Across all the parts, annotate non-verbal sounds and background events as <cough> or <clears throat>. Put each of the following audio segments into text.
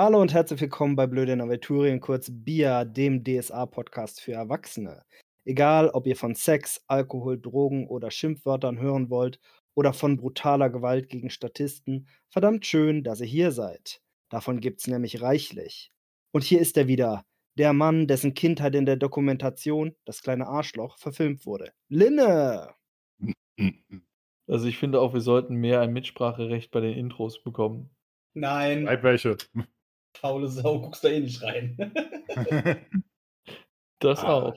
Hallo und herzlich willkommen bei Blöde in Aventurien, kurz BIA, dem DSA-Podcast für Erwachsene. Egal, ob ihr von Sex, Alkohol, Drogen oder Schimpfwörtern hören wollt oder von brutaler Gewalt gegen Statisten, verdammt schön, dass ihr hier seid. Davon gibt's nämlich reichlich. Und hier ist er wieder, der Mann, dessen Kindheit in der Dokumentation, das kleine Arschloch, verfilmt wurde. Linne! <laughs> Also ich finde auch, wir sollten mehr ein Mitspracherecht bei den Intros bekommen. Nein, Bleib welche. Faule Sau, guckst da eh nicht rein. <laughs> Das Ah. auch.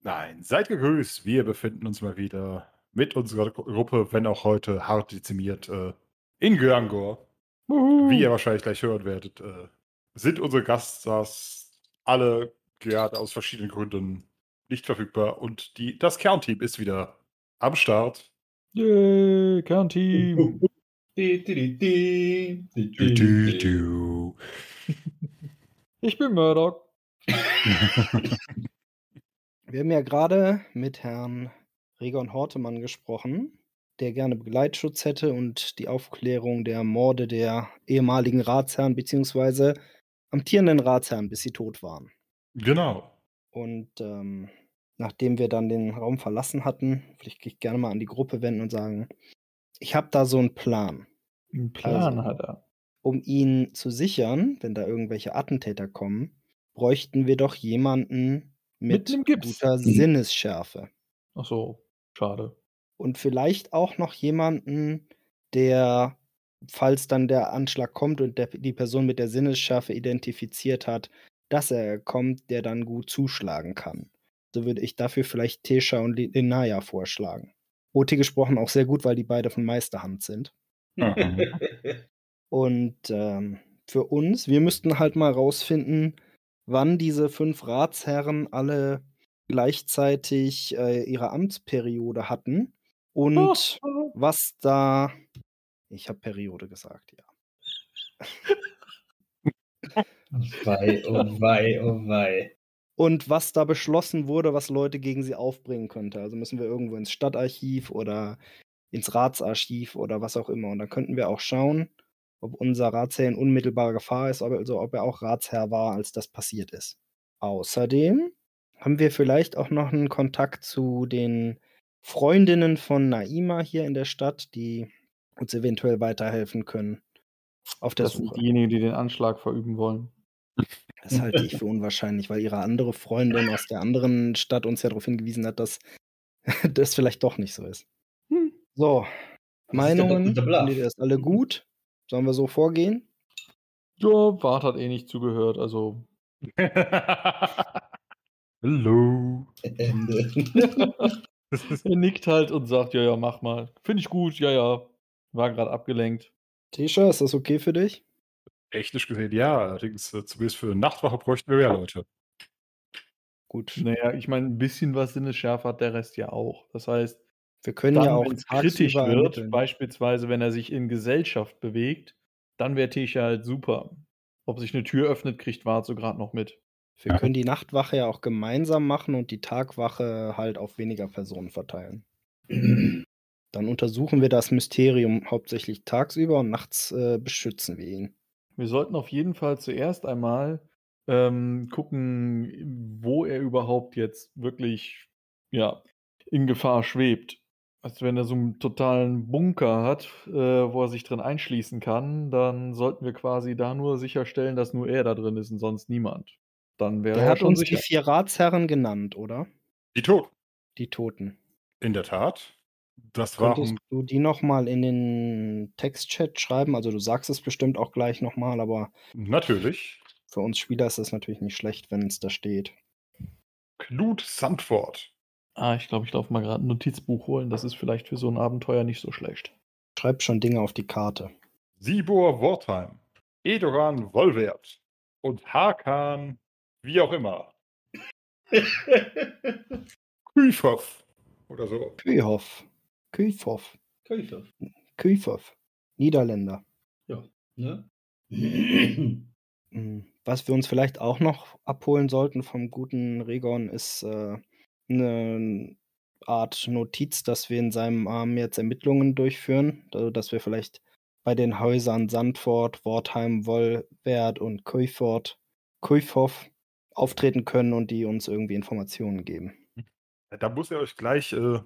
Nein, seid gegrüßt. Wir befinden uns mal wieder mit unserer Gru- Gruppe, wenn auch heute hart dezimiert, äh, in Gyangor. Wie ihr wahrscheinlich gleich hören werdet, äh, sind unsere Gaststars alle gerade aus verschiedenen Gründen nicht verfügbar und die, das Kernteam ist wieder am Start. Yay, Kernteam. <laughs> Di, di, di, di, di, Du, di, du, di. du. Ich bin Murdoch. Wir haben ja gerade mit Herrn Regon Hortemann gesprochen, der gerne Begleitschutz hätte und die Aufklärung der Morde der ehemaligen Ratsherren bzw. amtierenden Ratsherren, bis sie tot waren. Genau. Und ähm, nachdem wir dann den Raum verlassen hatten, würde ich mich gerne mal an die Gruppe wenden und sagen, ich habe da so einen Plan, Einen Plan Also- hat er. um ihn zu sichern, wenn da irgendwelche Attentäter kommen, bräuchten wir doch jemanden mit, Mit guter Sinnesschärfe. Ach so, schade. Und vielleicht auch noch jemanden, der, falls dann der Anschlag kommt und der, die Person mit der Sinnesschärfe identifiziert hat, dass er kommt, der dann gut zuschlagen kann. So würde ich dafür vielleicht Tesha und Linaya vorschlagen. OT gesprochen auch sehr gut, weil die beide von Meisterhand sind. Mhm. Und ähm, für uns, wir müssten halt mal rausfinden, wann diese fünf Ratsherren alle gleichzeitig äh, ihre Amtsperiode hatten und was da. Ich habe Periode gesagt, ja. Wei, oh wei, oh wei. Und was da beschlossen wurde, was Leute gegen sie aufbringen könnte. Also müssen wir irgendwo ins Stadtarchiv oder ins Ratsarchiv oder was auch immer. Und dann könnten wir auch schauen, ob unser Ratsherr in unmittelbarer Gefahr ist, ob- also ob er auch Ratsherr war, als das passiert ist. Außerdem haben wir vielleicht auch noch einen Kontakt zu den Freundinnen von Naima hier in der Stadt, die uns eventuell weiterhelfen können auf der Das sind Suche. diejenigen, die den Anschlag verüben wollen. <laughs> Das halte ich für unwahrscheinlich, weil ihre andere Freundin aus der anderen Stadt uns ja darauf hingewiesen hat, dass <laughs> das vielleicht doch nicht so ist. Hm. So, Das Meinungen, findet ihr das alle gut? Sollen wir so vorgehen? Ja, Bart hat eh nicht zugehört, also. <laughs> Hallo. Ende. <laughs> er nickt halt und sagt, ja, ja, mach mal. Finde ich gut, ja, ja. War gerade abgelenkt. Tisha, ist das okay für dich? Technisch gesehen, ja. Allerdings, äh, zumindest für eine Nachtwache bräuchten wir mehr Leute. Gut. Naja, ich meine, ein bisschen was Sinnesschärfe hat der Rest ja auch. Das heißt, Wir können dann, ja auch wenn es kritisch wird, ermitteln. beispielsweise wenn er sich in Gesellschaft bewegt, dann wäre Tisha halt super. Ob sich eine Tür öffnet, kriegt Wart so gerade noch mit. Wir können die Nachtwache ja auch gemeinsam machen und die Tagwache halt auf weniger Personen verteilen. Dann untersuchen wir das Mysterium hauptsächlich tagsüber und nachts äh, beschützen wir ihn. Wir sollten auf jeden Fall zuerst einmal ähm, gucken, wo er überhaupt jetzt wirklich ja, in Gefahr schwebt. Also wenn er so einen totalen Bunker hat, äh, wo er sich drin einschließen kann, dann sollten wir quasi da nur sicherstellen, dass nur er da drin ist und sonst niemand. Dann wäre Er er hat schon uns sicher. die vier Ratsherren genannt, oder? Die Toten. Die Toten. In der Tat. Das waren Könntest du die nochmal in den Textchat schreiben? Also du sagst es bestimmt auch gleich nochmal, aber natürlich für uns Spieler ist es natürlich nicht schlecht, wenn es da steht. Knut Sandford, Ah, ich glaube, ich laufe mal gerade ein Notizbuch holen. Das ist vielleicht für so ein Abenteuer nicht so schlecht. Schreib schon Dinge auf die Karte. Sibor Wortheim, Edoran Wollwert und Hakan, wie auch immer. <laughs> Küfhoff oder so. Kühoff. Kühoff. Käufer. Kühoff. Niederländer. Ne? Mm, Was wir uns vielleicht auch noch abholen sollten vom guten Regon ist äh, eine Art Notiz, dass wir in seinem Arm jetzt Ermittlungen durchführen, also dass wir vielleicht bei den Häusern Sandford, Wortheim, Wollwert und Kuifort, Kuifhoff auftreten können und die uns irgendwie Informationen geben. Da muss er euch gleich äh,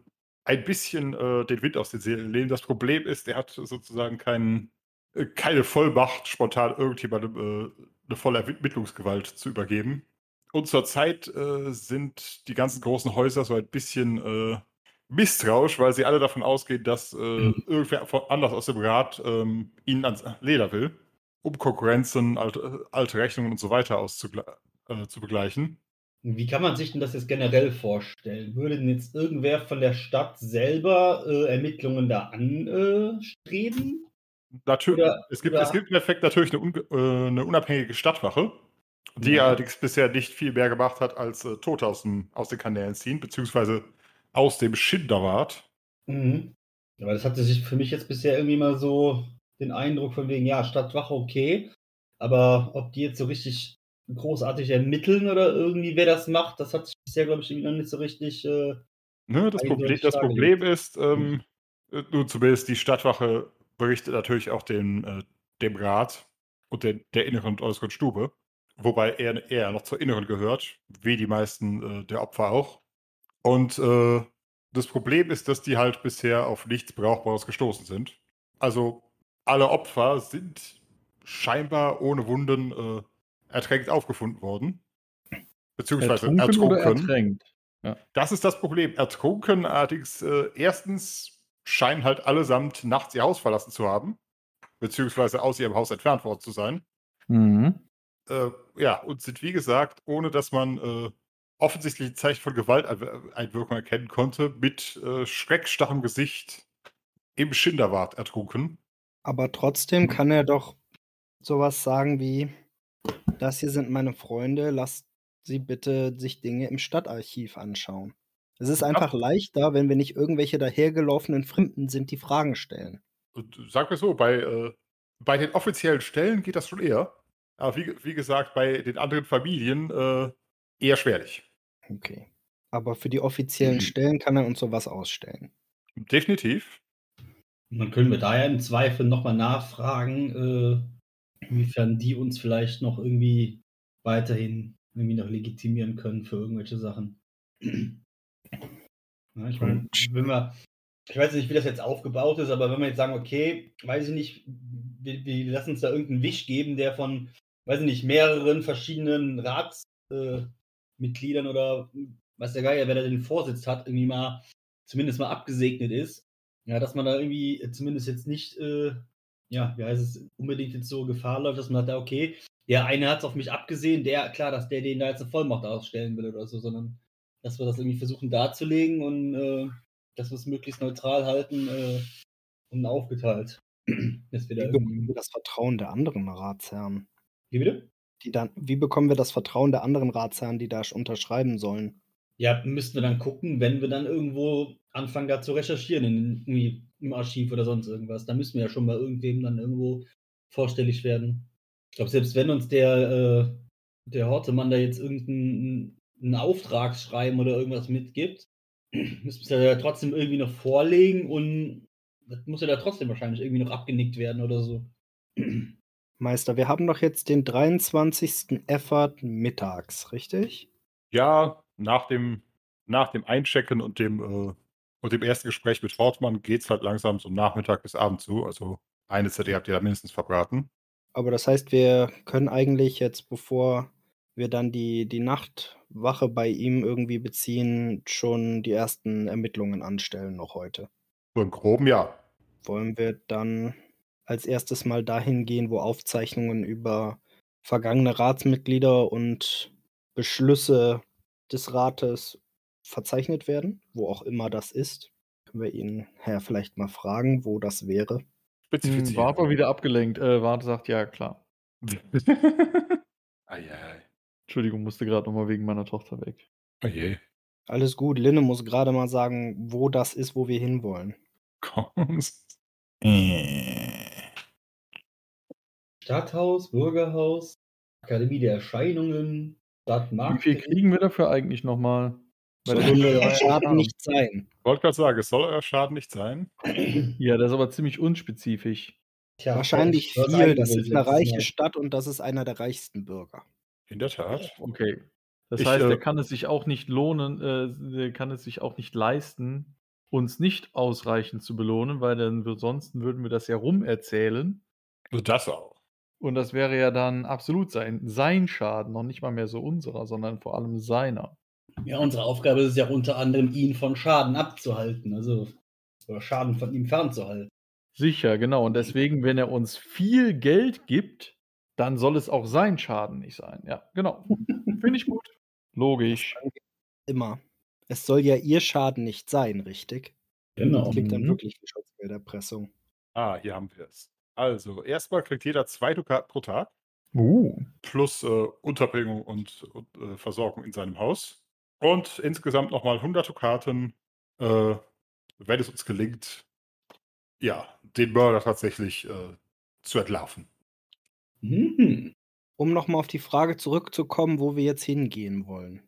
ein bisschen äh, den Wind aus den Seelen nehmen. Das Problem ist, er hat sozusagen keinen, äh, keine Vollmacht, spontan irgendjemandem äh, eine volle Ermittlungsgewalt zu übergeben. Und zurzeit äh, sind die ganzen großen Häuser so ein bisschen äh, misstrauisch, weil sie alle davon ausgehen, dass äh, Mhm. irgendwer anders aus dem Rat ähm, ihnen ans Leder will, um Konkurrenzen, alte, alte Rechnungen und so weiter auszugle- äh, zu begleichen. Wie kann man sich denn das jetzt generell vorstellen? Würde denn jetzt irgendwer von der Stadt selber äh, Ermittlungen da anstreben? Natürlich, Oder- es, gibt, oder- es gibt im Effekt natürlich eine, äh, eine unabhängige Stadtwache, die Ja. allerdings bisher nicht viel mehr gemacht hat, als äh, Tote aus, dem, aus den Kanälen ziehen, beziehungsweise aus dem Schinderwart. Mhm. Aber das hatte sich für mich jetzt bisher irgendwie mal so den Eindruck von wegen, ja, Stadtwache okay, aber ob die jetzt so richtig großartig ermitteln oder irgendwie wer das macht, das hat sich bisher, glaube ich, irgendwie noch nicht so richtig. Äh, Ne, das, Problem, das. Problem ist, ähm, äh, nun zumindest die Stadtwache berichtet natürlich auch dem, äh, dem Rat und der, der inneren und äußeren Stube, wobei er eher noch zur inneren gehört, wie die meisten äh, der Opfer auch. Und äh, das Problem ist, dass die halt bisher auf nichts Brauchbares gestoßen sind. Also alle Opfer sind scheinbar ohne Wunden äh, ertränkt aufgefunden worden. Beziehungsweise Ertrunken oder ertrunken. ertränkt? Das ist das Problem. Ertrunken allerdings, äh, erstens scheinen halt allesamt nachts ihr Haus verlassen zu haben, beziehungsweise aus ihrem Haus entfernt worden zu sein. Mhm. Äh, ja, und sind wie gesagt, ohne dass man äh, offensichtliche Zeichen von Gewalteinwirkung erkennen konnte, mit äh, schreckstarrem Gesicht im Schinderwart ertrunken. Aber trotzdem kann er doch sowas sagen wie, das hier sind meine Freunde, lasst sie bitte sich Dinge im Stadtarchiv anschauen. Es ist Ja. einfach leichter, wenn wir nicht irgendwelche dahergelaufenen Fremden sind, die Fragen stellen. Und sag mir so, bei, äh, bei den offiziellen Stellen geht das schon eher. Aber wie, wie gesagt, bei den anderen Familien äh, eher schwerlich. Okay. Aber für die offiziellen Stellen kann er uns sowas ausstellen. Definitiv. Und dann können wir da ja im Zweifel nochmal nachfragen, äh, inwiefern die uns vielleicht noch irgendwie weiterhin irgendwie noch legitimieren können für irgendwelche Sachen. Ja, ich meine, wenn wir, ich weiß nicht, wie das jetzt aufgebaut ist, aber wenn wir jetzt sagen, okay, weiß ich nicht, wir, wir lassen uns da irgendeinen Wisch geben, der von, weiß ich nicht, mehreren verschiedenen Ratsmitgliedern äh, oder weiß der Geier, wer da den Vorsitz hat, irgendwie mal zumindest mal abgesegnet ist. Ja, dass man da irgendwie zumindest jetzt nicht, äh, ja, wie heißt es, unbedingt jetzt so Gefahr läuft, dass man sagt, okay, der eine hat es auf mich abgesehen, der, klar, dass der den da jetzt eine Vollmacht ausstellen will oder so, sondern dass wir das irgendwie versuchen darzulegen und äh, dass wir es möglichst neutral halten äh, und aufgeteilt. <clears throat> dass wir da Wie bekommen irgendwie. wir das Vertrauen der anderen Ratsherren? Wie bitte? Die dann, wie bekommen wir das Vertrauen der anderen Ratsherren, die da unterschreiben sollen? Ja, müssten wir dann gucken, wenn wir dann irgendwo anfangen, da zu recherchieren, in, irgendwie im Archiv oder sonst irgendwas. Da müssen wir ja schon mal irgendwem dann irgendwo vorstellig werden. Ich glaube, selbst wenn uns der, äh, der Hortemann da jetzt irgendeinen einen Auftragsschreiben oder irgendwas mitgibt, <clears throat> müssen wir es ja trotzdem irgendwie noch vorlegen und das muss ja da trotzdem wahrscheinlich irgendwie noch abgenickt werden oder so. <clears throat> Meister, wir haben doch jetzt den 23. Effort mittags, richtig? Ja, nach dem, nach dem Einchecken und dem, äh, und dem ersten Gespräch mit Hortmann geht es halt langsam so Nachmittag bis Abend zu. Also eine CD habt ihr da mindestens verbraten. Aber das heißt, wir können eigentlich jetzt, bevor wir dann die, die Nachtwache bei ihm irgendwie beziehen, schon die ersten Ermittlungen anstellen noch heute. So im Groben ja. Wollen wir dann als erstes mal dahin gehen, wo Aufzeichnungen über vergangene Ratsmitglieder und Beschlüsse des Rates verzeichnet werden, wo auch immer das ist. Können wir ihn, Herr, vielleicht mal fragen, wo das wäre? Hm, Spezifizieren. Wart war wieder abgelenkt. Äh, Wart sagt ja, klar. <laughs> Eieiei. Entschuldigung, musste gerade nochmal wegen meiner Tochter weg. Oje. Alles gut, Linne muss gerade mal sagen, wo das ist, wo wir hinwollen. Kommst. Stadthaus, Bürgerhaus, Akademie der Erscheinungen, Wie viel kriegen wir dafür eigentlich nochmal? Soll der Schaden nicht sein. Wollte gerade sagen, es soll euer Schaden nicht sein. Ja, das ist aber ziemlich unspezifisch. Tja, Wahrscheinlich viel. Das ist eine reiche. Stadt und das ist einer der reichsten Bürger. In der Tat. Okay. Das Ich, heißt, äh, er kann es sich auch nicht lohnen, äh, der kann es sich auch nicht leisten, uns nicht ausreichend zu belohnen, weil dann wir, sonst würden wir das ja rumerzählen. Das auch. Und das wäre ja dann absolut sein, sein Schaden, noch nicht mal mehr so unserer, sondern vor allem seiner. Ja, unsere Aufgabe ist es ja unter anderem, ihn von Schaden abzuhalten. Also, oder Schaden von ihm fernzuhalten. Sicher, genau. Und deswegen, wenn er uns viel Geld gibt, dann soll es auch sein Schaden nicht sein. Ja, genau. <laughs> Finde ich gut. Logisch. Immer. Es soll ja ihr Schaden nicht sein, richtig? Genau. Das klingt dann Mhm. wirklich wie Schutzgelderpressung. Ah, hier haben wir es. Also, erstmal kriegt jeder zwei Dukaten pro Tag Uh. plus äh, Unterbringung und, und äh, Versorgung in seinem Haus. Und insgesamt nochmal 100 Dukaten, äh, wenn es uns gelingt, ja, den Mörder tatsächlich äh, zu entlarven. Mhm. Um nochmal auf die Frage zurückzukommen, wo wir jetzt hingehen wollen.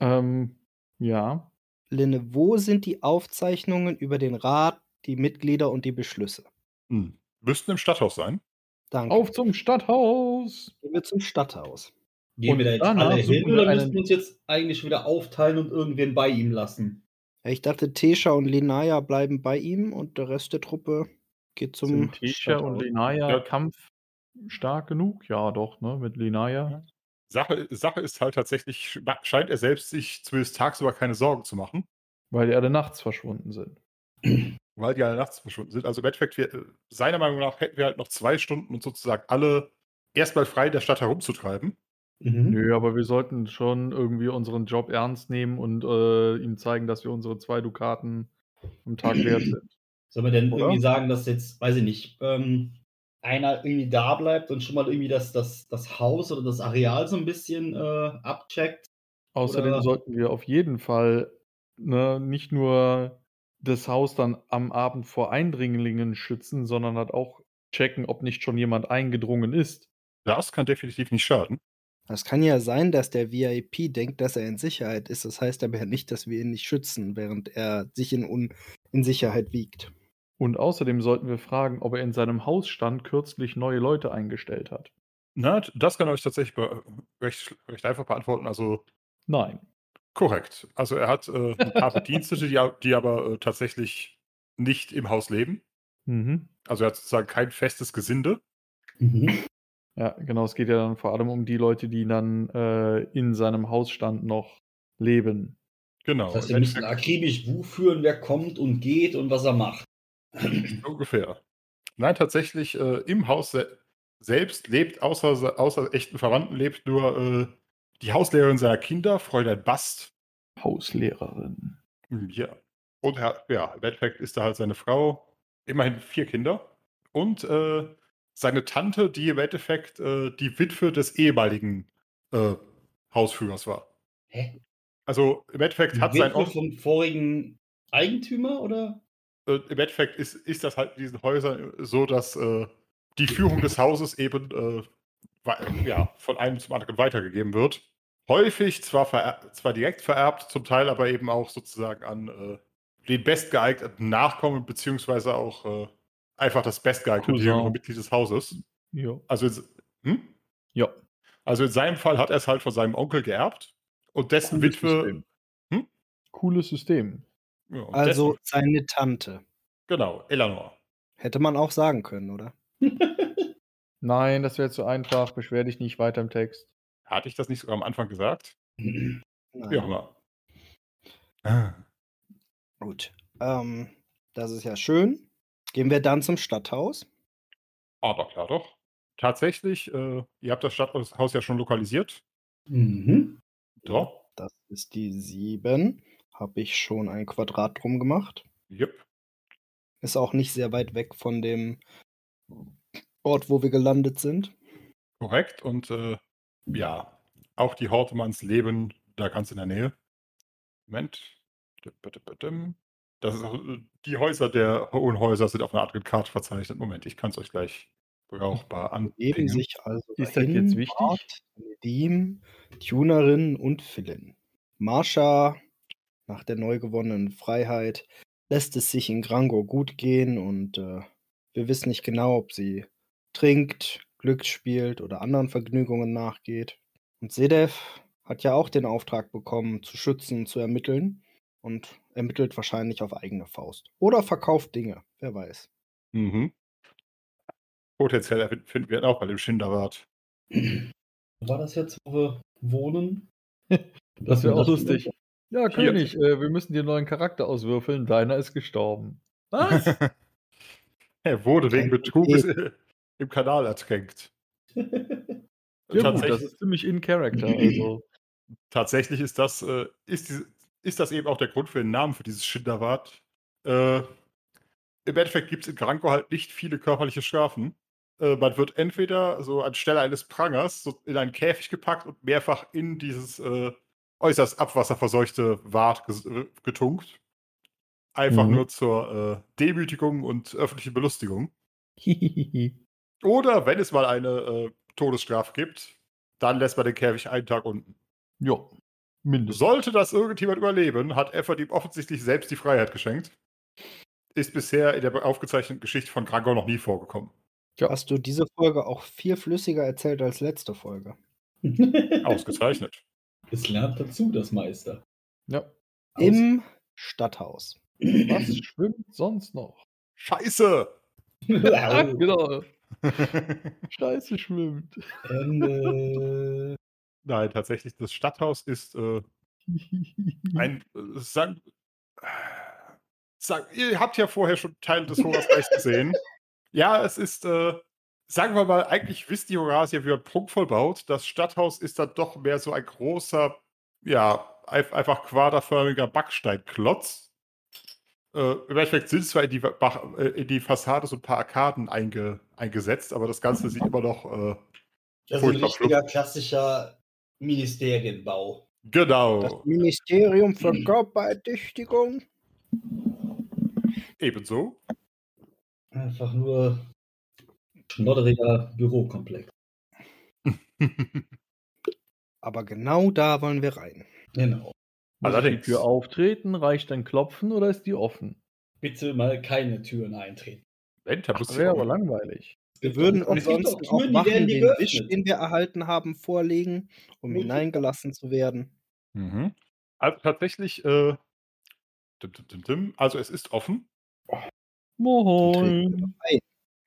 Ähm, ja. Linne, wo sind die Aufzeichnungen über den Rat, die Mitglieder und die Beschlüsse? Hm. Müssten im Stadthaus sein. Danke. Auf zum Stadthaus. Gehen wir zum Stadthaus. Gehen Und wir da jetzt alle hin oder müssen einen- wir uns jetzt eigentlich wieder aufteilen und irgendwen bei ihm lassen? Ich dachte, Tesha und Lenaya bleiben bei ihm und der Rest der Truppe geht zum Sind Tesha und Stadthaus. Lenaya Ja. kampfstark genug? Ja, doch, ne? Mit Lenaya. Sache, Sache ist halt tatsächlich, scheint er selbst sich zumindest tagsüber keine Sorgen zu machen, Weil die alle nachts verschwunden sind. <clears throat> weil die alle nachts verschwunden sind. Also im Endeffekt, wir, äh, seiner Meinung nach hätten wir halt noch zwei Stunden, um sozusagen alle erstmal frei in der Stadt herumzutreiben. Mhm. Nö, aber wir sollten schon irgendwie unseren Job ernst nehmen und äh, ihm zeigen, dass wir unsere zwei Dukaten am Tag wert sind. Sollen wir denn Oder? irgendwie sagen, dass jetzt, weiß ich nicht, ähm, einer irgendwie da bleibt und schon mal irgendwie das, das, das Haus oder das Areal so ein bisschen äh, abcheckt? Außerdem Oder- sollten wir auf jeden Fall ne, nicht nur das Haus dann am Abend vor Eindringlingen schützen, sondern halt auch checken, ob nicht schon jemand eingedrungen ist. Das kann definitiv nicht schaden. Es kann ja sein, dass der VIP denkt, dass er in Sicherheit ist. Das heißt aber ja nicht, dass wir ihn nicht schützen, während er sich in, Un in Sicherheit wiegt. Und außerdem sollten wir fragen, ob er in seinem Hausstand kürzlich neue Leute eingestellt hat. Na, das kann euch tatsächlich recht, recht einfach beantworten. Also Nein. Korrekt. Also er hat äh, <laughs> ein paar Bedienstete, die, die aber äh, tatsächlich nicht im Haus leben. Mhm. Also er hat sozusagen kein festes Gesinde. Mhm. Ja, genau. Es geht ja dann vor allem um die Leute, die dann äh, in seinem Hausstand noch leben. Genau. Das heißt, wir müssen akribisch Buch führen, wer kommt und geht und was er macht. ungefähr. Nein, tatsächlich äh, im Haus se selbst lebt, außer, außer echten Verwandten, lebt nur äh, die Hauslehrerin seiner Kinder, Fräulein Bast. Hauslehrerin. Hm, Ja. Und er, ja, im Endeffekt ist da halt seine Frau, immerhin vier Kinder. Und äh, seine Tante, die im Endeffekt äh, die Witwe des ehemaligen äh, Hausführers war. Hä? Also im Endeffekt Die hat sein Witwe Onkel, vom vorigen Eigentümer oder? äh, im Endeffekt ist, ist das halt in diesen Häusern so, dass äh, die Führung des Hauses eben äh, ja, von einem zum anderen weitergegeben wird. Häufig zwar, zwar direkt vererbt, zum Teil aber eben auch sozusagen an äh, den bestgeeigneten Nachkommen, beziehungsweise auch äh, einfach das bestgeeignete jüngere Mitglied des Hauses. Ja. Also, in, hm? Ja. also in seinem Fall hat er es halt von seinem Onkel geerbt und dessen Cooles Witwe. System. Hm? Cooles System. Ja, Also dessen, seine Tante. genau, Eleanor. Hätte man auch sagen können, oder? <laughs> Nein, das wäre zu einfach. Beschwer dich nicht weiter im Text. Hatte ich das nicht sogar am Anfang gesagt? Nein. Auch immer. Ah. Gut. Ähm, das ist ja schön. Gehen wir dann zum Stadthaus. Aber klar doch. Tatsächlich, äh, ihr habt das Stadthaus ja schon lokalisiert. Mhm. Doch. Das ist die 7. Habe ich schon ein Quadrat drum gemacht. Jupp. Ist auch nicht sehr weit weg von dem Ort, wo wir gelandet sind. Korrekt. Und äh, ja, auch die Hortemanns leben da ganz in der Nähe. Moment. Das ist auch, äh, die Häuser der hohen Häuser sind auf einer anderen Karte verzeichnet. Moment, ich kann es euch gleich brauchbar Geben anpingen. sich also Ist das dahin jetzt wichtig? Bart, Nedim, Tunerin und Philin. Marsha, nach der neu gewonnenen Freiheit, lässt es sich in Grangor gut gehen und äh, Wir wissen nicht genau, ob sie trinkt, Glück spielt oder anderen Vergnügungen nachgeht. Und Sedev hat ja auch den Auftrag bekommen, zu schützen, zu ermitteln und ermittelt wahrscheinlich auf eigene Faust. Oder verkauft Dinge, wer weiß. Mhm. Potenziell finden wir ihn auch bei dem Schinderwart. War das jetzt, wo wir wohnen? <laughs> Das wäre auch lustig. Ja. König, äh, wir müssen dir einen neuen Charakter auswürfeln. Deiner ist gestorben. <laughs> Was? er wurde wegen Betruges <laughs> im Kanal ertränkt. <laughs> ja, gut, das Tatsächlich, ist ziemlich in Character. <clears throat> Also. tatsächlich ist das, äh, ist, diese, ist das eben auch der Grund für den Namen für dieses Schinderwart. Äh, Im Endeffekt gibt es in Granko halt nicht viele körperliche Strafen. Äh, man wird entweder so anstelle eines Prangers so in einen Käfig gepackt und mehrfach in dieses äh, äußerst abwasserverseuchte Wart äh, getunkt. Einfach Mhm. nur zur äh, Demütigung und öffentlichen Belustigung. <laughs> Oder wenn es mal eine äh, Todesstrafe gibt, dann lässt man den Käfig einen Tag unten. ja, mindestens. Sollte das irgendjemand überleben, hat Effort ihm offensichtlich selbst die Freiheit geschenkt. Ist bisher in der aufgezeichneten Geschichte von Grangor noch nie vorgekommen. Hast du diese Folge auch viel flüssiger erzählt als letzte Folge? <laughs> Ausgezeichnet. Es lernt dazu, das Meister. Ja. Im Stadthaus. Was schwimmt sonst noch? Scheiße! <laughs> Au. genau. <laughs> Scheiße schwimmt. Ende. Nein, tatsächlich, das Stadthaus ist äh, ein. Äh, sagen, sag, ihr habt ja vorher schon Teile des Horasreichs gesehen. Ja, es ist, äh, sagen wir mal, eigentlich wisst die Horasier, wie man prunkvoll baut. Das Stadthaus ist dann doch mehr so ein großer, ja, ein- einfach quaderförmiger Backsteinklotz. Äh, Im Endeffekt sind zwar in die, Bach, äh, in die Fassade so ein paar Arkaden einge, eingesetzt, aber das Ganze sieht immer noch äh, Das ist ein richtiger klassischer Ministerienbau. Das genau Ministerium für Körperertüchtigung. ebenso. Einfach nur schnodderiger Bürokomplex. <laughs> Aber genau da wollen wir rein. Genau. Allerdings. Für Auftreten reicht ein Klopfen oder ist die offen? Bitte mal keine Türen eintreten. Da Das muss wäre aber langweilig. Wir würden gibt ansonsten auch auch Türen, die machen, werden den Wisch, den wir erhalten haben, vorlegen, um Nur- hineingelassen zu werden. Mhm. Also tatsächlich, äh, dim, dim, dim, dim, also es ist offen, Moin.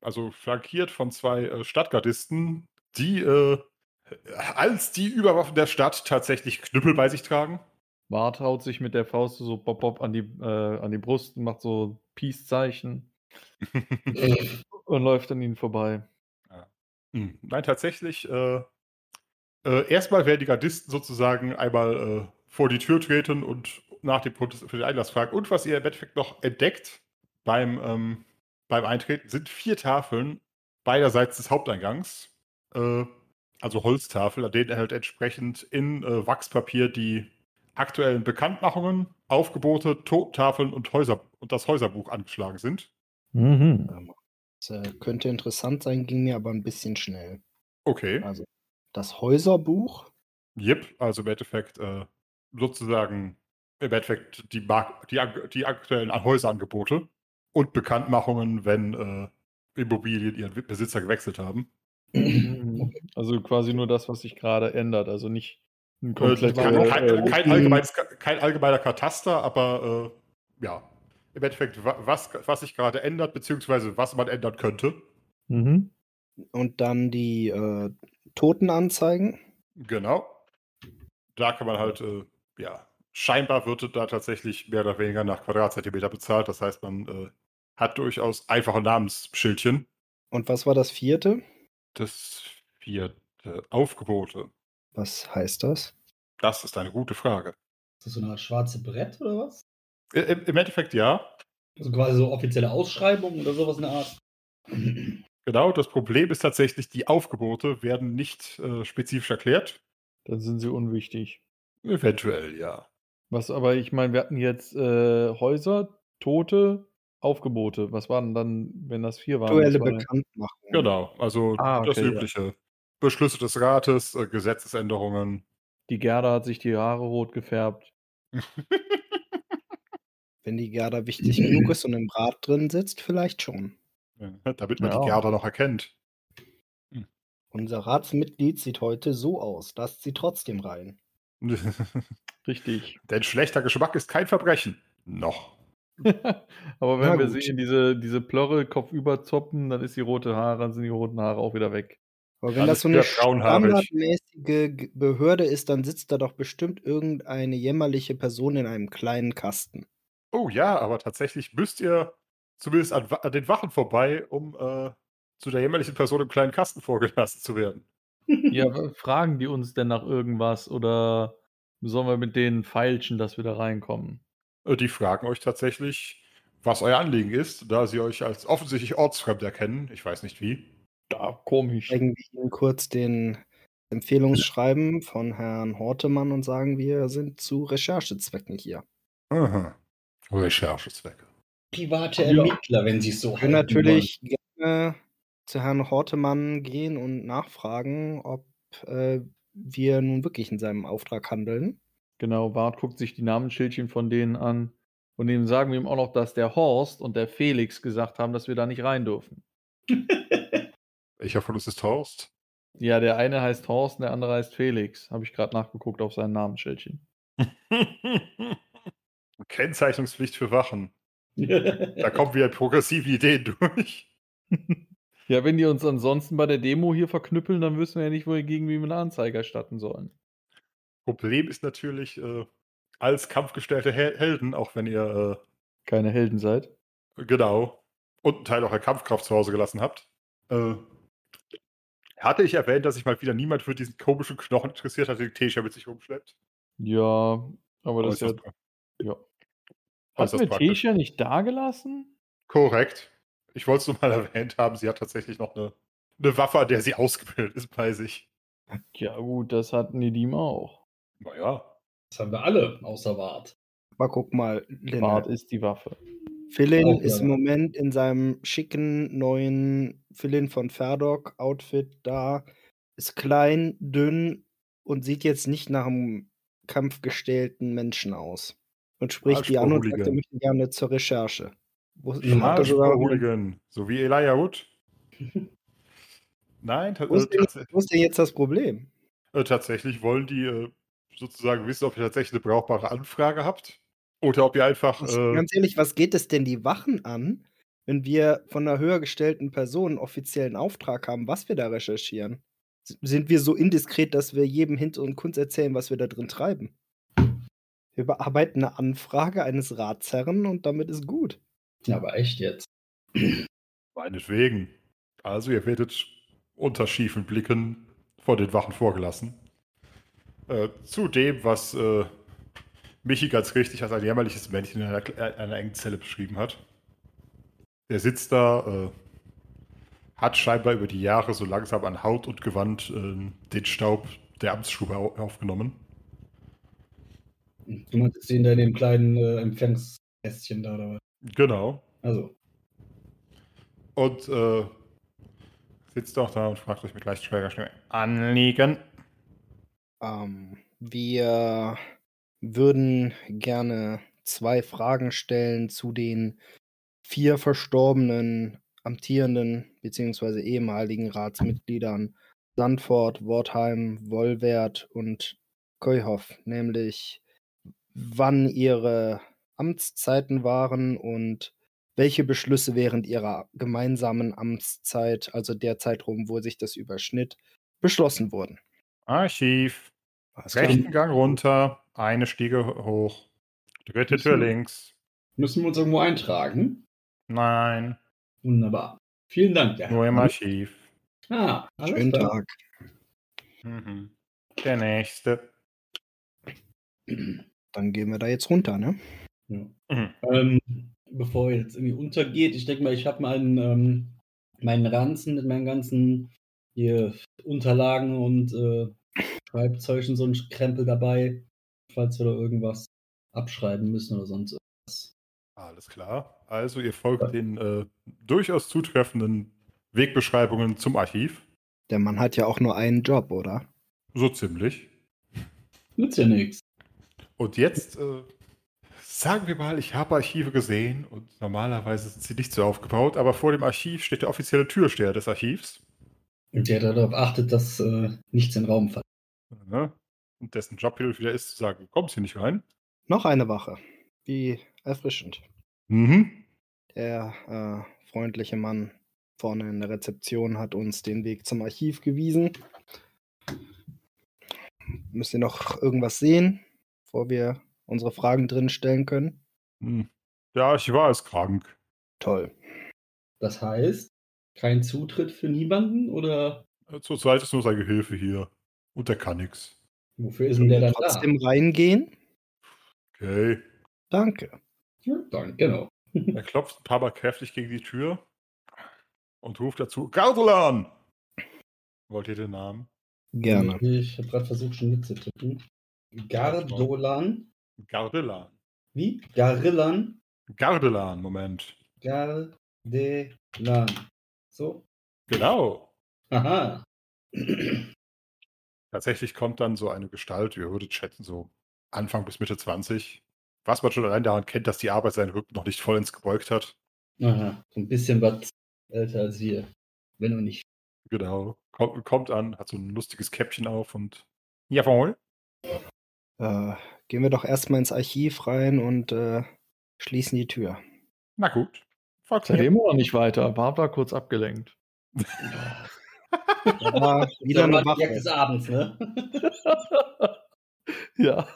also flankiert von zwei äh, Stadtgardisten, die äh, als die Überwaffen der Stadt tatsächlich Knüppel bei sich tragen. Bart haut sich mit der Faust so bop, bop an, die, äh, an die Brust und macht so Peace-Zeichen <laughs> und läuft an ihnen vorbei. Hm, Nein, tatsächlich, äh, äh, erstmal werden die Gardisten sozusagen einmal äh, vor die Tür treten und nach dem Protest für den Einlass fragen. Und was ihr im Endeffekt noch entdeckt beim, ähm, beim Eintreten, sind vier Tafeln beiderseits des Haupteingangs. Äh, also Holztafeln, an denen halt entsprechend in äh, Wachspapier die aktuellen Bekanntmachungen, Aufgebote, Totentafeln und, Häuser und das Häuserbuch angeschlagen sind. Mhm. Das äh, könnte interessant sein, ging mir aber ein bisschen schnell. Okay. Also das Häuserbuch. Yep, also im Endeffekt äh, sozusagen im Endeffekt die, Mark die, die aktuellen Häuserangebote und Bekanntmachungen, wenn äh, Immobilien ihren Besitzer gewechselt haben. <clears throat> Also quasi nur das, was sich gerade ändert. Also nicht komplett. kein, äh, kein, äh, kein, mhm. allgemeines, kein allgemeiner Kataster, aber äh, ja, im Endeffekt, wa- was, was sich gerade ändert, beziehungsweise was man ändern könnte. Mhm. Und dann die äh, Totenanzeigen. Genau. Da kann man halt, äh, ja, scheinbar wird da tatsächlich mehr oder weniger nach Quadratzentimeter bezahlt. Das heißt, man äh, hat durchaus einfache Namensschildchen. Und was war das vierte? Das vierte Aufgebote. Was heißt das? Das ist eine gute Frage. Ist das so eine Art schwarze Brett oder was? Im, Im Endeffekt ja. Also quasi so offizielle Ausschreibung oder sowas in der Art? Genau, das Problem ist tatsächlich, die Aufgebote werden nicht äh, spezifisch erklärt. Dann sind sie unwichtig. Eventuell, ja. Was aber, ich meine, wir hatten jetzt äh, Häuser, Tote, Aufgebote. Was waren dann, wenn das vier waren? Aktuelle Was war denn- Bekanntmachung. Genau, also Ah, das okay, ja. Beschlüsse des Rates, äh, Gesetzesänderungen. Die Gerda hat sich die Haare rot gefärbt. <laughs> Wenn die Gerda wichtig <laughs> genug ist und im Rat drin sitzt, vielleicht schon. Ja, <laughs> damit man Ja. die Gerda noch erkennt. Unser Ratsmitglied sieht heute so aus. Lasst sie trotzdem rein. Richtig. Denn schlechter Geschmack ist kein Verbrechen. Noch. Aber wenn Na wir gut. sehen, diese, diese Plörre kopfüber zoppen, dann ist die rote Haare, dann sind die roten Haare auch wieder weg. Aber wenn Alles das so eine standardmäßige Behörde ist, dann sitzt da doch bestimmt irgendeine jämmerliche Person in einem kleinen Kasten. Oh ja, aber tatsächlich müsst ihr zumindest an, an den Wachen vorbei, um äh, zu der jämmerlichen Person im kleinen Kasten vorgelassen zu werden. Ja, <laughs> fragen die uns denn nach irgendwas oder sollen wir mit denen feilschen, dass wir da reinkommen? Äh, Die fragen euch tatsächlich, was euer Anliegen ist, da sie euch als offensichtlich ortsfremd erkennen. Ich weiß nicht wie. Da, komisch. Zeigen wir Ihnen kurz den Empfehlungsschreiben von Herrn Hortemann und sagen, wir sind zu Recherchezwecken hier. Aha. Recherchezwecke. Private Ja. Ermittler, wenn sie es so Wir können halten natürlich gerne zu Herrn Hortemann gehen und nachfragen, ob äh, wir nun wirklich in seinem Auftrag handeln. Genau, Bart guckt sich die Namensschildchen von denen an. Und denen sagen wir ihm auch noch, dass der Horst und der Felix gesagt haben, dass wir da nicht rein dürfen. <laughs> Welcher von uns ist Horst? Ja, der eine heißt Horst und der andere heißt Felix. Habe ich gerade nachgeguckt auf sein Namensschildchen. <laughs> Kennzeichnungspflicht für Wachen. Da <laughs> kommen wieder progressive Ideen durch. <laughs> Ja, wenn die uns ansonsten bei der Demo hier verknüppeln, dann wissen wir ja nicht, wogegen wir eine Anzeige erstatten sollen. Problem ist natürlich, äh, als kampfgestellte Hel Helden, auch wenn ihr Keine Helden seid. äh, genau und einen Teil eurer Kampfkraft zu Hause gelassen habt, äh, hatte ich erwähnt, dass sich mal wieder niemand für diesen komischen Knochen interessiert hat, den Tesha mit sich rumschleppt. Ja, aber das ist ja. Ja. Äußerst mir praktisch. Tesha nicht dagelassen? Korrekt. Ich wollte es nur mal <laughs> erwähnt haben, sie hat tatsächlich noch eine, eine Waffe, an der sie ausgebildet ist bei sich. Ja, gut, das hat Nedim auch. Naja. Das haben wir alle, außer Wart. Aber guck mal, Lennart. ist die Waffe. Philin Auch ist im. Moment in seinem schicken neuen Philin von Ferdok Outfit da. Ist klein, dünn und sieht jetzt nicht nach einem kampfgestählten Menschen aus. Und spricht die an und sagt, Spurhooligan. er möchte gerne zur Recherche. Wo, Hooligan. So wie Elijah Wood. <laughs> Nein, ist äh, denn, tats wo ist denn jetzt das Problem? äh, tatsächlich wollen die äh, sozusagen wissen, ob ihr tatsächlich eine brauchbare Anfrage habt. Oder ob ihr einfach. Was, Äh, ganz ehrlich, was geht es denn die Wachen an, wenn wir von einer höher gestellten Person einen offiziellen Auftrag haben, was wir da recherchieren? Sind wir so indiskret, dass wir jedem Hinter und Kunst erzählen, was wir da drin treiben? Wir bearbeiten eine Anfrage eines Ratsherren und damit ist gut. Ja, aber echt jetzt. meinetwegen. Also, ihr werdet unter schiefen Blicken vor den Wachen vorgelassen. Äh, zu dem, was äh, Michi ganz richtig als ein jämmerliches Männchen in einer, einer engen Zelle beschrieben hat. Der sitzt da, äh, hat scheinbar über die Jahre so langsam an Haut und Gewand äh, den Staub der Amtsstube au aufgenommen. Du meinst den da in dem kleinen äh, Empfangskästchen da, oder was? Genau. Also, Und äh, sitzt auch da und fragt euch mit leicht schwerer Stimme: Anliegen. Ähm, wir würden gerne zwei Fragen stellen zu den vier verstorbenen amtierenden bzw. ehemaligen Ratsmitgliedern Sandford, Wortheim, Wollwert und Keuhoff, nämlich wann ihre Amtszeiten waren und welche Beschlüsse während ihrer gemeinsamen Amtszeit, also der Zeitraum, wo sich das überschnitt, beschlossen wurden. Archiv. Rechten Gang runter, eine Stiege hoch. Dritte Tür links. müssen wir uns irgendwo eintragen? Nein, Wunderbar. Vielen Dank, ja. nur im Archiv. Ah, alles Schönen klar. Tag. Mhm. Der nächste. Dann gehen wir da jetzt runter, ne? Ja. Mhm. Ähm, bevor ihr jetzt irgendwie untergeht, ich denke mal, ich habe meinen, ähm, meinen Ranzen mit meinen ganzen hier Unterlagen und äh, Schreibzeug und so ein Krempel dabei, falls wir da irgendwas abschreiben müssen oder sonst irgendwas. Alles klar. Also ihr folgt den äh, durchaus zutreffenden Wegbeschreibungen zum Archiv. Der Mann hat ja auch nur einen Job, oder? So ziemlich. Nützt ja nichts. Und jetzt äh, Sagen wir mal, ich habe Archive gesehen und normalerweise sind sie nicht so aufgebaut, aber vor dem Archiv steht der offizielle Türsteher des Archivs. Und der darauf achtet, dass äh, nichts in den Raum fällt. Ne? Und dessen Job hier wieder ist, zu sagen, kommst hier nicht rein. Noch eine Wache. Wie erfrischend. Mhm. Der äh, freundliche Mann vorne in der Rezeption hat uns den Weg zum Archiv gewiesen. Müsst ihr noch irgendwas sehen, bevor wir unsere Fragen drin stellen können? Hm. Der Archivar ist krank. Toll. Das heißt, kein Zutritt für niemanden oder Zurzeit ist nur sein Gehilfe hier. Und der kann nix. Wofür ist denn der dann Trotzdem reingehen? Okay. Danke. da? Ja, dann, genau. Er klopft ein paar Mal kräftig gegen die Tür und ruft dazu: Gardelan! Wollt ihr den Namen? Gerne. Ich habe gerade versucht, schon mitzutippen. Gardolan. Gardelan. Wie? Garillan. Gardelan, Moment. Gardelan. So. Genau. Aha. Tatsächlich kommt dann so eine Gestalt, ihr würdet schätzen, so Anfang bis Mitte 20. Was man schon allein daran kennt, dass die Arbeit seinen Rücken noch nicht vollends gebeugt hat. Aha. So ein bisschen was älter als wir. Wenn auch nicht. Genau. Kommt, kommt an, hat so ein lustiges Käppchen auf und. Jawohl. Äh, gehen wir doch erstmal ins Archiv rein und äh, schließen die Tür. Na gut. Folgt ihr immer noch nicht weiter. Bart war kurz abgelenkt. <laughs> Aber <laughs> wieder eine Jagd Wache. des Abends, ne? <laughs> ja.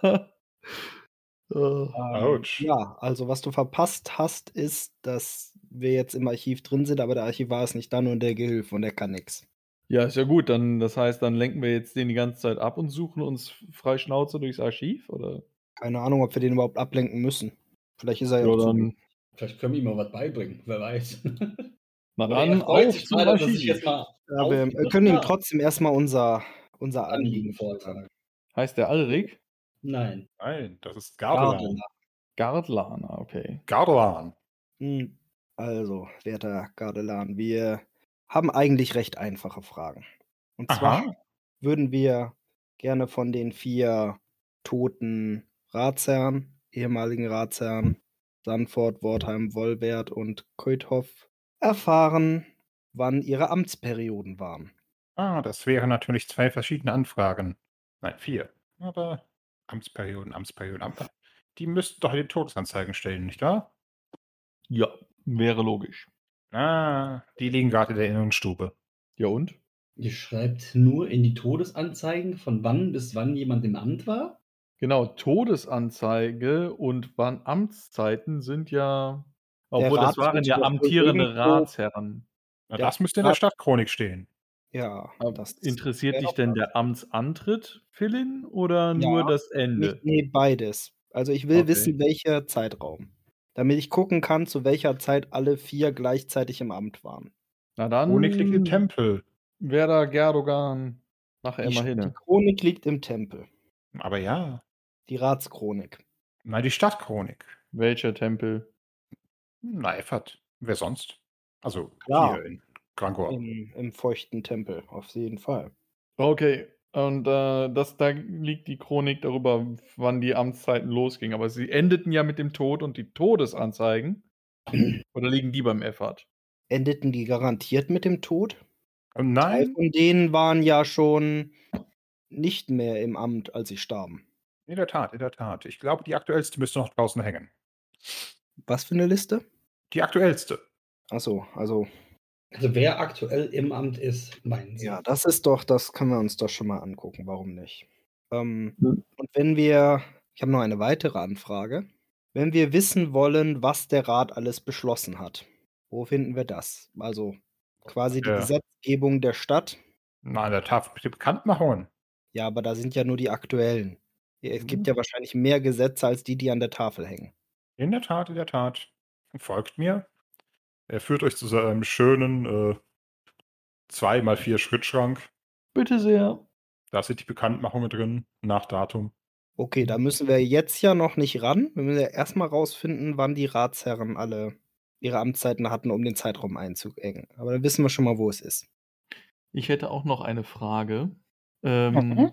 Autsch. ja, also was du verpasst hast, ist, dass wir jetzt im Archiv drin sind, aber der Archivar ist nicht da, nur der Gehilfe und der kann nichts. ja, ist ja gut. Dann, das heißt, dann lenken wir jetzt den die ganze Zeit ab und suchen uns frei Schnauze durchs Archiv? Oder? Keine Ahnung, ob wir den überhaupt ablenken müssen. Vielleicht ist er ja Ja, dann, Vielleicht können wir ihm mal was beibringen, wer weiß. <laughs> na dann, auf zum mal Ja, wir, können ihm trotzdem erstmal unser, unser Anliegen vortragen. Heißt der Alrik? Nein. Nein, das ist Gardelan. Gardlana, okay. Gardelan. Hm, Also, werter Gardelan, wir haben eigentlich recht einfache Fragen. Und zwar Aha. würden wir gerne von den vier toten Ratsherren, ehemaligen Ratsherren, Sanford, Wortheim, Wollwert und Keuthoff, erfahren, wann ihre Amtsperioden waren. Ah, das wären natürlich zwei verschiedene Anfragen. Nein, vier. Aber Amtsperioden, Amtsperioden, Amt. Die müssten doch in den Todesanzeigen stellen, nicht wahr? Ja, wäre logisch. Ah, die liegen gerade in der Innenstube. Ja und? Ihr schreibt nur in die Todesanzeigen, von wann bis wann jemand im Amt war? Genau, Todesanzeige und wann Amtszeiten sind ja. Obwohl, das waren ja amtierende Ratsherren. Na, Ja, das müsste in der Stadtchronik stehen. Ja, Interessiert dich denn der Amtsantritt, Philin, oder nur Ja, das Ende? Nicht, nee, beides. Also ich will Okay. wissen, welcher Zeitraum. Damit ich gucken kann, zu welcher Zeit alle vier gleichzeitig im Amt waren. Na dann, Chronik liegt im Tempel. Werder Gerdogan, nachher Die, immer die hin. Chronik liegt im Tempel. Aber ja. Die Ratschronik. Nein, die Stadtchronik. Welcher Tempel? Na, Effert. Wer sonst? Also Ja. hier in Grangor. Im, Im feuchten Tempel, auf jeden Fall. Okay, und äh, das, da liegt die Chronik darüber, wann die Amtszeiten losgingen. Aber sie endeten ja mit dem Tod und die Todesanzeigen. <clears throat> Oder liegen die beim FH? Endeten die garantiert mit dem Tod? Drei nein, von denen waren ja schon nicht mehr im Amt, als sie starben. in der Tat, in der Tat. Ich glaube, die aktuellste müsste noch draußen hängen. Was für eine Liste? Die aktuellste. Achso, also, Also wer aktuell im Amt ist, meinen Sie? ja, das ist doch, das können wir uns doch schon mal angucken, warum nicht? Ähm, Hm. Und wenn wir, ich habe noch eine weitere Anfrage, wenn wir wissen wollen, was der Rat alles beschlossen hat, wo finden wir das? Also quasi die Ja. Gesetzgebung der Stadt. Nein, der Tafel mit den Bekanntmachungen. Ja, aber da sind ja nur die aktuellen. Es Hm. gibt ja wahrscheinlich mehr Gesetze als die, die an der Tafel hängen. In der Tat, in der Tat. Folgt mir. Er führt euch zu seinem schönen äh, 2x4 Schrittschrank. Bitte sehr. Da sind die Bekanntmachungen drin, nach Datum. Okay, da müssen wir jetzt ja noch nicht ran. Wir müssen ja erstmal rausfinden, wann die Ratsherren alle ihre Amtszeiten hatten, um den Zeitraum einzuengen. Aber dann wissen wir schon mal, wo es ist. Ich hätte auch noch eine Frage. Ähm, Mhm.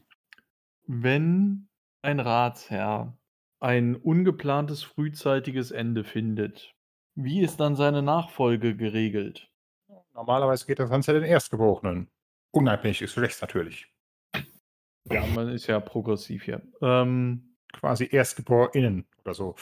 Wenn ein Ratsherr ein ungeplantes frühzeitiges Ende findet, wie ist dann seine Nachfolge geregelt? Normalerweise geht das Ganze den Erstgeborenen. Unabhängig des Geschlechts natürlich. Ja, man ist ja progressiv hier. Ähm, Quasi ErstgeborInnen oder so.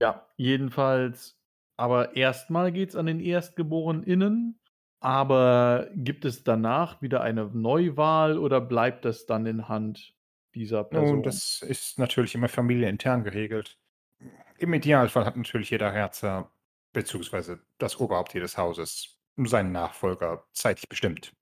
ja, jedenfalls, aber erstmal geht es an den ErstgeborenInnen. Aber gibt es danach wieder eine Neuwahl oder bleibt das dann in Hand dieser Person? Nun, das ist natürlich immer familienintern geregelt. Im Idealfall hat natürlich jeder Herzer, beziehungsweise das Oberhaupt jedes Hauses, seinen Nachfolger zeitlich bestimmt.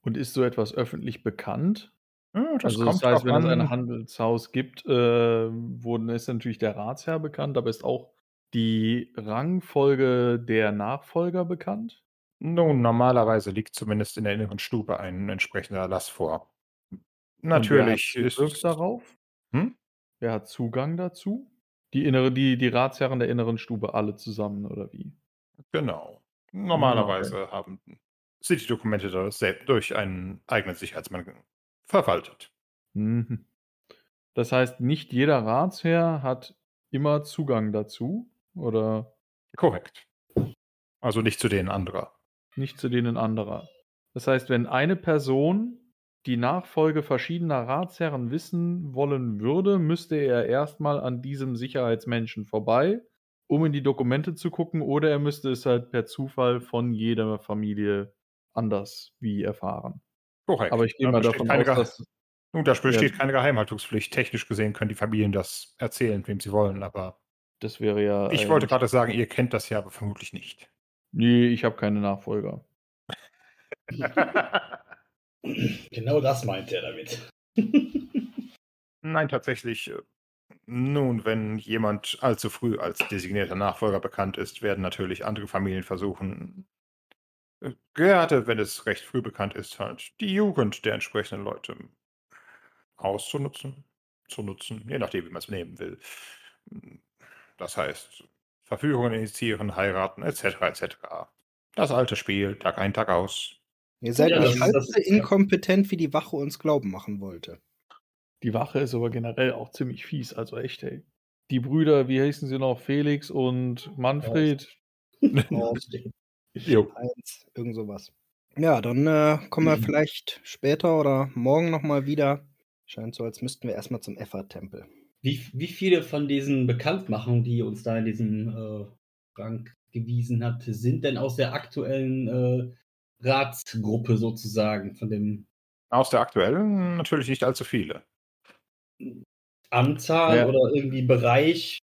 Und ist so etwas öffentlich bekannt? Ja, das Also das kommt heißt, wenn es ein an. Handelshaus gibt, äh, dann ist natürlich der Ratsherr bekannt, aber ist auch die Rangfolge der Nachfolger bekannt? Nun, normalerweise liegt zumindest in der inneren Stube ein entsprechender Erlass vor. Und wer hat Natürlich Zugriff ist. darauf? Hm? Wer hat Zugang dazu? Die innere die die Ratsherren der inneren Stube alle zusammen oder wie? Genau. Ah, okay. Normalerweise haben sind die Dokumente durch einen eigenen Sicherheitsmann verwaltet. Mhm. Das heißt, nicht jeder Ratsherr hat immer Zugang dazu oder Korrekt. Also nicht zu denen anderer. nicht zu denen anderer. Das heißt, wenn eine Person die Nachfolge verschiedener Ratsherren wissen wollen würde, müsste er erstmal an diesem Sicherheitsmenschen vorbei, um in die Dokumente zu gucken, oder er müsste es halt per Zufall von jeder Familie anders wie erfahren. Korrekt. Aber ich gehe Da mal davon aus, dass Nun, da besteht Ja. keine Geheimhaltungspflicht. Technisch gesehen können die Familien das erzählen, wem sie wollen, aber das wäre ja. ich wollte gerade sagen, ihr kennt das ja, aber vermutlich nicht. Nee, ich habe keine Nachfolger. <laughs> Genau das meint er damit. Nein, tatsächlich. äh, Nun, wenn jemand allzu früh als designierter Nachfolger bekannt ist, werden natürlich andere Familien versuchen, äh, gerade wenn es recht früh bekannt ist, halt die Jugend der entsprechenden Leute auszunutzen, zu nutzen, je nachdem, wie man es nehmen will. Das heißt, Verführungen initiieren, heiraten, etc., etc. Das alte Spiel, Tag ein, Tag aus. Ihr seid Ja, nicht halb so inkompetent, wie die Wache uns glauben machen wollte. Die Wache ist aber generell auch ziemlich fies, also echt, ey. Die Brüder, wie heißen sie noch? Felix und Manfred. Horst, <laughs> Jo. Heinz, irgend sowas. Ja, dann äh, kommen wir Mhm. vielleicht später oder morgen nochmal wieder. Scheint so, als müssten wir erstmal zum Effa-Tempel. Wie, wie viele von diesen Bekanntmachungen, die uns da in diesem äh, Frank gewiesen hat, sind denn aus der aktuellen äh, Ratsgruppe sozusagen, von dem Aus der aktuellen natürlich nicht allzu viele. Anzahl Ja. oder irgendwie Bereich?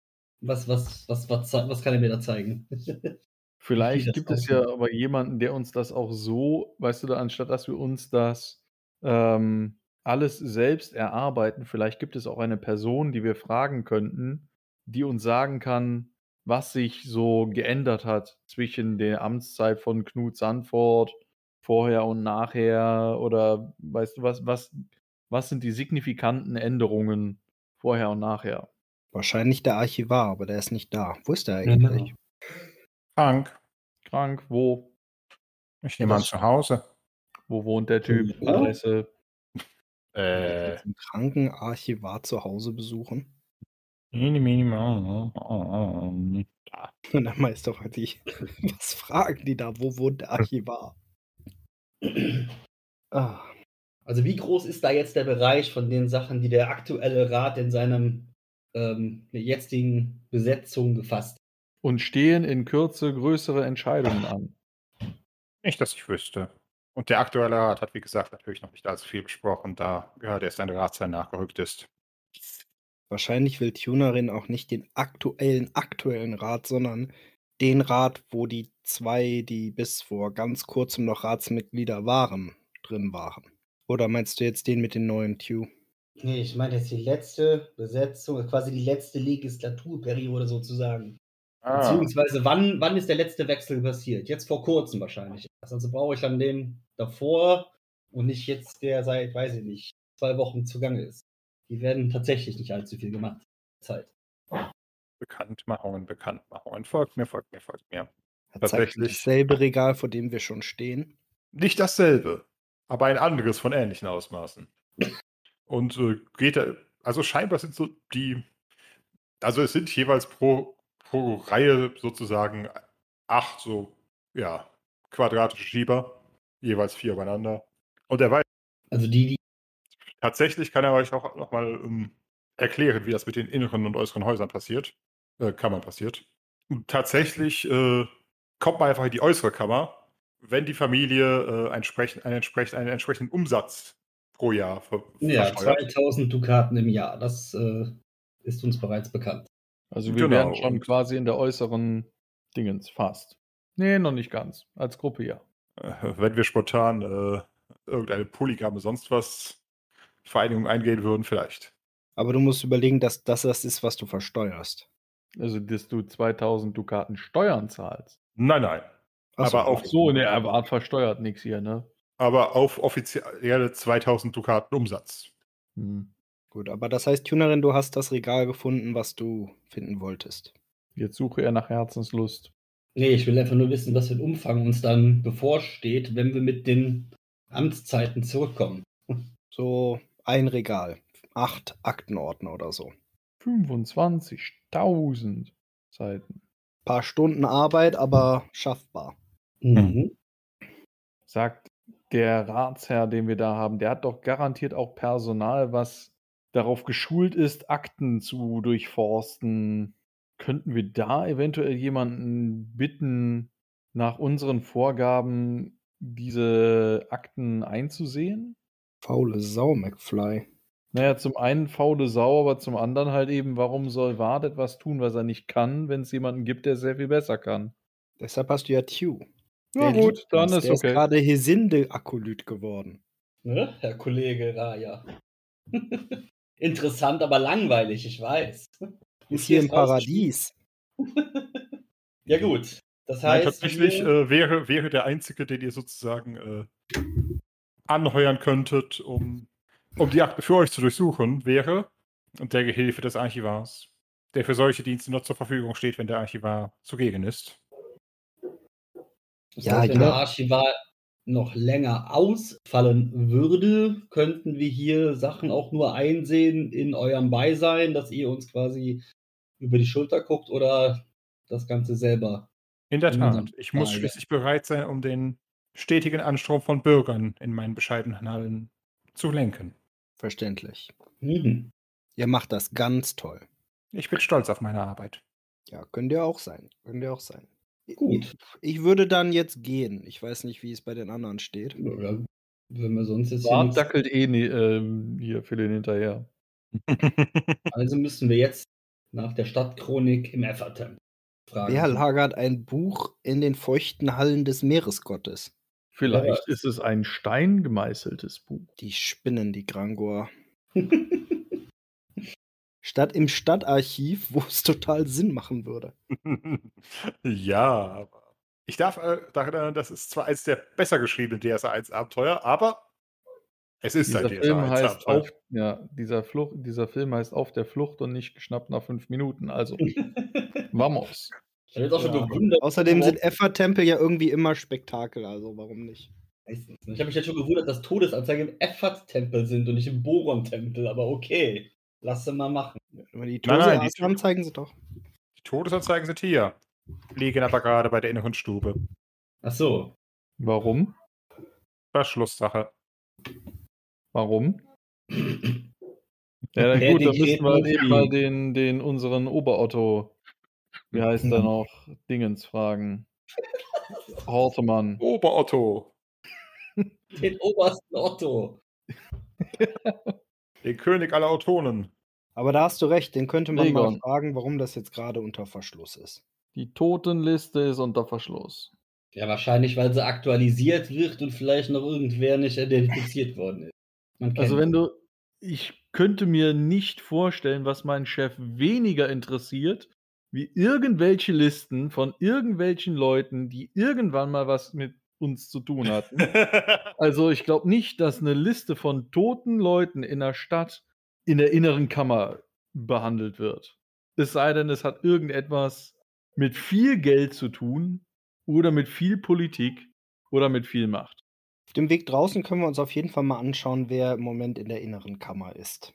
Was, was, was, was, was kann er mir da zeigen? <laughs> Vielleicht gibt es ja aber jemanden, der uns das auch so, weißt du, da, anstatt dass wir uns das ähm, alles selbst erarbeiten, vielleicht gibt es auch eine Person, die wir fragen könnten, die uns sagen kann, was sich so geändert hat zwischen der Amtszeit von Knut Sandfort vorher und nachher oder weißt du was, was, was sind die signifikanten Änderungen vorher und nachher? Wahrscheinlich der Archivar, aber der ist nicht da. Wo ist der eigentlich? Frank, Krank, wo? ich nehme an das- zu Hause. Wo wohnt der Typ? Ja. Adresse? Äh, Einen kranken Archivar zu Hause besuchen. mini, mini, ma- da. Und dann meist doch halt die, was fragen die da? Wo wohnt der Archivar? Ah, Also wie groß ist da jetzt der Bereich von den Sachen, die der aktuelle Rat in seinem ähm, jetzigen Besetzung gefasst und stehen in Kürze größere Entscheidungen an. Nicht, dass ich wüsste. Und der aktuelle Rat hat, wie gesagt, natürlich noch nicht allzu viel besprochen, da gerade erst ein Ratsherr nachgerückt ist. wahrscheinlich will Tunerin auch nicht den aktuellen, aktuellen Rat, sondern den Rat, wo die zwei, die bis vor ganz kurzem noch Ratsmitglieder waren, drin waren. Oder meinst du jetzt den mit den neuen Q? Nee, ich meine jetzt die letzte Besetzung, quasi die letzte Legislaturperiode sozusagen. Ah, Beziehungsweise wann, wann ist der letzte Wechsel passiert? Jetzt vor kurzem wahrscheinlich. Also brauche ich dann den davor und nicht jetzt der seit, weiß ich nicht, zwei Wochen zugange ist. Die werden tatsächlich nicht allzu viel gemacht. Zeit. Bekanntmachungen, Bekanntmachungen. Folgt mir, folgt mir, folgt mir. Er Tatsächlich. dasselbe Regal, vor dem wir schon stehen. Nicht dasselbe, aber ein anderes von ähnlichen Ausmaßen. Und äh, geht da, also scheinbar sind so die Also es sind jeweils pro, pro Reihe sozusagen acht so, ja, quadratische Schieber, jeweils vier übereinander. Und er weiß, Also die, die. tatsächlich kann er euch auch nochmal ähm, erklären, wie das mit den inneren und äußeren Häusern passiert, äh, Kammern passiert. Und tatsächlich äh, kommt man einfach in die äußere Kammer, wenn die Familie äh, entsprechend, einen, entsprechend, einen entsprechenden Umsatz pro Jahr ver Ja, versteuert. 2000 Dukaten im Jahr. Das äh, ist uns bereits bekannt. Also wir Genau, wären schon quasi in der äußeren Dingens fast. Nee, noch nicht ganz. Als Gruppe ja. Äh, wenn wir spontan äh, irgendeine polygame sonst was Vereinigung eingehen würden, vielleicht. Aber du musst überlegen, dass das das ist, was du versteuerst. Also, dass du 2000 Dukaten Steuern zahlst. Nein, nein. Ach so, aber auf, Ach so, ne, er war versteuert nichts hier, ne? aber auf offizielle 2000 Dukaten Umsatz. Hm. Gut, aber das heißt, Tunerin, du hast das Regal gefunden, was du finden wolltest. Jetzt suche er nach Herzenslust. Nee, ich will einfach nur wissen, was für ein Umfang uns dann bevorsteht, wenn wir mit den Amtszeiten zurückkommen. So ein Regal. Acht Aktenordner oder so. 25.000 Seiten. Paar Stunden Arbeit, aber schaffbar. Mhm. Sagt der Ratsherr, den wir da haben, der hat doch garantiert auch Personal, was darauf geschult ist, Akten zu durchforsten. Könnten wir da eventuell jemanden bitten, nach unseren Vorgaben diese Akten einzusehen? Faule Sau, McFly. Naja, zum einen faule Sau, aber zum anderen halt eben, warum soll Ward etwas tun, was er nicht kann, wenn es jemanden gibt, der sehr viel besser kann? Deshalb hast du ja Tew. Ja, Der gut, liebt dann ist Der ist okay. gerade Hesinde-Akolyt geworden. Ne, Herr Kollege Raya. <laughs> Interessant, aber langweilig, ich weiß. Ist hier im ist. Paradies. <laughs> Ja, gut. Das Nein, heißt. tatsächlich wir- äh, wäre, wäre der Einzige, den ihr sozusagen äh, anheuern könntet, um, um die Akte für euch zu durchsuchen, wäre der Gehilfe des Archivars, der für solche Dienste noch zur Verfügung steht, wenn der Archivar zugegen ist. Das Ja, heißt, wenn ja. der Archivar noch länger ausfallen würde, könnten wir hier Sachen auch nur einsehen in eurem Beisein, dass ihr uns quasi über die Schulter guckt oder das Ganze selber. In der Tat, ich muss schließlich bereit sein, um den stetigen Anstrom von Bürgern in meinen bescheidenen Hallen zu lenken. Verständlich. Mhm. Ihr macht das ganz toll. Ich bin stolz auf meine Arbeit. Ja, könnt ihr auch sein. Könnt ihr auch sein. Gut. Ich würde dann jetzt gehen. Ich weiß nicht, wie es bei den anderen steht. Oder wenn wir sonst jetzt Bart nichts, dackelt eh nie, ähm, hier für den hinterher. <laughs> <laughs> Also müssen wir jetzt nach der Stadtchronik im Effertempel fragen. Wer lagert ein Buch in den feuchten Hallen des Meeresgottes? Vielleicht Ja. ist es ein steingemeißeltes Buch. Die spinnen, die Grangor. <laughs> Statt im Stadtarchiv, wo es total Sinn machen würde. <laughs> ja, aber ich darf äh, daran erinnern, das ist zwar eines der besser geschriebenen DSA 1 Abenteuer, aber es ist Dieser ein DSA Film 1 heißt Abenteuer. auf, ja, dieser, Flucht, dieser Film heißt Auf der Flucht und nicht geschnappt nach fünf Minuten. Also, <laughs> vamos. Ich habe jetzt auch schon Ja. gewundert. Außerdem sind Effa-Tempel ja irgendwie immer Spektakel, also warum nicht? Meistens. Ich habe mich jetzt schon gewundert, dass Todesanzeigen im Effert-Tempel sind und nicht im Boron-Tempel, aber okay. Lass sie mal machen. Aber die Nein, nein, die- Todesanzeigen zeigen sie doch. Die Todesanzeigen sind hier. Liegen aber gerade bei der inneren Stube. Ach so. Warum? Verschlusssache. Warum? <clears throat> Ja, dann Der gut, dann müssten wir eben mal den, den unseren Oberotto, wie heißt er Ja. noch, Dingens fragen. Hortemann. <laughs> Oberotto. <laughs> Den obersten Otto. <laughs> Den König aller Autonen. Aber da hast du recht, den könnte man mal Egon. fragen, warum das jetzt gerade unter Verschluss ist. Die Totenliste ist unter Verschluss. Ja, wahrscheinlich, weil sie aktualisiert wird und vielleicht noch irgendwer nicht identifiziert worden ist. Also wenn du, ich könnte mir nicht vorstellen, was meinen Chef weniger interessiert, wie irgendwelche Listen von irgendwelchen Leuten, die irgendwann mal was mit uns zu tun hatten. <laughs> Also ich glaube nicht, dass eine Liste von toten Leuten in der Stadt in der inneren Kammer behandelt wird. Es sei denn, es hat irgendetwas mit viel Geld zu tun oder mit viel Politik oder mit viel Macht. Auf dem Weg draußen können wir uns auf jeden Fall mal anschauen, wer im Moment in der inneren Kammer ist.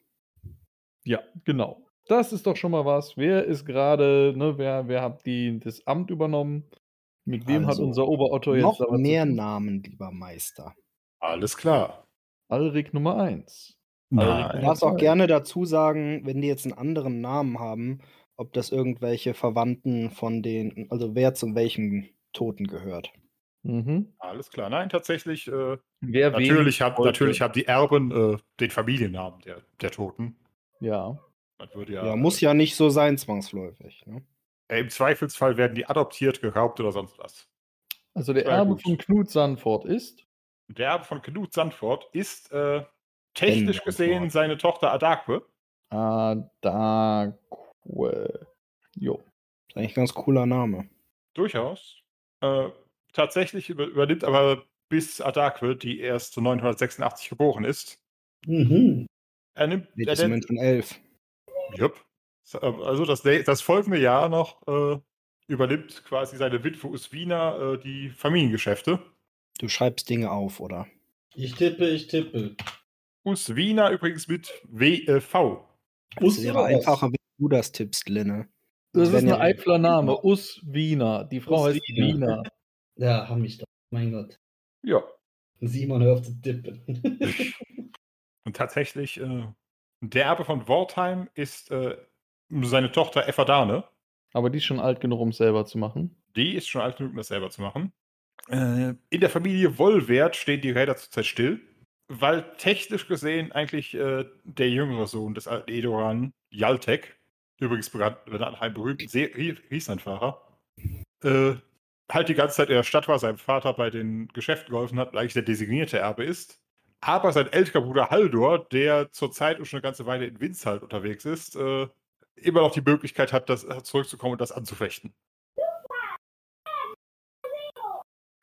Ja, genau. Das ist doch schon mal was. Wer ist gerade, ne, wer, wer hat die, das Amt übernommen? Mit wem hat Also, unser Oberotto jetzt Noch mehr? Namen, lieber Meister. Alles klar. Alrik Nummer 1. Du darfst auch gerne dazu sagen, wenn die jetzt einen anderen Namen haben, ob das irgendwelche Verwandten von den, also wer zu welchem Toten gehört. Mhm. Alles klar. Nein, tatsächlich, äh, Wer natürlich, haben, natürlich haben die Erben äh, den Familiennamen der, der Toten. Ja. Das würde Ja, ja, muss ja nicht so sein, zwangsläufig. Ne? äh, Im Zweifelsfall werden die adoptiert, geraubt oder sonst was. Also der Erbe gut. von Knut Sandfort ist. Der Erbe von Knut Sandfort ist äh, technisch Sandfort. gesehen seine Tochter Adakwe. Adakwe. Jo. Ist eigentlich ein ganz cooler Name. Durchaus. Äh, tatsächlich über, übernimmt aber bis Adakwe, die erst 986 geboren ist, Mhm. er nimmt, Wird er Moment schon elf. Jupp. So, äh, Also das, das folgende Jahr noch äh, übernimmt quasi seine Witwe Uswina äh, die Familiengeschäfte. Du schreibst Dinge auf, oder? Ich tippe, ich tippe. Uswina übrigens mit W, äh, V. Es Wusste wäre einfacher, wenn du das tippst, Linne. Das ist werden ein eitler Name. Us Wiener. Die Frau Us heißt Wiener. Ja, haben mich doch. Mein Gott. Ja. Simon, hör auf zu tippen. Und tatsächlich, äh, der Erbe von Wortheim ist äh, seine Tochter Effadane. Aber die ist schon alt genug, um es selber zu machen. Die ist schon alt genug, um das selber zu machen. Äh, in der Familie Wollwert stehen die Räder zurzeit still, weil technisch gesehen eigentlich äh, der jüngere Sohn des alten Edoran, Jaltek, übrigens bekannt nach einem berühmten See- Rie- Rieslandfahrer, äh, halt die ganze Zeit in der Stadt war, seinem Vater bei den Geschäften geholfen hat und eigentlich der designierte Erbe ist. Aber sein älterer Bruder Haldor, der zurzeit schon eine ganze Weile in Winshalt unterwegs ist, äh, immer noch die Möglichkeit hat, das, zurückzukommen und das anzufechten.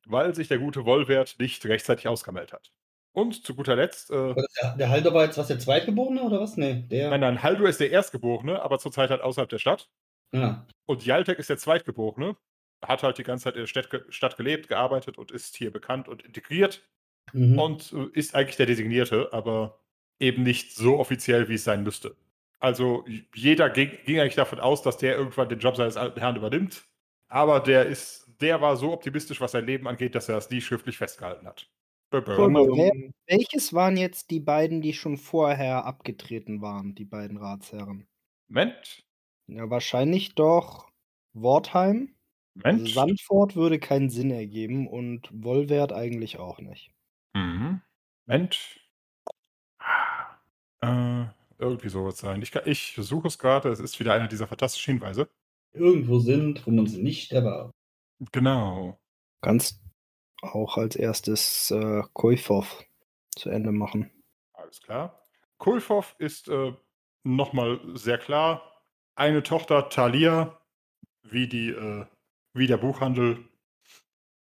Weil sich der gute Wollwert nicht rechtzeitig ausgemeldet hat. Und zu guter Letzt, äh, Der, der Halter war jetzt was, der Zweitgeborene oder was? Nee, der. nein, nein, Haldor ist der Erstgeborene, aber zurzeit halt außerhalb der Stadt. Ja. Und Jaltek ist der Zweitgeborene, hat halt die ganze Zeit in der Stadt, Stadt gelebt, gearbeitet und ist hier bekannt und integriert Mhm. und äh, ist eigentlich der Designierte, aber eben nicht so offiziell, wie es sein müsste. Also jeder ging, ging eigentlich davon aus, dass der irgendwann den Job seines alten Herrn übernimmt, aber der ist, der war so optimistisch, was sein Leben angeht, dass er es nie schriftlich festgehalten hat. Wer, welches waren jetzt die beiden, die schon vorher abgetreten waren, die beiden Ratsherren? Moment, Ja, wahrscheinlich doch Wortheim. Also Moment. Sandfort würde keinen Sinn ergeben und Wollwert eigentlich auch nicht. Mhm. Moment. Äh, irgendwie so wird es sein. Ich, ich suche es gerade, es ist wieder einer dieser fantastischen Hinweise. Irgendwo sind, wo man sie nicht erwartet. Genau. Kannst auch als erstes äh, Koifov zu Ende machen. Alles klar. Kulfov ist äh, nochmal sehr klar. Eine Tochter Thalia, wie die, äh, wie der Buchhandel,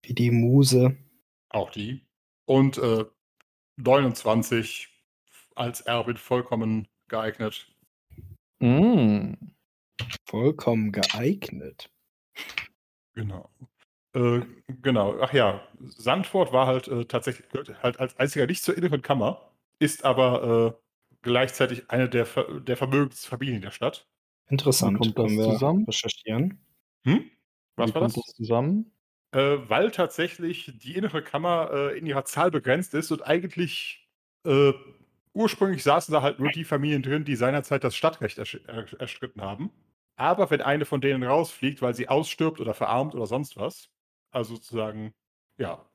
Wie die Muse. auch die. Und äh, 29 als Erbin vollkommen geeignet. Mm. Vollkommen geeignet. Genau. Äh, genau. Ach ja, Sandford war halt äh, tatsächlich gehört halt als einziger nicht zur inneren Kammer, ist aber äh, gleichzeitig eine der, Ver der Vermögensfamilien der Stadt. Interessant. Wie kommt das Können wir zusammen? recherchieren. Hm? Was Wie war kommt das? das zusammen? Äh, weil tatsächlich die innere Kammer äh, in ihrer Zahl begrenzt ist und eigentlich äh, ursprünglich saßen da halt nur die Familien drin, die seinerzeit das Stadtrecht ersch er erstritten haben. Aber wenn eine von denen rausfliegt, weil sie ausstirbt oder verarmt oder sonst was, also sozusagen, ja,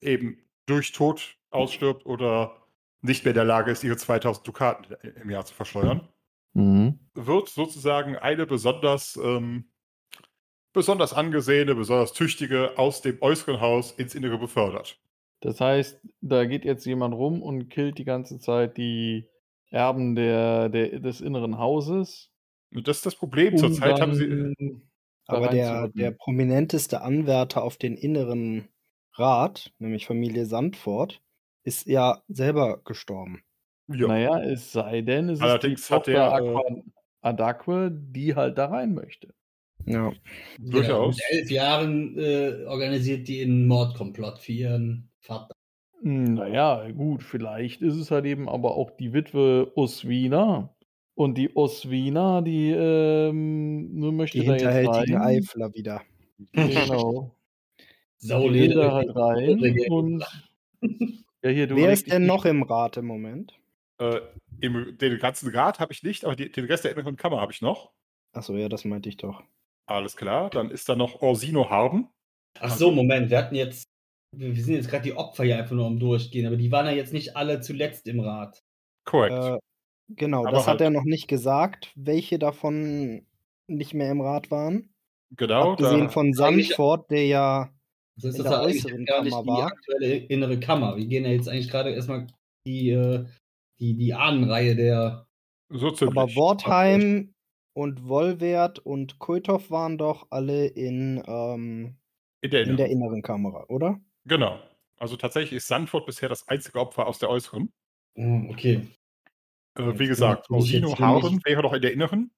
eben durch Tod ausstirbt oder nicht mehr in der Lage ist, ihre 2000 Dukaten im Jahr zu versteuern, Mhm. wird sozusagen eine besonders, ähm, besonders angesehene, besonders tüchtige aus dem äußeren Haus ins Innere befördert. Das heißt, da geht jetzt jemand rum und killt die ganze Zeit die Erben der, der, des inneren Hauses. Und das ist das Problem. Zurzeit haben sie. Aber der, der prominenteste Anwärter auf den inneren Rat, nämlich Familie Sandfort, ist ja selber gestorben. Ja, Naja, es sei denn, es Allerdings ist die hat Tochter er, Aqua Adakwe, die halt da rein möchte. Ja. Durchaus. Ja, mit elf Jahren äh, organisiert die einen Mordkomplott für ihren Vater. Naja, gut, vielleicht ist es halt eben aber auch die Witwe Oswina, Und die Oswina, die ähm, nur möchte Die da jetzt rein. Eifler wieder. Genau. Die will Sauleder. da halt rein und ja, hier, du Wer ist denn noch im Rat im Moment? Äh, im, den ganzen Rat habe ich nicht, aber die, den Rest der inneren Kammer habe ich noch. Achso, ja, das meinte ich doch. Alles klar. Dann ist da noch Orsino Harden. Ach so, Moment, wir hatten jetzt, wir sind jetzt gerade die Opfer hier einfach nur am Durchgehen, aber die waren ja jetzt nicht alle zuletzt im Rat. Korrekt. Äh, genau, Aber das halt- hat er noch nicht gesagt, welche davon nicht mehr im Rat waren. genau. Abgesehen Da, von Sandford, der ja Das ist In das der äußeren gar nicht Kammer die war. aktuelle innere Kammer. Wir gehen ja jetzt eigentlich gerade erstmal die, äh, die, die Ahnenreihe der. so ziemlich. Aber Wortheim und Wollwert und Kulthoff waren doch alle in, ähm, in der, in der inneren. Kamera, oder? Genau. Also tatsächlich ist Sandford bisher das einzige Opfer aus der äußeren. Oh, okay. Äh, wie gesagt, hier Harden wäre noch in der inneren.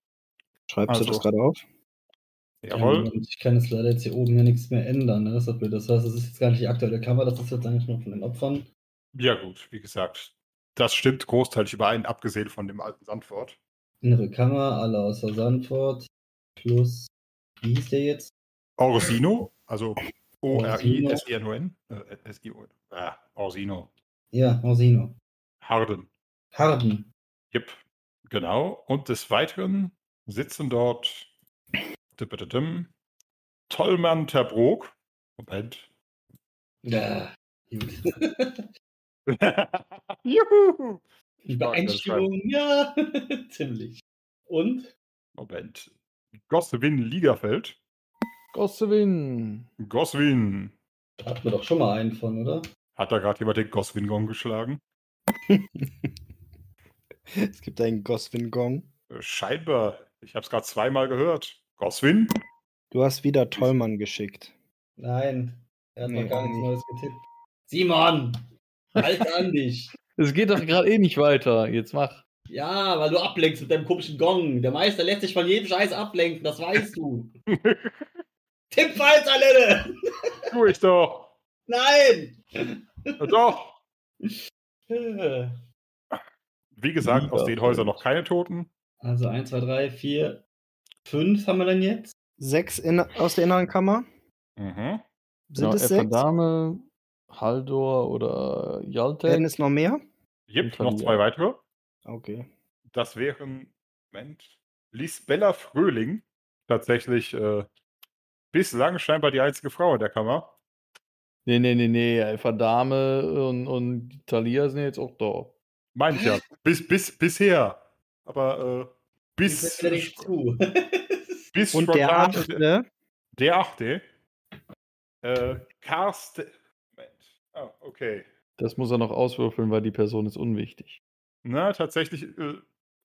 Schreibst du Also- das gerade auf? Jawohl. Ich kann jetzt leider jetzt hier oben ja nichts mehr ändern. Ne? Das, heißt, das ist jetzt gar nicht die aktuelle Kammer, das ist jetzt eigentlich nur von den Opfern. Ja, gut, wie gesagt. Das stimmt großteilig überein, abgesehen von dem alten Sandford. Innere Kammer, alle außer Sandford. Plus, wie hieß der jetzt? Orsino, also. O-R-I-S-I-N-O-N. Äh, S-I-O-N. Ah, Orsino. Ja, Orsino. Harden. Harden. Yep. Genau. Und des Weiteren sitzen dort Tollmann Terbrook. Moment. Ja, gut. <laughs> Juhu! Übereinstimmung, ja, <laughs> ziemlich. Und? Moment. Goswin Ligerfeld. Gossewin. Goswin. Da hatten wir doch schon mal einen von, oder? Hat da gerade jemand den Goswin-Gong geschlagen? <laughs> Es gibt einen Goswin-Gong. Äh, Scheinbar. Ich habe es gerade zweimal gehört. Goswin? Du hast wieder Tollmann geschickt. Nein, er hat Nee, noch gar nichts nicht. Neues getippt. Simon! Halt an dich! Es geht doch gerade eh nicht weiter. Jetzt mach. Ja, weil du ablenkst mit deinem komischen Gong. Der Meister lässt sich von jedem Scheiß ablenken, das weißt du. <laughs> Tipp falsch, Alter! tu ich doch. Nein! Äh, Doch. <laughs> Wie gesagt, aus den. Häusern noch keine Toten. Also 1, 2, 3, 4, 5 haben wir dann jetzt. Sechs in, aus der inneren Kammer? Mhm. Sind Genau, es sechs? Haldor oder Werden Jaltek. es noch mehr? Yep, Und noch zwei weitere. Okay. Das wären, Moment, Lisbella Fröhling. Tatsächlich äh, bislang scheinbar die einzige Frau in der Kammer. Nee, nee, nee, nee. Everdame und, und Thalia sind jetzt auch da. Meine ich ja. Bis, bis, bisher. Aber äh, bis. Zu. <laughs> bis Und der achte? Der achte. Äh, Carsten. Ah, okay. Das muss er noch auswürfeln, weil die Person ist unwichtig. Na, tatsächlich äh,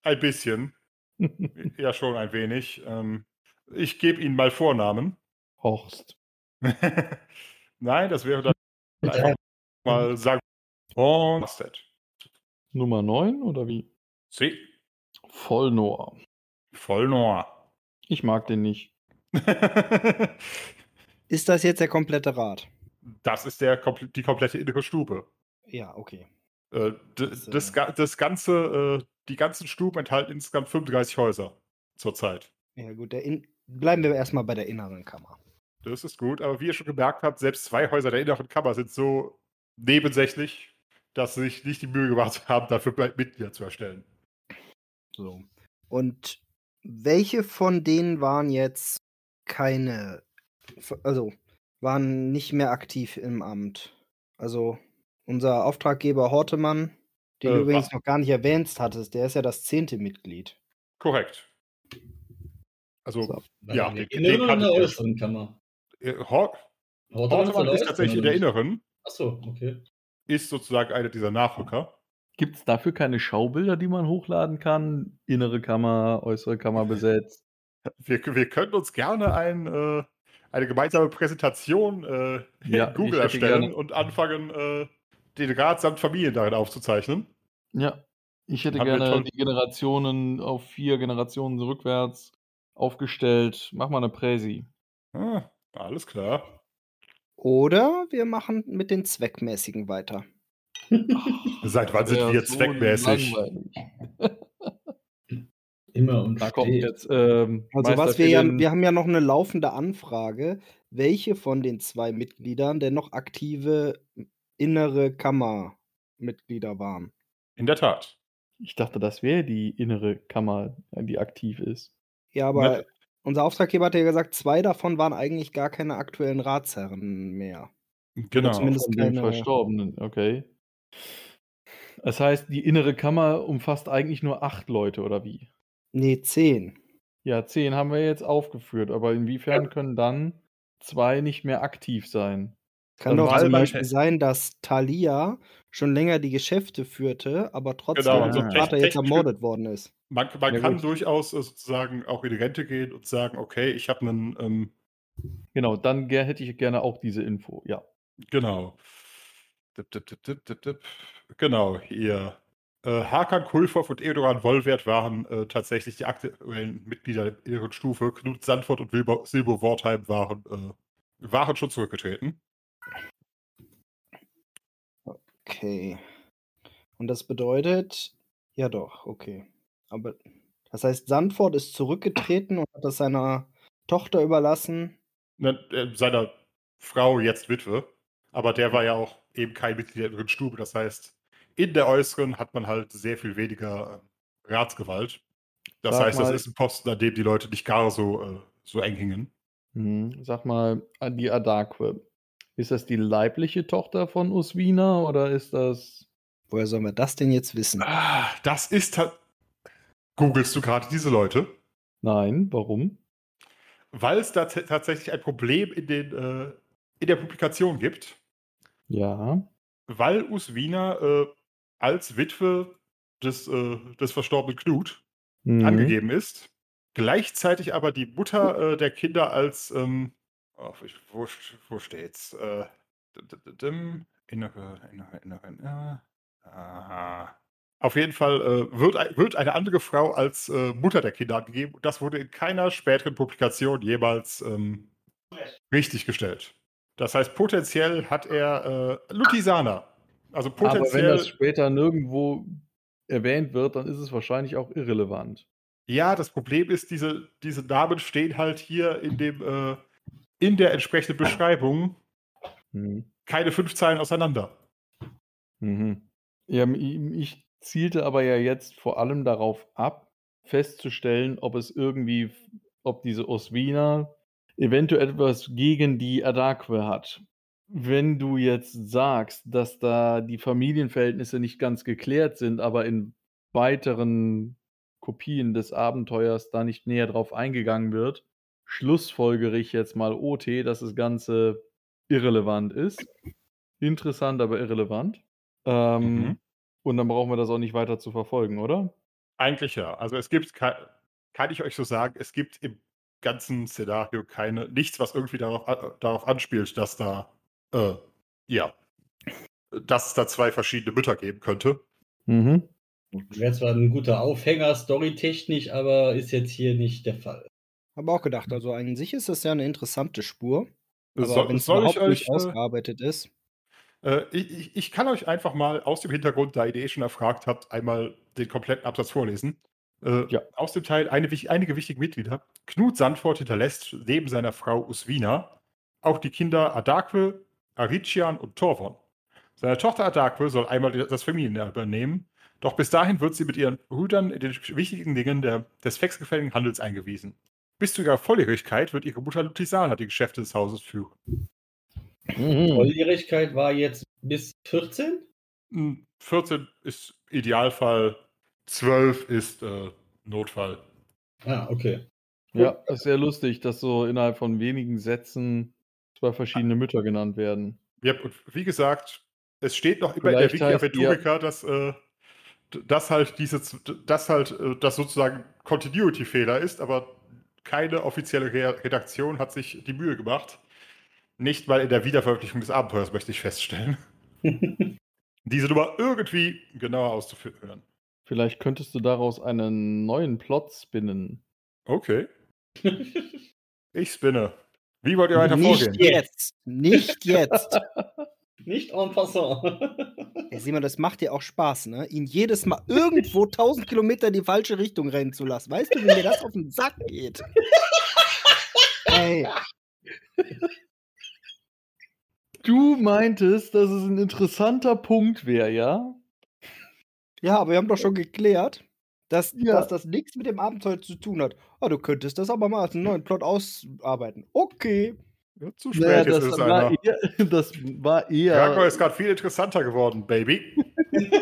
ein bisschen. <laughs> Ja, schon ein wenig. Ähm, ich gebe Ihnen mal Vornamen. Horst. <laughs> Nein, das wäre dann <laughs> einfach mal sagen. Und Nummer 9 oder wie? Sie. Vollnohr. Vollnoir. Ich mag den nicht. Ist das jetzt der komplette Rat? Das ist der, die komplette innere Stube. Ja, okay. Äh, d- Das, äh, das, ga- das ganze, äh, die ganzen Stuben enthalten insgesamt 35 Häuser zurzeit. Ja, gut. Bleiben wir erstmal bei der inneren Kammer. Das ist gut, aber wie ihr schon gemerkt habt, selbst zwei Häuser der inneren Kammer sind so nebensächlich, dass sie sich nicht die Mühe gemacht <laughs> haben, dafür Mitglieder zu erstellen. So. Und welche von denen waren jetzt keine, also waren nicht mehr aktiv im Amt? Also unser Auftraggeber Hortemann, den Äh, du übrigens was? noch gar nicht erwähnt hattest, der ist ja das zehnte Mitglied. Korrekt. Also, So. Ja, in der inneren oder äußeren Kammer? Hort Hortemann Hortemann ist tatsächlich in der inneren? Achso, okay. ist sozusagen einer dieser Nachrücker. Gibt es dafür keine Schaubilder, die man hochladen kann? Innere Kammer, äußere Kammer <laughs> besetzt. Wir, wir können uns gerne ein, äh, eine gemeinsame Präsentation äh, Ja, in Google erstellen gerne- und anfangen, äh, den Rat samt Familien darin aufzuzeichnen. Ja, ich hätte gerne die Generationen auf vier Generationen rückwärts aufgestellt. Mach mal eine Präsi. Ah, alles klar. Oder wir machen mit den Zweckmäßigen weiter. Seit wann sind wir so zweckmäßig? Immer und Da kommt jetzt. Ähm, Also was wir ja, wir haben ja noch eine laufende Anfrage, welche von den zwei Mitgliedern denn noch aktive innere Kammermitglieder waren. In der Tat. Ich dachte, das wäre die innere Kammer, die aktiv ist. Ja, aber Ne- unser Auftraggeber hat ja gesagt, zwei davon waren eigentlich gar keine aktuellen Ratsherren mehr. Genau. zumindest- Von dem keine- Verstorbenen, okay. Das heißt, die innere Kammer umfasst eigentlich nur acht Leute, oder wie? Nee, zehn. Ja, zehn haben wir jetzt aufgeführt, aber inwiefern können dann zwei nicht mehr aktiv sein? Kann Dann doch zum Beispiel sein, dass Thalia schon länger die Geschäfte führte, aber trotzdem Genau, unser also Vater jetzt ermordet worden ist. Man, man Ja, kann gut. durchaus äh, sozusagen auch in die Rente gehen und sagen, okay, ich habe einen, ähm, Genau, dann hätte ich gerne auch diese Info, ja. genau. Dip, dip, dip, dip, dip, dip. Genau, hier. Äh, Hakan Kulfov und Edoran Wollwert waren äh, tatsächlich die aktuellen Mitglieder der ihren Stufe. Knut Sandford und Wilbo, Silbo Wortheim waren, äh, waren schon zurückgetreten. Okay. Und das bedeutet, ja doch, okay. Aber das heißt, Sandford ist zurückgetreten und hat das seiner Tochter überlassen. Ne, äh, seiner Frau, jetzt Witwe. Aber der war ja auch eben kein Mitglied der inneren Stube. Das heißt, in der äußeren hat man halt sehr viel weniger äh, Ratsgewalt. Das Sag heißt, das mal- ist ein Posten, an dem die Leute nicht gar so, äh, so eng hingen. Hm, Sag mal, die Adakwe. Ist das die leibliche Tochter von Uswina oder ist das. Woher sollen wir das denn jetzt wissen? Ah, das ist halt. Googlest du gerade diese Leute? Nein, warum? Weil es da tatsächlich ein Problem in, den, äh, in der Publikation gibt. Ja. Weil Uswina äh, als Witwe des, äh, des verstorbenen Knut Mhm. angegeben ist. Gleichzeitig aber die Mutter äh, der Kinder als, ähm, oh, ich- wo, wo steht's? Äh, innere, innere, innere, innere. Aha. Auf jeden Fall äh, wird, wird eine andere Frau als äh, Mutter der Kinder angegeben. Das wurde in keiner späteren Publikation jemals ähm, richtig gestellt. Das heißt, potenziell hat er äh, Lutisana. Also Aber wenn potenziell. das später nirgendwo erwähnt wird, dann ist es wahrscheinlich auch irrelevant. Ja, das Problem ist, diese, diese Namen stehen halt hier in dem, äh, in der entsprechenden Beschreibung Mhm. keine fünf Zeilen auseinander. Mhm. Ja, ich zielte aber ja jetzt vor allem darauf ab, festzustellen, ob es irgendwie, ob diese Oswina eventuell etwas gegen die Adakwe hat. Wenn du jetzt sagst, dass da die Familienverhältnisse nicht ganz geklärt sind, aber in weiteren Kopien des Abenteuers da nicht näher drauf eingegangen wird, schlussfolgere ich jetzt mal OT, dass das Ganze irrelevant ist. Interessant, aber irrelevant. Ähm, Mhm. Und dann brauchen wir das auch nicht weiter zu verfolgen, oder? Eigentlich ja. Also es gibt, kann, kann ich euch so sagen, es gibt im ganzen Szenario keine, nichts, was irgendwie darauf, a- darauf anspielt, dass da, äh, ja, dass es da zwei verschiedene Mütter geben könnte. Mhm. Wäre zwar ein guter Aufhänger, storytechnisch, aber ist jetzt hier nicht der Fall. Habe auch gedacht, also an sich ist das ja eine interessante Spur. Aber Soll- wenn es soll ich überhaupt nicht euch, äh, ausgearbeitet ist. Äh, ich, ich- kann euch einfach mal aus dem Hintergrund, da ihr die eh schon erfragt habt, einmal den kompletten Absatz vorlesen. Äh, Ja. Aus dem Teil eine, einige wichtige Mitglieder. Knut Sandford hinterlässt neben seiner Frau Uswina auch die Kinder Adakwe, Arician und Torvon. Seine Tochter Adakwe soll einmal das Familienerbe übernehmen, doch bis dahin wird sie mit ihren Brüdern in den wichtigen Dingen der, des wechselgefälligen Handels eingewiesen. Bis zu ihrer Volljährigkeit wird ihre Mutter Lutisana die Geschäfte des Hauses führen. Mhm. Volljährigkeit war jetzt bis 14? Hm, 14 ist Idealfall, 12 ist äh, Notfall. Ah, okay. Ja, ist sehr lustig, dass so innerhalb von wenigen Sätzen zwei verschiedene Mütter genannt werden. Ja, und wie gesagt, es steht noch immer in der Vielleicht Wiki heißt die ja- Aventurica, dass, äh, dass halt diese, dass halt äh, das sozusagen Continuity-Fehler ist, aber keine offizielle Re Redaktion hat sich die Mühe gemacht. Nicht mal in der Wiederveröffentlichung des Abenteuers möchte ich feststellen, <laughs> diese Nummer irgendwie genauer auszuführen. Vielleicht könntest du daraus einen neuen Plot spinnen. Okay, <laughs> ich spinne. Wie wollt ihr weiter Nicht vorgehen? jetzt. Nicht jetzt. <laughs> Nicht en passant. Ey, Simon, das macht dir auch Spaß, ne? Ihn jedes Mal irgendwo 1000 Kilometer in die falsche Richtung rennen zu lassen. Weißt du, wie mir das auf den Sack geht? Ey, Du meintest, dass es ein interessanter Punkt wäre, ja? ja, aber wir haben doch schon geklärt, dass, Ja. dass das nichts mit dem Abenteuer zu tun hat. Ah, du könntest das aber mal als einen neuen Plot ausarbeiten. Okay. Ja, zu spät, Naja, jetzt das, ist es war einer. eher, <laughs> das war eher. Grango ist gerade viel interessanter geworden, Baby. <laughs>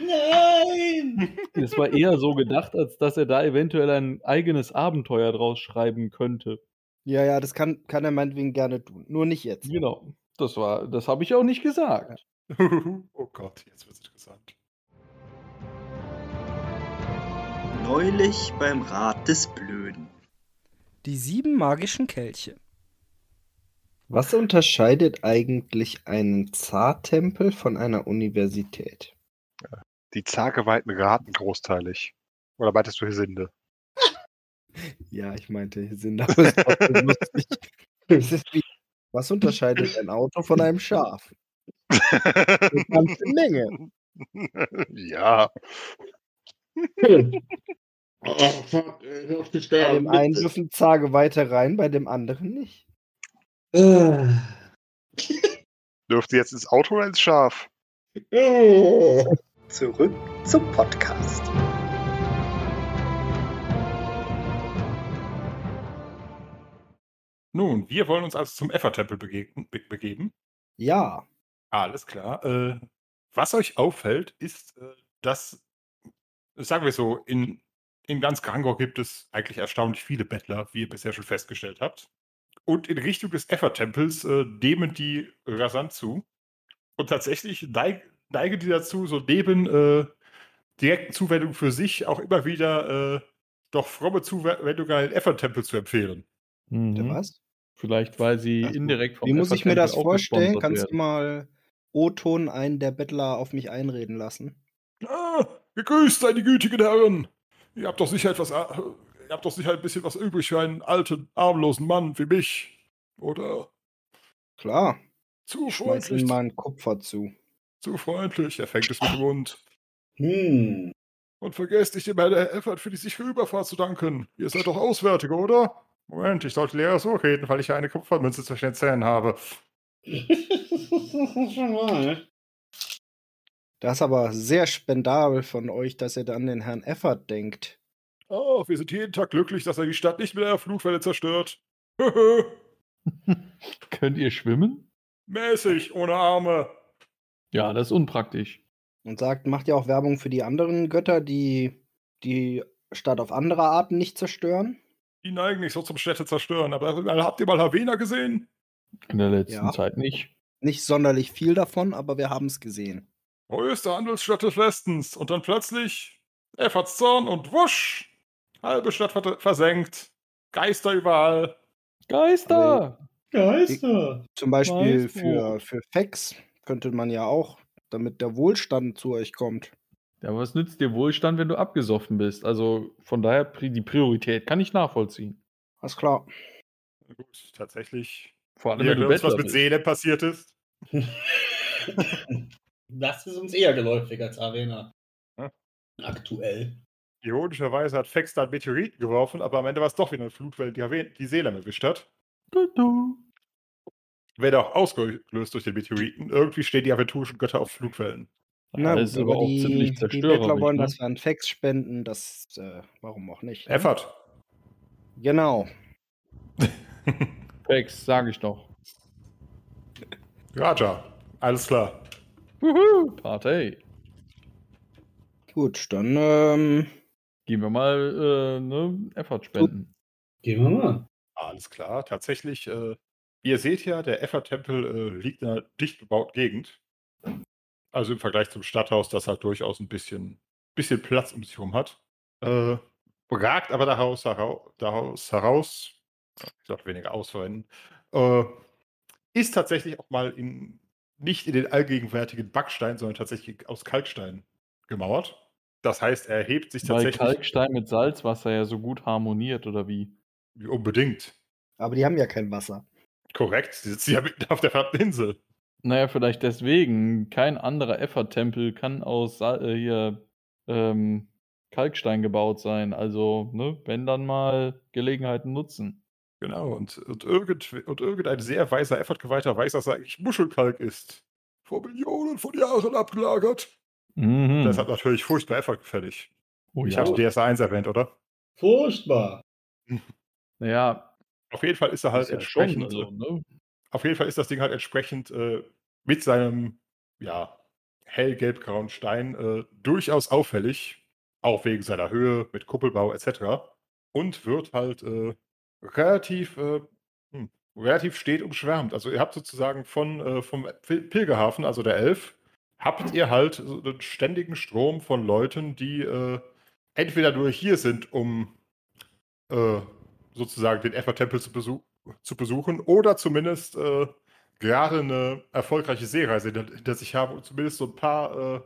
Nein! <laughs> Es war eher so gedacht, als dass er da eventuell ein eigenes Abenteuer draus schreiben könnte. Ja, ja, das kann, kann er meinetwegen gerne tun. Nur nicht jetzt. Genau. Das war, das habe ich auch nicht gesagt. oh Gott, jetzt wird's interessant. Neulich beim Rat des Blöden. Die sieben magischen Kelche. Was unterscheidet eigentlich einen Zartempel von einer Universität? Die Zageweiten raten großteilig. Oder meintest du Hesinde? <laughs> Ja, ich meinte <laughs> wie, was unterscheidet ein Auto von einem Schaf? <laughs> Eine ganze Menge. ja. <laughs> Bei dem einen dürfen Zage weiter rein, bei dem anderen nicht. Dürfte jetzt ins Auto oder ins Schaf? <laughs> Zurück zum Podcast. Nun, wir wollen uns also zum Effer-Tempel begeben. Ja, Alles klar. Äh, was euch auffällt, ist, äh, dass, sagen wir so, in, in ganz Grangor gibt es eigentlich erstaunlich viele Bettler, wie ihr bisher schon festgestellt habt. Und in Richtung des Effer-Tempels äh, nehmen die rasant zu. Und tatsächlich neig, neigen die dazu, so neben äh, direkten Zuwendungen für sich auch immer wieder äh, doch fromme Zuwendungen an den Effer-Tempel zu empfehlen. der Mhm. was? Vielleicht, weil sie Also, indirekt vom Wie muss ich mir das vorstellen? Kannst du mal O-Ton einen der Bettler auf mich einreden lassen? Ah, gegrüßt seien die gütigen Herren. Ihr habt doch sicher etwas, äh, ihr habt doch sicher ein bisschen was übrig für einen alten, armlosen Mann wie mich. Oder? Klar, Zu ich freundlich. ihm mal einen Kupfer zu. Zu freundlich. Er fängt es mit dem Mund. Hm. Und vergesst nicht dem Herrn Effert für die sichere Überfahrt zu danken. Ihr seid doch Auswärtige, oder? Moment, ich sollte leer so reden, weil ich ja eine Kupfermünze zwischen den Zähnen habe. <laughs> Schon mal. Das ist aber sehr spendabel von euch, dass ihr da an den Herrn Effert denkt. Oh, wir sind jeden Tag glücklich, dass er die Stadt nicht mit einer Flutwelle zerstört. <laughs> <laughs> Könnt ihr schwimmen? Mäßig, ohne Arme. Ja, das ist unpraktisch. Und sagt, macht ja auch Werbung für die anderen Götter, die die Stadt auf andere Arten nicht zerstören. Die neigen nicht so zum Städte zerstören, aber habt ihr mal Havena gesehen? In der letzten Ja. Zeit nicht. Nicht sonderlich viel davon, aber wir haben es gesehen. Größte Handelsstadt des Westens. Und dann plötzlich Efforts Zorn und wusch! Halbe Stadt ver versenkt. Geister überall. Geister! Geister. Zum Beispiel für, für Fex könnte man ja auch, damit der Wohlstand zu euch kommt. Ja, was nützt dir Wohlstand, wenn du abgesoffen bist? Also von daher, die Priorität kann ich nachvollziehen. Alles klar. Gut, tatsächlich. Vor allem, wenn du was mit. Seele passiert ist. <laughs> Das ist uns eher geläufig als Arena. Ja. Aktuell. Ironischerweise hat Fex da einen Meteoriten geworfen, aber am Ende war es doch wieder eine Flutwelle, die die Seele erwischt hat. Du, du. Werde auch ausgelöst durch den Meteoriten. Irgendwie stehen die aventurischen Götter auf Flutwellen. Na, das ist aber auch die, ziemlich die Bettler zerstörerisch. wollen Ne? das an Fex spenden, das, äh, warum auch nicht. Ne? Effert. Genau. <laughs> Fex, sage ich doch. Raja. Alles klar. Wuhu, Party. Gut, dann, ähm, Gehen wir mal äh, ne, Effort spenden. Gehen wir mal. Alles klar. Tatsächlich, äh, ihr seht ja, der Effert-Tempel äh, liegt in einer dicht bebauten Gegend. Also im Vergleich zum Stadthaus, das halt durchaus ein bisschen, bisschen Platz um sich herum hat. Äh, ragt aber daraus, herau- daraus heraus, ich sollte weniger ausverwenden, äh, ist tatsächlich auch mal in, nicht in den allgegenwärtigen Backstein, sondern tatsächlich aus Kalkstein gemauert. Das heißt, er hebt sich Weil tatsächlich Kalkstein mit Salzwasser ja so gut harmoniert, oder wie? unbedingt. aber die haben ja kein Wasser. Korrekt, sie sitzen ja mitten auf der verdammten Insel. Naja, vielleicht deswegen. Kein anderer Effort-Tempel kann aus Sa äh, hier ähm, Kalkstein gebaut sein. Also, ne, wenn dann mal Gelegenheiten nutzen. Genau, und, und, irgend, und irgendein sehr weiser Effort-Geweihter weiß, dass er eigentlich Muschelkalk ist. Vor Millionen von Jahren abgelagert. Mhm. Das hat natürlich furchtbar Effort gefällig. oh, Ich ja. hatte DSA1 erwähnt, oder? Furchtbar. <laughs> Naja, Auf jeden Fall ist er halt ist ja schon, entsprechend. also, ne? Auf jeden Fall ist das Ding halt entsprechend äh, mit seinem ja, hellgelb-grauen Stein äh, durchaus auffällig, auch wegen seiner Höhe mit Kuppelbau etc. Und wird halt äh, relativ, äh, hm, relativ steht umschwärmt. Also ihr habt sozusagen von, äh, vom Pil- Pilgerhafen, also der Elf, habt ihr halt so einen ständigen Strom von Leuten, die äh, entweder nur hier sind, um äh, sozusagen den Effort-Tempel zu, besuch zu besuchen oder zumindest äh, gerade eine erfolgreiche Seereise hinter, sich haben und zumindest so ein paar, äh,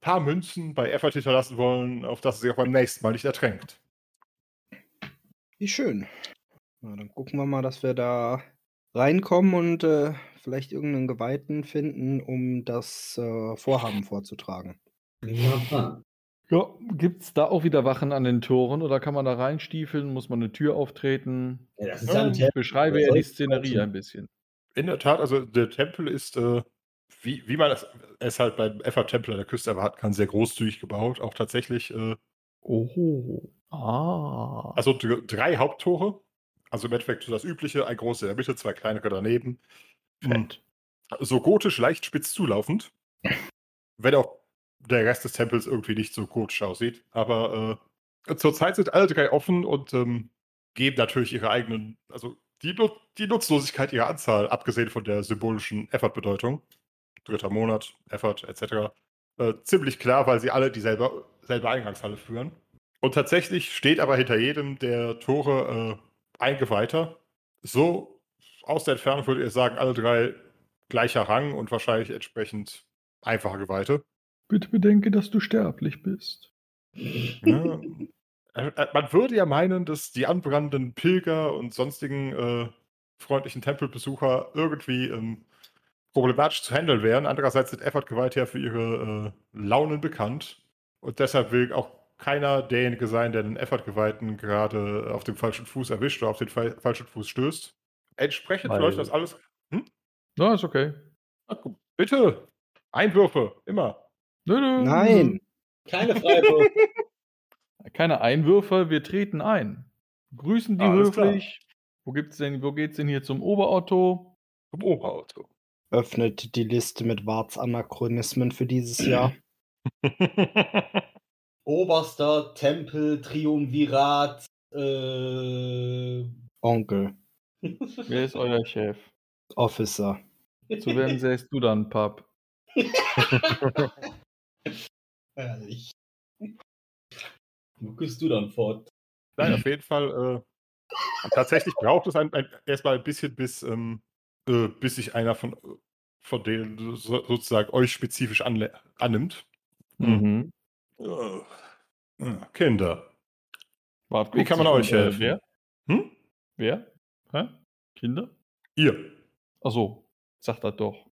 paar Münzen bei Effort hinterlassen wollen, auf das sich auch beim nächsten Mal nicht ertränkt. Wie schön. Na, dann gucken wir mal, dass wir da reinkommen und äh, vielleicht irgendeinen Geweihten finden, um das äh, Vorhaben vorzutragen. Aha. Ja, gibt's da auch wieder Wachen an den Toren oder kann man da reinstiefeln? Muss man eine Tür auftreten? Ja, das ist ja ein Ich Tempel. beschreibe ja die Szenerie ein bisschen. In der Tat, also der Tempel ist, äh, wie, wie man es, es halt beim Effort-Tempel an der Küste erwarten kann, sehr großzügig gebaut. Auch tatsächlich, äh, Oh. Ah. also dr- drei Haupttore. Also im Endeffekt so das Übliche, ein großer in der Mitte, zwei kleinere daneben. Fett. so gotisch leicht spitz zulaufend. <laughs> Wenn auch der Rest des Tempels irgendwie nicht so gotisch aussieht. Aber äh, zurzeit sind alle drei offen und ähm, geben natürlich ihre eigenen, also die, die Nutzlosigkeit ihrer Anzahl, abgesehen von der symbolischen Effort-Bedeutung, dritter Monat, Effort etc., äh, ziemlich klar, weil sie alle dieselbe selbe Eingangshalle führen. Und tatsächlich steht aber hinter jedem der Tore äh, ein Geweihter. So aus der Entfernung würde ich sagen, alle drei gleicher Rang und wahrscheinlich entsprechend einfache Geweihte. Bitte bedenke, dass du sterblich bist. Ja. Äh, äh, Man würde ja meinen, dass die anbrannenden Pilger und sonstigen äh, freundlichen Tempelbesucher irgendwie ähm, problematisch zu handeln wären. Andererseits sind Effort-Geweihte ja für ihre äh, Launen bekannt. Und deshalb will auch keiner derjenige sein, der den Effort-Geweihten gerade auf dem falschen Fuß erwischt oder auf den fa falschen Fuß stößt. Entsprechend Weil- läuft das alles. Na, ist okay. Ach, guck, bitte! Einwürfe, immer. Nö, nö, Nein! Keine Freiwürfe. <laughs> Keine Einwürfe, wir treten ein. Grüßen die Alles klar. höflich. Wo gibt's denn, wo geht's denn hier zum Oberotto? Vom Oberauto. Öffnet die Liste mit Warts Anachronismen für dieses Jahr. <laughs> Oberster Tempel, Triumvirat, äh, Onkel. Wer ist euer Chef? Officer. Zu wem säst du dann, Pap? <laughs> Herrlich. Wo gehst du dann fort? Nein, auf jeden Fall. Äh, tatsächlich braucht es ein, ein, erstmal ein bisschen, bis, ähm, äh, bis sich einer von, von denen so, sozusagen euch spezifisch anle- annimmt. Mhm. Äh, Kinder. Wart Wie kann man euch äh, helfen? Wer? Hm? Wer? Hä? Kinder? Ihr. Achso, sag das doch.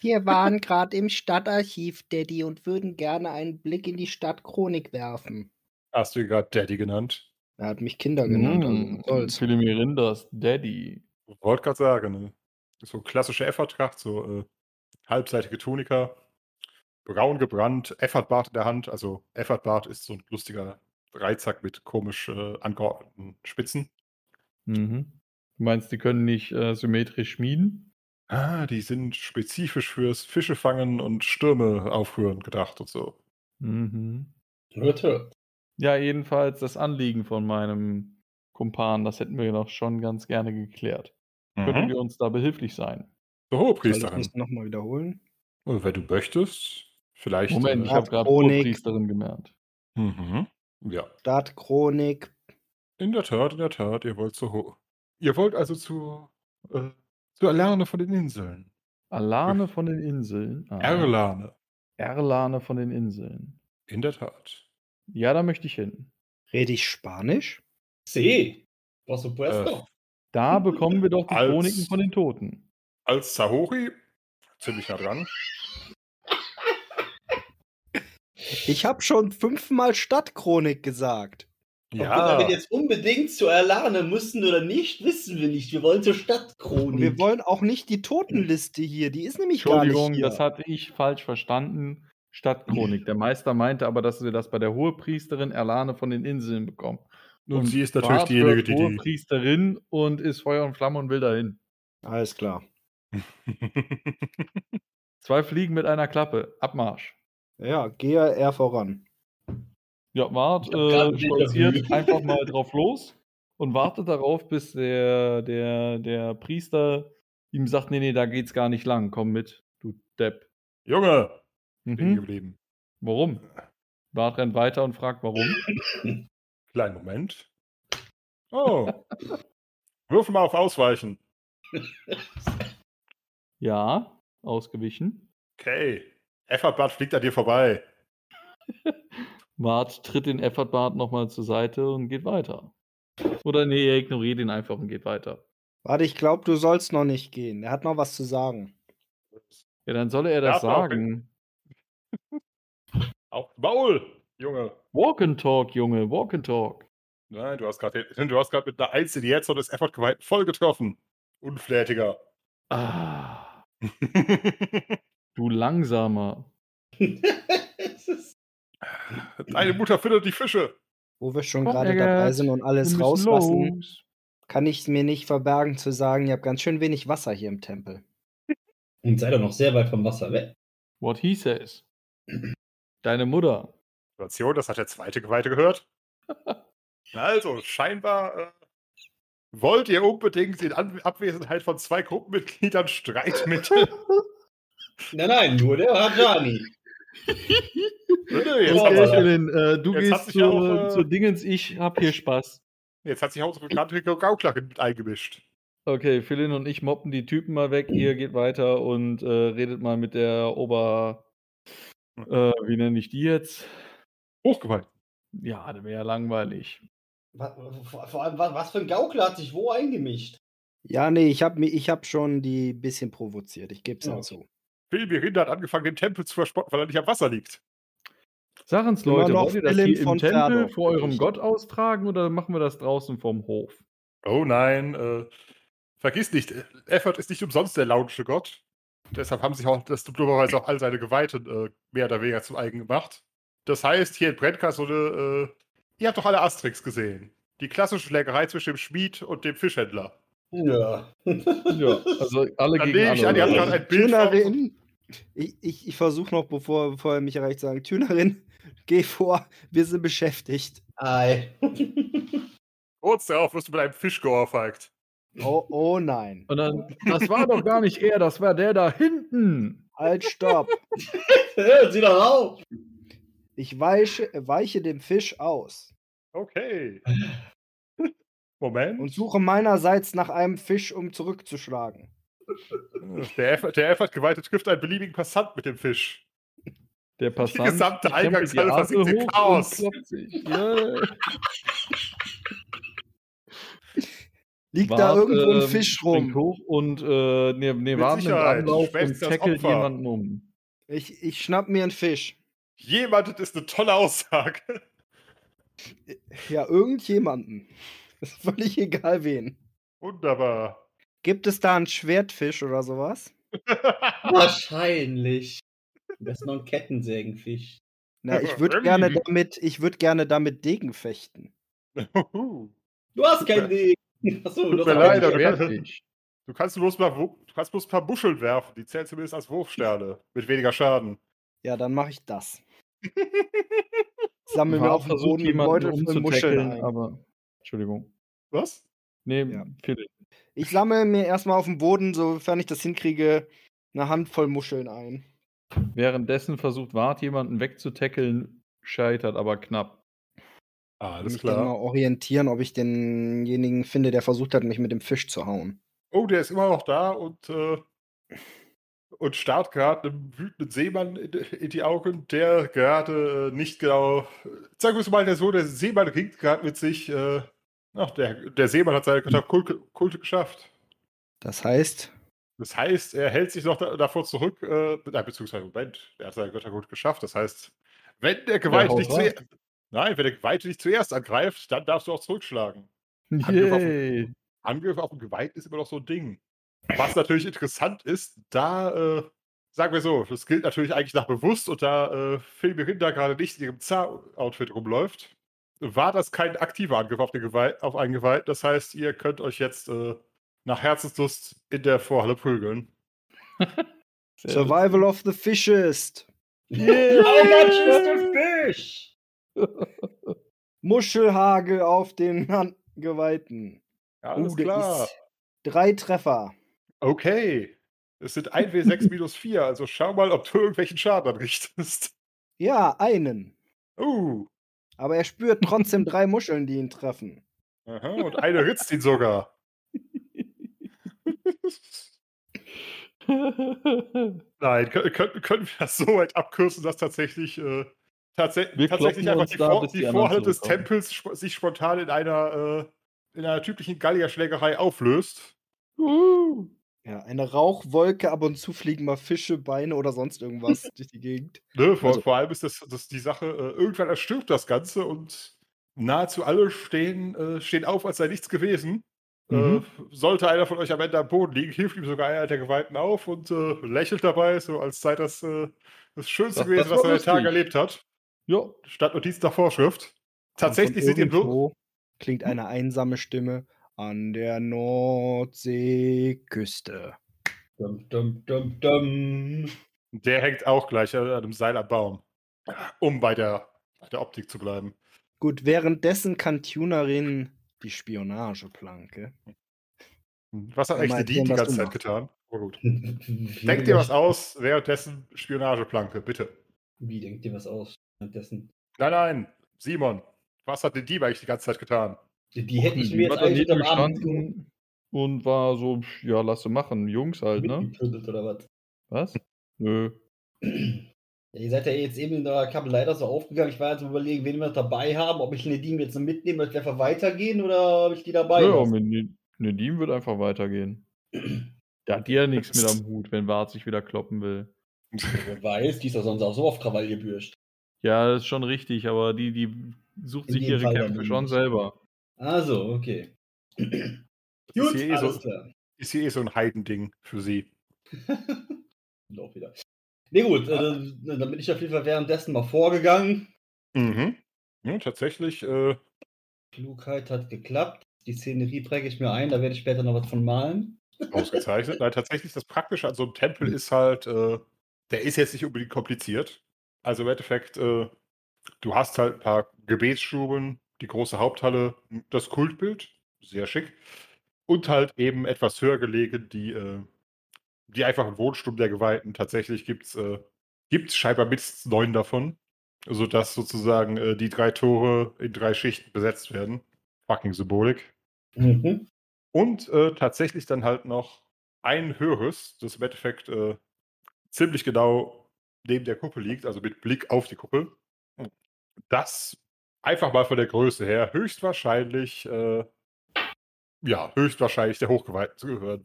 Wir <laughs> waren gerade im Stadtarchiv, Daddy, und würden gerne einen Blick in die Stadtchronik werfen. Hast du ihn gerade Daddy genannt? Er hat mich Kinder genannt, also Mm, was soll's. Philimirindas Daddy. Wollte gerade sagen. Ne? So klassische Effertracht, so äh, halbseitige Tunika, braun gebrannt, Effertbart in der Hand. Also Effertbart ist so ein lustiger Dreizack mit komisch äh, angeordneten Spitzen. Mhm. Du meinst, die können nicht äh, symmetrisch schmieden? Ah, die sind spezifisch fürs Fischefangen und Stürme aufrühren gedacht und so. Mhm. Hört, hört. Ja, jedenfalls das Anliegen von meinem Kumpan, das hätten wir doch schon ganz gerne geklärt. Mhm. ihr uns da behilflich sein? So, Soll ich das nochmal wiederholen? Und wenn du möchtest, vielleicht. Moment, ich Äh, habe gerade Chronik. Hohepriesterin gemerkt. mhm. Ja, Stadtchronik. in der Tat, in der Tat. Ihr wollt zu Ho Ihr wollt also zu, äh, zu Erlerne von den Inseln. Alane von den Inseln. Ah, Erlane. Erlane von den Inseln. In der Tat. Ja, da möchte ich hin. Rede ich Spanisch? Sí. Por supuesto. Da bekommen wir doch die Als- Chroniken von den Toten. Als Sahori ziemlich nah dran. Ich habe schon fünfmal Stadtchronik gesagt. Ob wir Ja, damit jetzt unbedingt zur Erlane müssen oder nicht, wissen wir nicht. Wir wollen zur Und Stadtchronik. wir wollen auch nicht die Totenliste hier. Die ist nämlich gar nicht Entschuldigung, das hatte ich falsch verstanden. Stadtchronik. Der Meister meinte aber, dass wir das bei der Hohepriesterin Erlane von den Inseln bekommen. und sie ist natürlich diejenige, die die. Hohepriesterin und ist Feuer und Flamme und will dahin. Alles klar. Zwei Fliegen mit einer Klappe. Abmarsch. Ja, gehe er voran. Ja, Wart äh, stolziert einfach mal drauf los und wartet darauf, bis der, der, der Priester ihm sagt, nee, nee, da geht's gar nicht lang, komm mit, du Depp. Junge, Mhm. geblieben. Warum? Bart rennt weiter und fragt, warum. <laughs> Kleinen Moment. Oh. Würfel mal auf Ausweichen. Ja, ausgewichen. Okay. Effertblatt fliegt an dir vorbei. <laughs> Bart tritt den Effortbart nochmal zur Seite und geht weiter. Oder nee, er ignoriert ihn einfach und geht weiter. Warte, ich glaube, du sollst noch nicht gehen. Er hat noch was zu sagen. Ja, dann solle er das Darf auch sagen. <laughs> Auf Maul, Junge. Walk and talk, Junge, walk and talk. Nein, du hast gerade du hast gerade mit einer Eins in die Headshot des Effort-Geweihten voll getroffen. Unflätiger. Ah, <laughs> du langsamer. <laughs> Deine Mutter findet die Fische. Wo wir schon gerade dabei sind und alles rauslassen, los. kann ich es mir nicht verbergen zu sagen, ihr habt ganz schön wenig Wasser hier im Tempel. Und sei doch noch sehr weit vom Wasser weg. What he says. Deine Mutter. Situation, das hat der zweite Geweihte gehört. <laughs> Also, scheinbar äh, wollt ihr unbedingt in An Abwesenheit von zwei Gruppenmitgliedern Streit mit. <laughs> Nein, nein, nur der Hajani. <laughs> jetzt, Ja, hat Okay, sich, Philin, äh, du Jetzt gehst zur, auch, äh, zur Dingens, ich hab hier Spaß. jetzt hat sich auch unsere bekannte Gaukler mit eingemischt. Okay, Philin und ich moppen die Typen mal weg, ihr geht weiter und äh, redet mal mit der Ober... Äh, wie nenne ich die jetzt? Hochgeweiht. Ja, das wäre ja langweilig. Vor allem, wa- was für ein Gaukler hat sich wo eingemischt? Ja, nee, ich habe ich hab schon die bisschen provoziert. Ich gebe es Ja, zu. Phil Mirinda hat angefangen, den Tempel zu verspotten, weil er nicht am Wasser liegt. Sag uns, Immer Leute, wollt ihr das Philin hier im Tempel Ferdorf vor eurem. Gott austragen oder machen wir das draußen vom Hof? Oh nein, äh, vergiss nicht, äh, Effort ist nicht umsonst der launische Gott. Deshalb haben sich auch das dummerweise auch all seine Geweihten äh, mehr oder weniger zum eigen gemacht. Das heißt, hier in Brenka so eine, äh, ihr habt doch alle Asterix gesehen. Die klassische Schlägerei zwischen dem Schmied und dem Fischhändler. Ja. Ja, also alle Dann gegen nehme ich an, ihr habt alle. gerade ein Bild ich, ich, ich versuche noch, bevor, bevor er mich erreicht, zu sagen, Tünerin, <laughs> geh vor, wir sind beschäftigt. Ei. <laughs> Kurz darauf wirst du mit einem Fisch geohrfeigt. Oh, oh nein. Und dann, das war doch gar nicht er, das war der da hinten. Halt, stopp. <laughs> Hören Sie doch auf. Ich weiche, weiche dem Fisch aus Okay. Moment. und suche meinerseits nach einem Fisch, um zurückzuschlagen. <laughs> der Effort, der Effort geweihte trifft einen beliebigen Passant mit dem Fisch. Der Passant gesamte krempelt Eingangshalle die versinkt in und Chaos. <laughs> Liegt da Wart, irgendwo ein ähm, Fisch rum? hoch und äh, nee, nee, warten im. Anlauf und das tackelt jemanden um. Ich, ich schnapp mir einen Fisch. Jemand ist eine tolle Aussage. Ja, irgendjemanden. Ist <laughs> völlig egal wen. Wunderbar. Gibt es da einen Schwertfisch oder sowas? Wahrscheinlich. Das ist noch ein Kettensägenfisch. Na, ich <laughs> würde gerne damit, ich würde gerne damit Degen fechten. <laughs> Du hast kein Ding. Achso, du hast leid, Schwertfisch. Du kannst bloß mal, du kannst bloß ein paar Muscheln werfen. Die zählen zumindest als Wurfsterne. Mit weniger Schaden. Ja, dann mache ich das. <laughs> Sammel mir Wart auf versucht, Boden Beutel voll Muscheln ein. aber. Entschuldigung. Was? Nee, Ja. Philipp. Ich sammle mir erstmal auf dem Boden, sofern ich das hinkriege, eine Handvoll Muscheln ein. Währenddessen versucht Wart, jemanden wegzutackeln, scheitert aber knapp. Ah, Alles mich dann mal orientieren, ob ich denjenigen finde, der versucht hat, mich mit dem Fisch zu hauen. Oh, der ist immer noch da und, äh, und starrt gerade einem wütenden Seemann in, in die Augen, der gerade äh, nicht genau. Sagen wir es mal so, der Seemann ringt gerade mit sich. Äh, ach, der, der Seemann hat seine Katakulte Kulte geschafft. Das heißt, Das heißt, er hält sich noch da, davor zurück, äh, nein, beziehungsweise Moment, er hat seine Götter gut geschafft. Das heißt, wenn der Geweihte haut dich zuerst, nein, wenn der Geweihte dich zuerst angreift, dann darfst du auch zurückschlagen. Angriff auf- Yay. Angriff auf den Geweihten ist immer noch so ein Ding. Was natürlich interessant ist, da, äh, sagen wir so, das gilt natürlich eigentlich nach bewusst und da äh, Filmerin da gerade nicht in ihrem Zar-Outfit rumläuft, war das kein aktiver Angriff auf, den Geweih auf einen Geweihten. Das heißt, ihr könnt euch jetzt äh, nach Herzenslust in der Vorhalle prügeln. <laughs> Survival of the Fittest. How much is the fish? <laughs> Muschelhagel auf den Geweihten. Ja, alles Uh, klar. drei Treffer. Okay. Es sind 1W6 <laughs> minus 4, also schau mal, ob du irgendwelchen Schaden anrichtest. Ja, einen. Uh. Aber er spürt trotzdem drei Muscheln, die ihn treffen. Aha, und eine ritzt ihn sogar. Nein, können, können, wir das so weit abkürzen, dass tatsächlich, äh, tatsä Wir tatsächlich einfach die, da, Vor die die Vorhalle des. Tempels sp sich spontan in einer, äh, in einer typischen Gallierschlägerei auflöst? Uh. Ja, eine Rauchwolke, ab und zu fliegen mal Fische, Beine oder sonst irgendwas <laughs> durch die Gegend. Ne, vor, Also- vor allem ist das, das die Sache, äh, irgendwann erstirbt das Ganze und nahezu alle stehen, äh, stehen auf, als sei nichts gewesen. Mhm. Äh, sollte einer von euch am Ende am Boden liegen, hilft ihm sogar einer der Geweihten auf und äh, lächelt dabei, so als sei das äh, das Schönste Das- gewesen, das was er den Tag erlebt hat. Ja, Statt Notiz nach Vorschrift. Tatsächlich seht ihr bloß. klingt eine einsame Stimme an der Nordseeküste. Dum, dum, dum, dum. Der hängt auch gleich an einem Seil am Baum. Um bei der, bei der Optik zu bleiben. Gut, währenddessen kann Tunerin die Spionageplanke. Was hat eigentlich die die ganze Zeit getan? Oh, gut. <laughs> Denkt dir was aus, währenddessen Spionageplanke, bitte. Wie denkt ihr was aus? Währenddessen? Nein, nein, Simon, was hat denn die eigentlich die ganze Zeit getan? Die, die hätte ich die mir jetzt eigentlich am Abend und war so, ja, lass sie machen, Jungs halt, ne? oder was? Was? Nö. <clears throat> Ja, ihr seid ja jetzt eben in der Kabelei so aufgegangen. Ich war jetzt überlegen, wen wir dabei haben, ob ich Nedim jetzt mitnehme, ob wir einfach weitergehen oder ob ich die dabei Ja, lasse. mit Ne- Nedim wird einfach weitergehen. <clears throat> Der hat ja nichts <clears throat> mit am Hut, wenn Wart sich wieder kloppen will. Wer weiß, die ist doch sonst auch so auf Krawall gebürscht. Ja, das ist schon richtig, aber die, die sucht In sich ihre Fall Kämpfe schon selber. Also, okay. Gut, ist hier, eh so, ist hier eh so ein Heidending für sie. <laughs> Auch wieder. Nee, gut, äh, dann bin ich auf jeden Fall währenddessen mal vorgegangen. Mhm. Ja, tatsächlich, äh, Klugheit hat geklappt. Die Szenerie präge ich mir ein, da werde ich später noch was von malen. <laughs> ausgezeichnet. Nein, tatsächlich, das Praktische an so einem Tempel ist halt, äh, der ist jetzt nicht unbedingt kompliziert. Also im Endeffekt, äh, du hast halt ein paar Gebetsstuben, die große Haupthalle, das Kultbild, sehr schick. Und halt eben etwas höher gelegen, die, äh, die einfachen Wohnstuben der Geweihten. Tatsächlich gibt es äh, gibt's scheinbar mindestens neun davon, sodass sozusagen äh, die drei Tore in drei Schichten besetzt werden. Fucking Symbolik. Mhm. Und äh, tatsächlich dann halt noch ein höheres, das im Endeffekt äh, ziemlich genau neben der Kuppel liegt, also mit Blick auf die Kuppel. Das einfach mal von der Größe her höchstwahrscheinlich, äh, ja, höchstwahrscheinlich der Hochgeweihten zugehören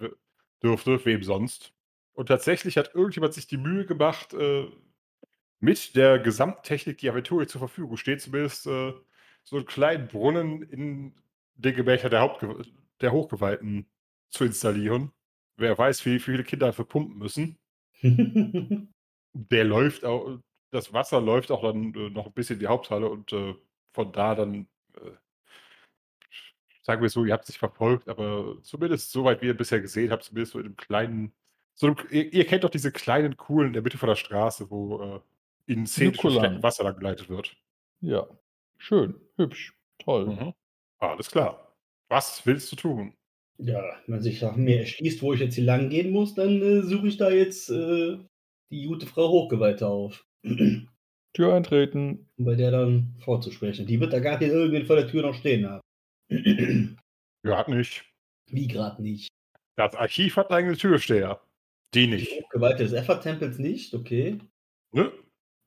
dürfte, wem sonst. Und tatsächlich hat irgendjemand sich die Mühe gemacht, äh, mit der Gesamttechnik, die Aventurie zur Verfügung steht, zumindest äh, so einen kleinen Brunnen in den Gemächern der, Hauptge der Hochgeweihten zu installieren. Wer weiß, wie viele Kinder dafür pumpen müssen. <laughs> Der läuft auch, das Wasser läuft auch dann äh, noch ein bisschen in die Haupthalle und äh, von da dann, äh, sagen wir so, ihr habt es nicht verfolgt, aber zumindest soweit wie ihr bisher gesehen habt, zumindest so in einem kleinen, so einem, ihr, ihr kennt doch diese kleinen Kuhlen in der Mitte von der Straße, wo äh, in Nukulan. Städten Wasser lang geleitet wird. Ja. Schön, hübsch, toll. Mhm. Alles klar. Was willst du tun? ja, wenn sich nach mir erschließt, wo ich jetzt hier lang gehen muss, dann äh, suche ich da jetzt äh, die gute Frau Hochgeweihte auf. <clears throat> um Tür eintreten. bei der dann vorzusprechen. Die wird da gar nicht irgendwen vor der Tür noch stehen haben. Ja, hat nicht. Wie gerade nicht. Das Archiv hat einen Türsteher. Die Die nicht. Hochgeweihte des Effa-Tempels nicht, okay. Ne?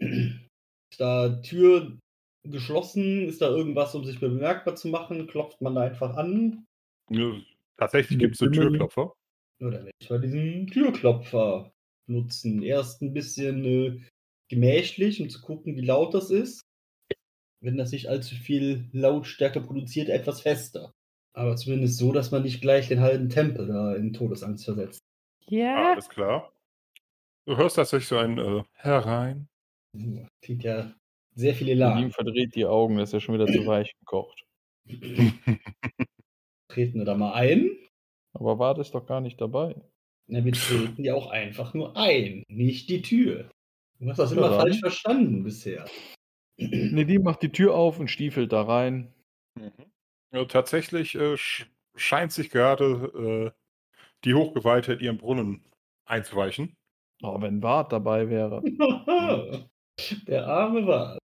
Ist da Tür geschlossen? Ist da irgendwas, um sich bemerkbar zu machen? Klopft man da einfach an? Ne, Tatsächlich gibt es einen. Türklopfer. Oder werde ich mal diesen Türklopfer nutzen. Erst ein bisschen äh, gemächlich, um zu gucken, wie laut das ist. Wenn das nicht allzu viel Lautstärke produziert, etwas fester. Aber zumindest so, dass man nicht gleich den halben Tempel da in Todesangst versetzt. Ah, Alles klar. Du hörst tatsächlich so ein äh, herein. Klingt ja sehr viel Ihm Elan. verdreht die Augen, das ist ja schon wieder zu weich gekocht. <clears throat> Treten wir da mal ein? Aber Wart ist doch gar nicht dabei. Na, wir treten ja auch einfach nur ein, nicht die Tür. Du hast das Ja, immer dann. falsch verstanden bisher. Nedim macht die Tür auf und stiefelt da rein. Mhm. Ja, tatsächlich äh, sch scheint sich gerade äh, die Hochgeweihte in ihren Brunnen einzuweichen. Oh, wenn Wart dabei wäre. <laughs> Der arme war.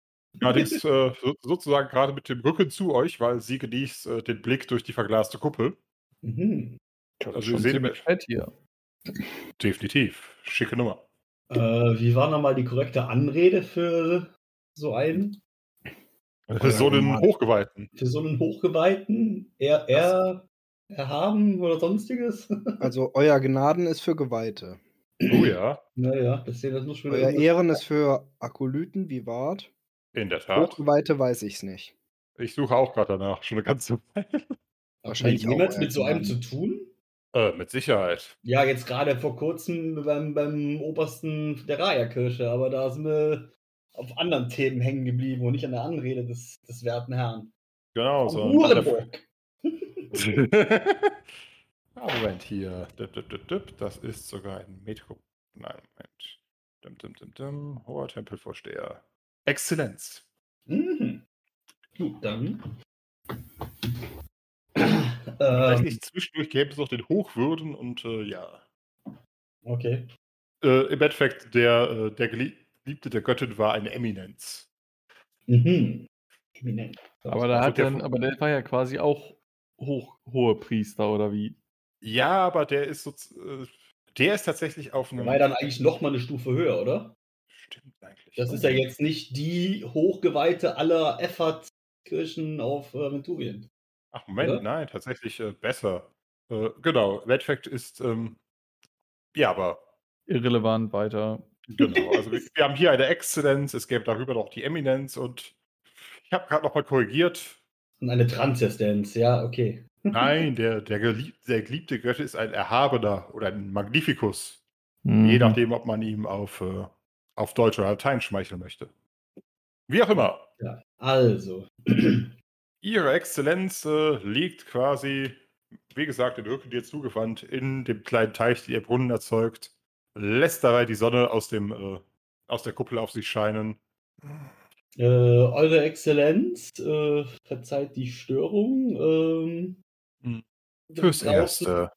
Allerdings äh, so, sozusagen gerade mit dem Rücken zu euch, weil sie genießt äh, den Blick durch die verglaste Kuppel. Mhm. Also ist wir sehen fett hier. Definitiv. Schicke Nummer. Äh, wie war nochmal die korrekte Anrede für so einen? Für so einen. Hochgeweihten. Für so einen Hochgeweihten? Er, er, erhaben oder sonstiges? <laughs> Also euer Gnaden ist für Geweihte. Oh ja, naja, das, das muss schon wieder Euer Ehren ist für Akolyten wie Wart. in der Tat. Hochgeweihte weiß ich's nicht. Ich suche auch gerade danach, schon eine ganze Weile. Wahrscheinlich auch mit so einem zu tun? Äh, mit Sicherheit. Ja, jetzt gerade vor kurzem beim, beim Obersten der Raya-Kirche, aber da sind wir auf anderen Themen hängen geblieben und nicht an der Anrede des, des werten Herrn. Genau, Am so <laughs> ah, <laughs> Moment, hier. Das ist sogar ein Metro. Nein, Moment. Dim, dim, dim, dim. Hoher Tempelvorsteher. Exzellenz. Mhm. Gut, dann. Vielleicht ähm, nicht zwischendurch gäbe es noch den Hochwürden und äh, ja. okay. Äh, Im Endeffekt, der, äh, der Geliebte der Göttin war eine Eminenz. Mhm. Eminent. Aber, da Also hat der dann, aber der war ja quasi auch hoch, hohe Priester oder wie? Ja, aber der ist so. Äh, der ist tatsächlich auf Der einem. war ja dann eigentlich noch mal eine Stufe höher, oder? Stimmt eigentlich. Das ist ja jetzt nicht die Hochgeweihte aller Effert-Kirchen auf äh, Venturien. Ach, Moment, oder? nein, tatsächlich äh, besser. Äh, genau, im Endeffekt ist. Ähm, ja, aber Irrelevant weiter. Genau, <laughs> also wir, wir haben hier eine Exzellenz, es gäbe darüber noch die Eminenz und ich habe gerade nochmal korrigiert. Und eine Transistenz, ja, okay. Nein, <laughs> der, der, gelieb, der geliebte Götter ist ein Erhabener oder ein Magnificus. Je Mhm. nachdem, ob man ihm auf, äh, auf Deutsch oder Latein schmeicheln möchte. Wie auch immer. Ja. Also. <clears throat> Ihre Exzellenz äh, liegt quasi, wie gesagt, den Rücken dir zugewandt in dem kleinen Teich, der ihr Brunnen erzeugt. Lässt dabei die Sonne aus, dem, äh, aus der Kuppel auf sich scheinen. Äh, Eure Exzellenz, äh, verzeiht die Störung. Ähm, Hm. Fürs draußen, Erste.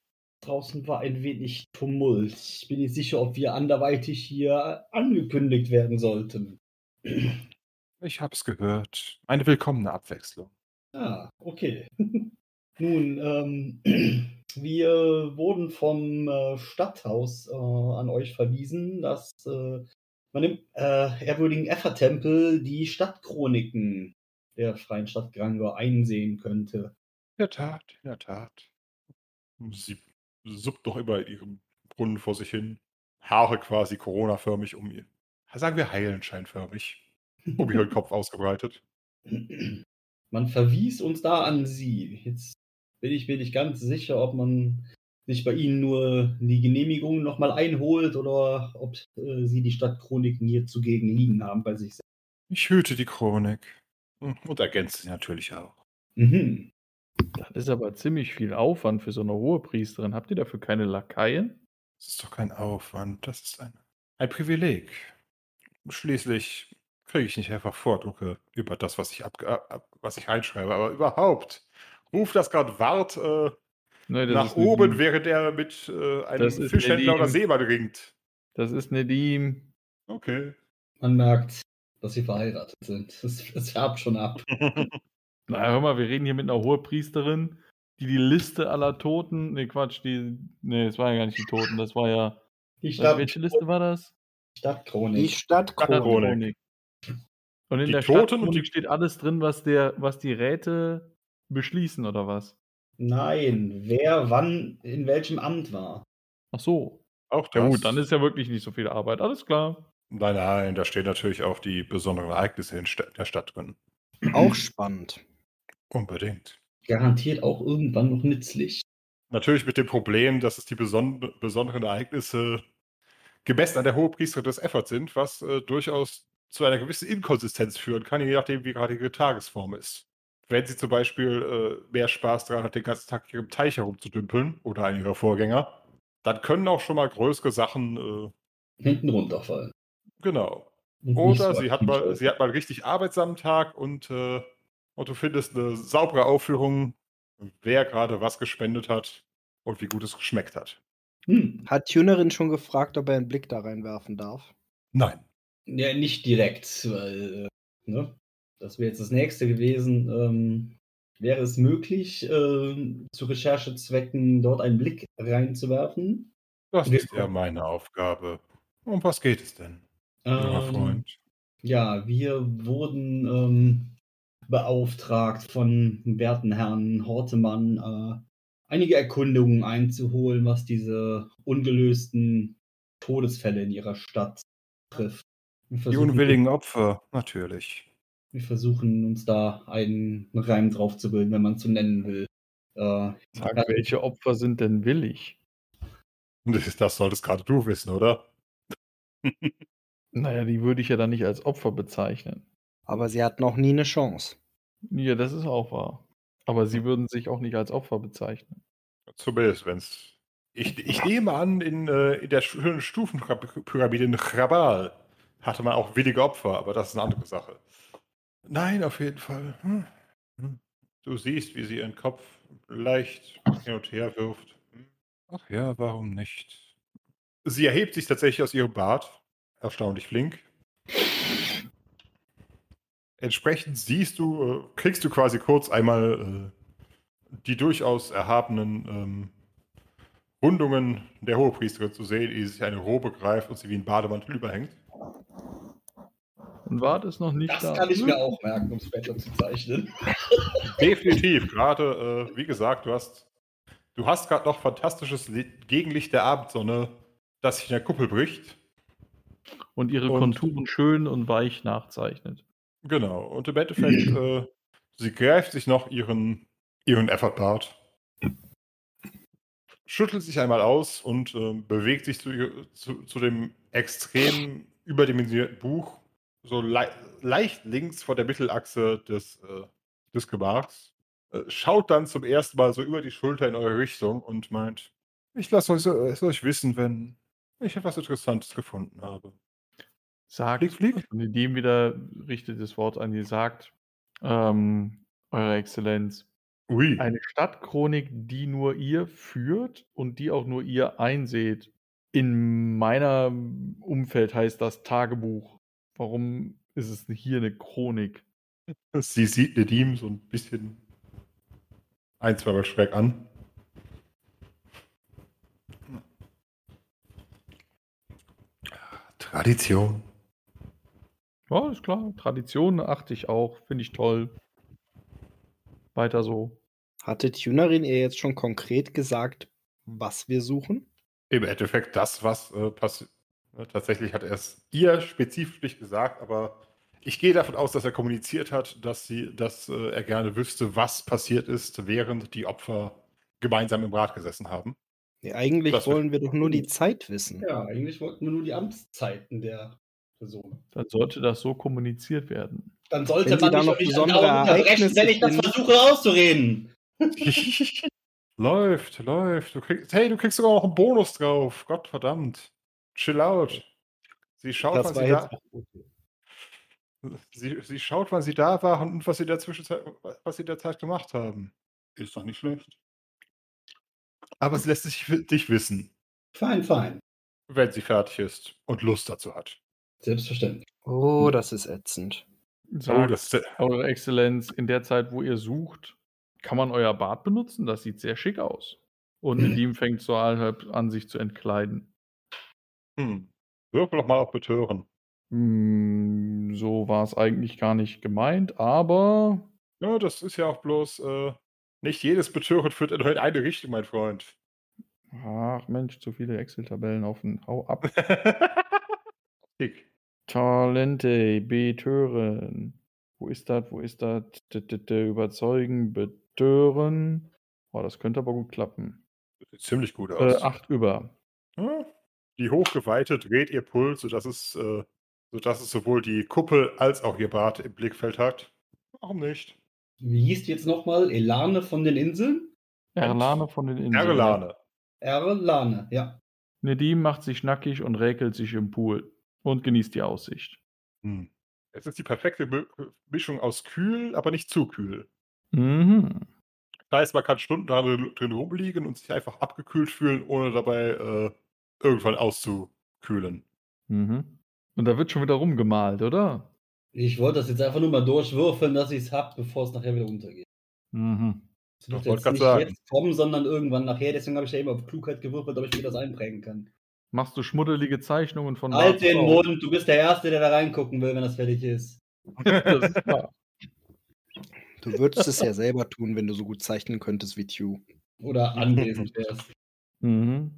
draußen war ein wenig Tumult. Ich bin nicht sicher, ob wir anderweitig hier angekündigt werden sollten. Ich hab's gehört. Eine willkommene Abwechslung. Ah, okay. <laughs> Nun, ähm, <clears throat> wir wurden vom äh, Stadthaus äh, an euch verwiesen, dass äh, man im äh, ehrwürdigen Effer-Tempel die Stadtchroniken der freien Stadt Grangor einsehen könnte. In der Tat, in der Tat. Sie suppt noch immer in ihrem Brunnen vor sich hin. Haare quasi Corona-förmig um ihr. Sagen wir heilenscheinförmig. Um ihren <laughs> Kopf ausgebreitet. <clears throat> Man verwies uns da an sie. Jetzt bin ich mir nicht ganz sicher, ob man sich bei ihnen nur die Genehmigung nochmal einholt oder ob äh, sie die Stadtchroniken hier zugegen liegen haben bei sich selbst. Ich hüte die Chronik. Hm, Und ergänze sie natürlich auch. Mhm. Das ist aber ziemlich viel Aufwand für so eine hohe Priesterin. Habt ihr dafür keine Lakaien? Das ist doch kein Aufwand. Das ist ein, ein Privileg. Schließlich kriege ich nicht einfach Vordrucke über das, was ich, ab, ab, was ich einschreibe. Aber überhaupt. Ruft das gerade Wart äh, das nach ist Nedim. oben, während er mit äh, einem Das ist Fischhändler oder. Seemann ringt. Das ist Nedim. Okay. Man merkt, dass sie verheiratet sind. <laughs> Es, es färbt schon ab. <laughs> Na, hör mal, wir reden hier mit einer Hohepriesterin, die die Liste aller Toten. Nee, Quatsch, die. Nee, es waren ja gar nicht die Toten, das war ja. Die Äh, Stadt, welche Liste war das? Die Stadtchronik. Stadtchronik. Und in Die der Toten und Stadtchronik die- steht alles drin, was, der, was die Räte beschließen, oder was? Nein, wer wann in welchem Amt war. Ach so. Auch das. Ja gut, dann ist ja wirklich nicht so viel Arbeit. Alles klar. Nein, nein, da stehen natürlich auch die besonderen Ereignisse in der Stadt drin. Auch spannend. Unbedingt. Garantiert auch irgendwann noch nützlich. Natürlich mit dem Problem, dass es die beson besonderen Ereignisse gemessen an der Hohepriesterin des Efforts sind, was äh, durchaus zu einer gewissen Inkonsistenz führen kann, je nachdem, wie gerade ihre Tagesform ist. Wenn sie zum Beispiel äh, mehr Spaß daran hat, den ganzen Tag hier im Teich herumzudümpeln oder einer ihrer Vorgänger, dann können auch schon mal größere Sachen, äh, Hinten runterfallen. genau. Und Oder so sie hat, mal, ist. sie hat mal einen richtig arbeitsamen Tag und, äh, und du findest eine saubere Aufführung, wer gerade was gespendet hat und wie gut es geschmeckt hat. Hm. Hat Tunerin schon gefragt, ob er einen Blick da reinwerfen darf? Nein. Ja, nicht direkt, weil, äh, ne? Das wäre jetzt das nächste gewesen. Ähm, wäre es möglich, äh, zu Recherchezwecken dort einen Blick reinzuwerfen? Das ist ja meine Aufgabe. Um was geht es denn, Ähm, Freund? Ja, wir wurden ähm, beauftragt von werten Herrn Hortemann, äh, einige Erkundungen einzuholen, was diese ungelösten Todesfälle in ihrer Stadt trifft. Die unwilligen Opfer, natürlich. Wir versuchen uns da einen Reim drauf zu bilden, wenn man es so nennen will. Äh, Sag, welche Opfer sind denn willig? Das das solltest gerade du wissen, oder? <laughs> Naja, die würde ich ja dann nicht als Opfer bezeichnen. Aber sie hatten noch nie eine Chance. Ja, das ist auch wahr. Aber sie würden sich auch nicht als Opfer bezeichnen. Zumindest, wenn es. Ich, ich nehme an, in, äh, in der schönen Stufenpyramide in Chrabal hatte man auch willige Opfer, aber das ist eine andere Sache. Nein, auf jeden Fall. Hm. Hm. Du siehst, wie sie ihren Kopf leicht hin und her wirft. Hm. Ach ja, warum nicht? Sie erhebt sich tatsächlich aus ihrem Bart. Erstaunlich flink. Entsprechend siehst du, äh, kriegst du quasi kurz einmal äh, die durchaus erhabenen ähm, Rundungen der Hohepriesterin zu sehen, die sich eine Robe greift und sie wie ein Bademantel überhängt. Und Wart ist noch nicht das da. kann ich mir auch merken, um später zu zeichnen. <laughs> Definitiv. Gerade, äh, wie gesagt, du hast, du hast gerade noch fantastisches Li- Gegenlicht der Abendsonne, das sich in der Kuppel bricht. Und ihre Und- Konturen schön und weich nachzeichnet. Genau. Und im Endeffekt, <clears throat> äh, sie greift sich noch ihren, ihren Effortbart, schüttelt sich einmal aus und äh, bewegt sich zu, zu, zu dem extrem überdimensionierten Buch, so lei leicht links vor der Mittelachse des, äh, des Gemachs, äh, schaut dann zum ersten Mal so über die Schulter in eure Richtung und meint, ich lasse euch, es euch wissen, wenn ich etwas Interessantes gefunden habe. Sagt, Flieg, flieg. und indem wieder richtet das Wort an die sagt, ähm, Eure Exzellenz, Ui. eine Stadtchronik, die nur ihr führt und die auch nur ihr einseht. In meiner Umfeld heißt das Tagebuch. Warum ist es hier eine Chronik? <laughs> Sie sieht Nedim so ein bisschen ein, zweimal schräg an. Tradition. Ja, ist klar. Tradition achte ich auch. Finde ich toll. Weiter so. Hatte Tunerin ihr jetzt schon konkret gesagt, was wir suchen? Im Endeffekt das, was äh, passiert. Tatsächlich hat er es ihr spezifisch nicht gesagt, aber ich gehe davon aus, dass er kommuniziert hat, dass, sie, dass äh, er gerne wüsste, was passiert ist, während die Opfer gemeinsam im Rat gesessen haben. Nee, eigentlich Das wollen wir doch nur die Zeit wissen. Ja, eigentlich wollten wir nur die Amtszeiten der Person. Dann sollte das so kommuniziert werden. Dann sollte Wenn Sie man da noch doch nicht besondere Ereignisse wenn ich das versuche auszureden. <laughs> läuft, läuft. Du kriegst, hey, du kriegst sogar noch einen Bonus drauf. Gott verdammt. Chill out. Sie schaut, Das wann war sie, jetzt da, sie, sie schaut, wann sie da waren und was sie in der Zwischenzeit, was sie in der Zeit gemacht haben. Ist doch nicht schlecht. Aber sie lässt sich dich wissen, Fein, fein. wenn sie fertig ist und Lust dazu hat. Selbstverständlich. Oh, das ist ätzend. Sagt, Oh, das ist, Eure Exzellenz, in der Zeit, wo ihr sucht, kann man euer Bad benutzen? Das sieht sehr schick aus. Und <laughs> Nedim fängt so halb an, sich zu entkleiden. Hm. Würfel doch mal auf Betören. Hm, so war es eigentlich gar nicht gemeint, aber Ja, das ist ja auch bloß, äh, nicht jedes Betören führt in eine Richtung, mein Freund. Ach Mensch, zu viele Excel-Tabellen auf den Hau ab. <laughs> Dick. Talente, betören. Wo ist das? Wo ist das? Überzeugen, betören. Oh, das könnte aber gut klappen. Sieht ziemlich gut Äh, aus. acht über. Ja. Die Hochgeweihte dreht ihr Puls, sodass es, äh, sodass es sowohl die Kuppel als auch ihr Bart im Blickfeld hat. Warum nicht? Wie hieß die jetzt nochmal? Elane von den Inseln? Erlane von den Inseln. Erlane. Erlane, ja. Nedim macht sich nackig und räkelt sich im Pool und genießt die Aussicht. Hm. Es ist die perfekte Mi- Mischung aus kühl, aber nicht zu kühl. Mhm. Das heißt, man kann Stunden drin drin rumliegen und sich einfach abgekühlt fühlen, ohne dabei äh, irgendwann auszukühlen. Mhm. Und da wird schon wieder rumgemalt, oder? Ich wollte das jetzt einfach nur mal durchwürfeln, dass ich es hab, bevor es nachher wieder untergeht. Mhm. Doch, wird wollte jetzt nicht sagen. jetzt kommen, sondern irgendwann nachher. Deswegen habe ich ja immer auf Klugheit gewürfelt, ob ich mir das einprägen kann. Machst du schmuddelige Zeichnungen von Halt den? Mund, du bist der Erste, der da reingucken will, wenn das fertig ist. Das. Du würdest es ja selber tun, wenn du so gut zeichnen könntest wie Tew. Oder anwesend wärst. Mhm.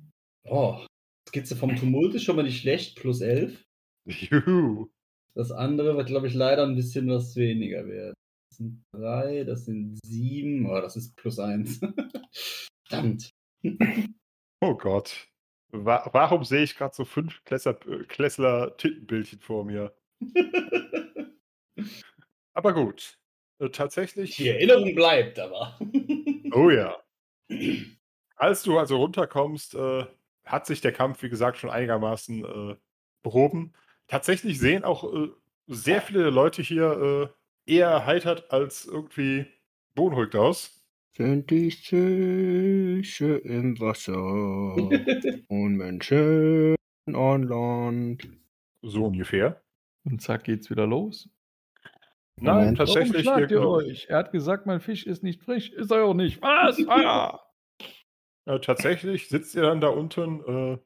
Oh, Skizze vom Tumult ist schon mal nicht schlecht, plus 11. Juhu. Das andere wird, glaube ich, leider ein bisschen was weniger werden. Das sind drei, das sind sieben. Oh, das ist plus eins. <laughs> Verdammt. Oh Gott. Wa warum sehe ich gerade so fünf Klässler, äh, vor mir? <laughs> Aber gut. Äh, tatsächlich. Die Erinnerung bleibt aber. Oh ja. <laughs> Als du also runterkommst, äh, hat sich der Kampf, wie gesagt, schon einigermaßen äh, behoben. Tatsächlich sehen auch äh, sehr viele Leute hier äh, eher erheitert als irgendwie beunruhigt aus. Sind die Fische im Wasser <laughs> und Menschen an Land. So ungefähr. Und zack geht's wieder los. Nein, Moment. Warum tatsächlich. schlagt ihr euch? Er hat gesagt, mein Fisch ist nicht frisch. Ist er auch nicht. Was? <laughs> Ah! Äh, tatsächlich sitzt ihr dann da unten. Äh,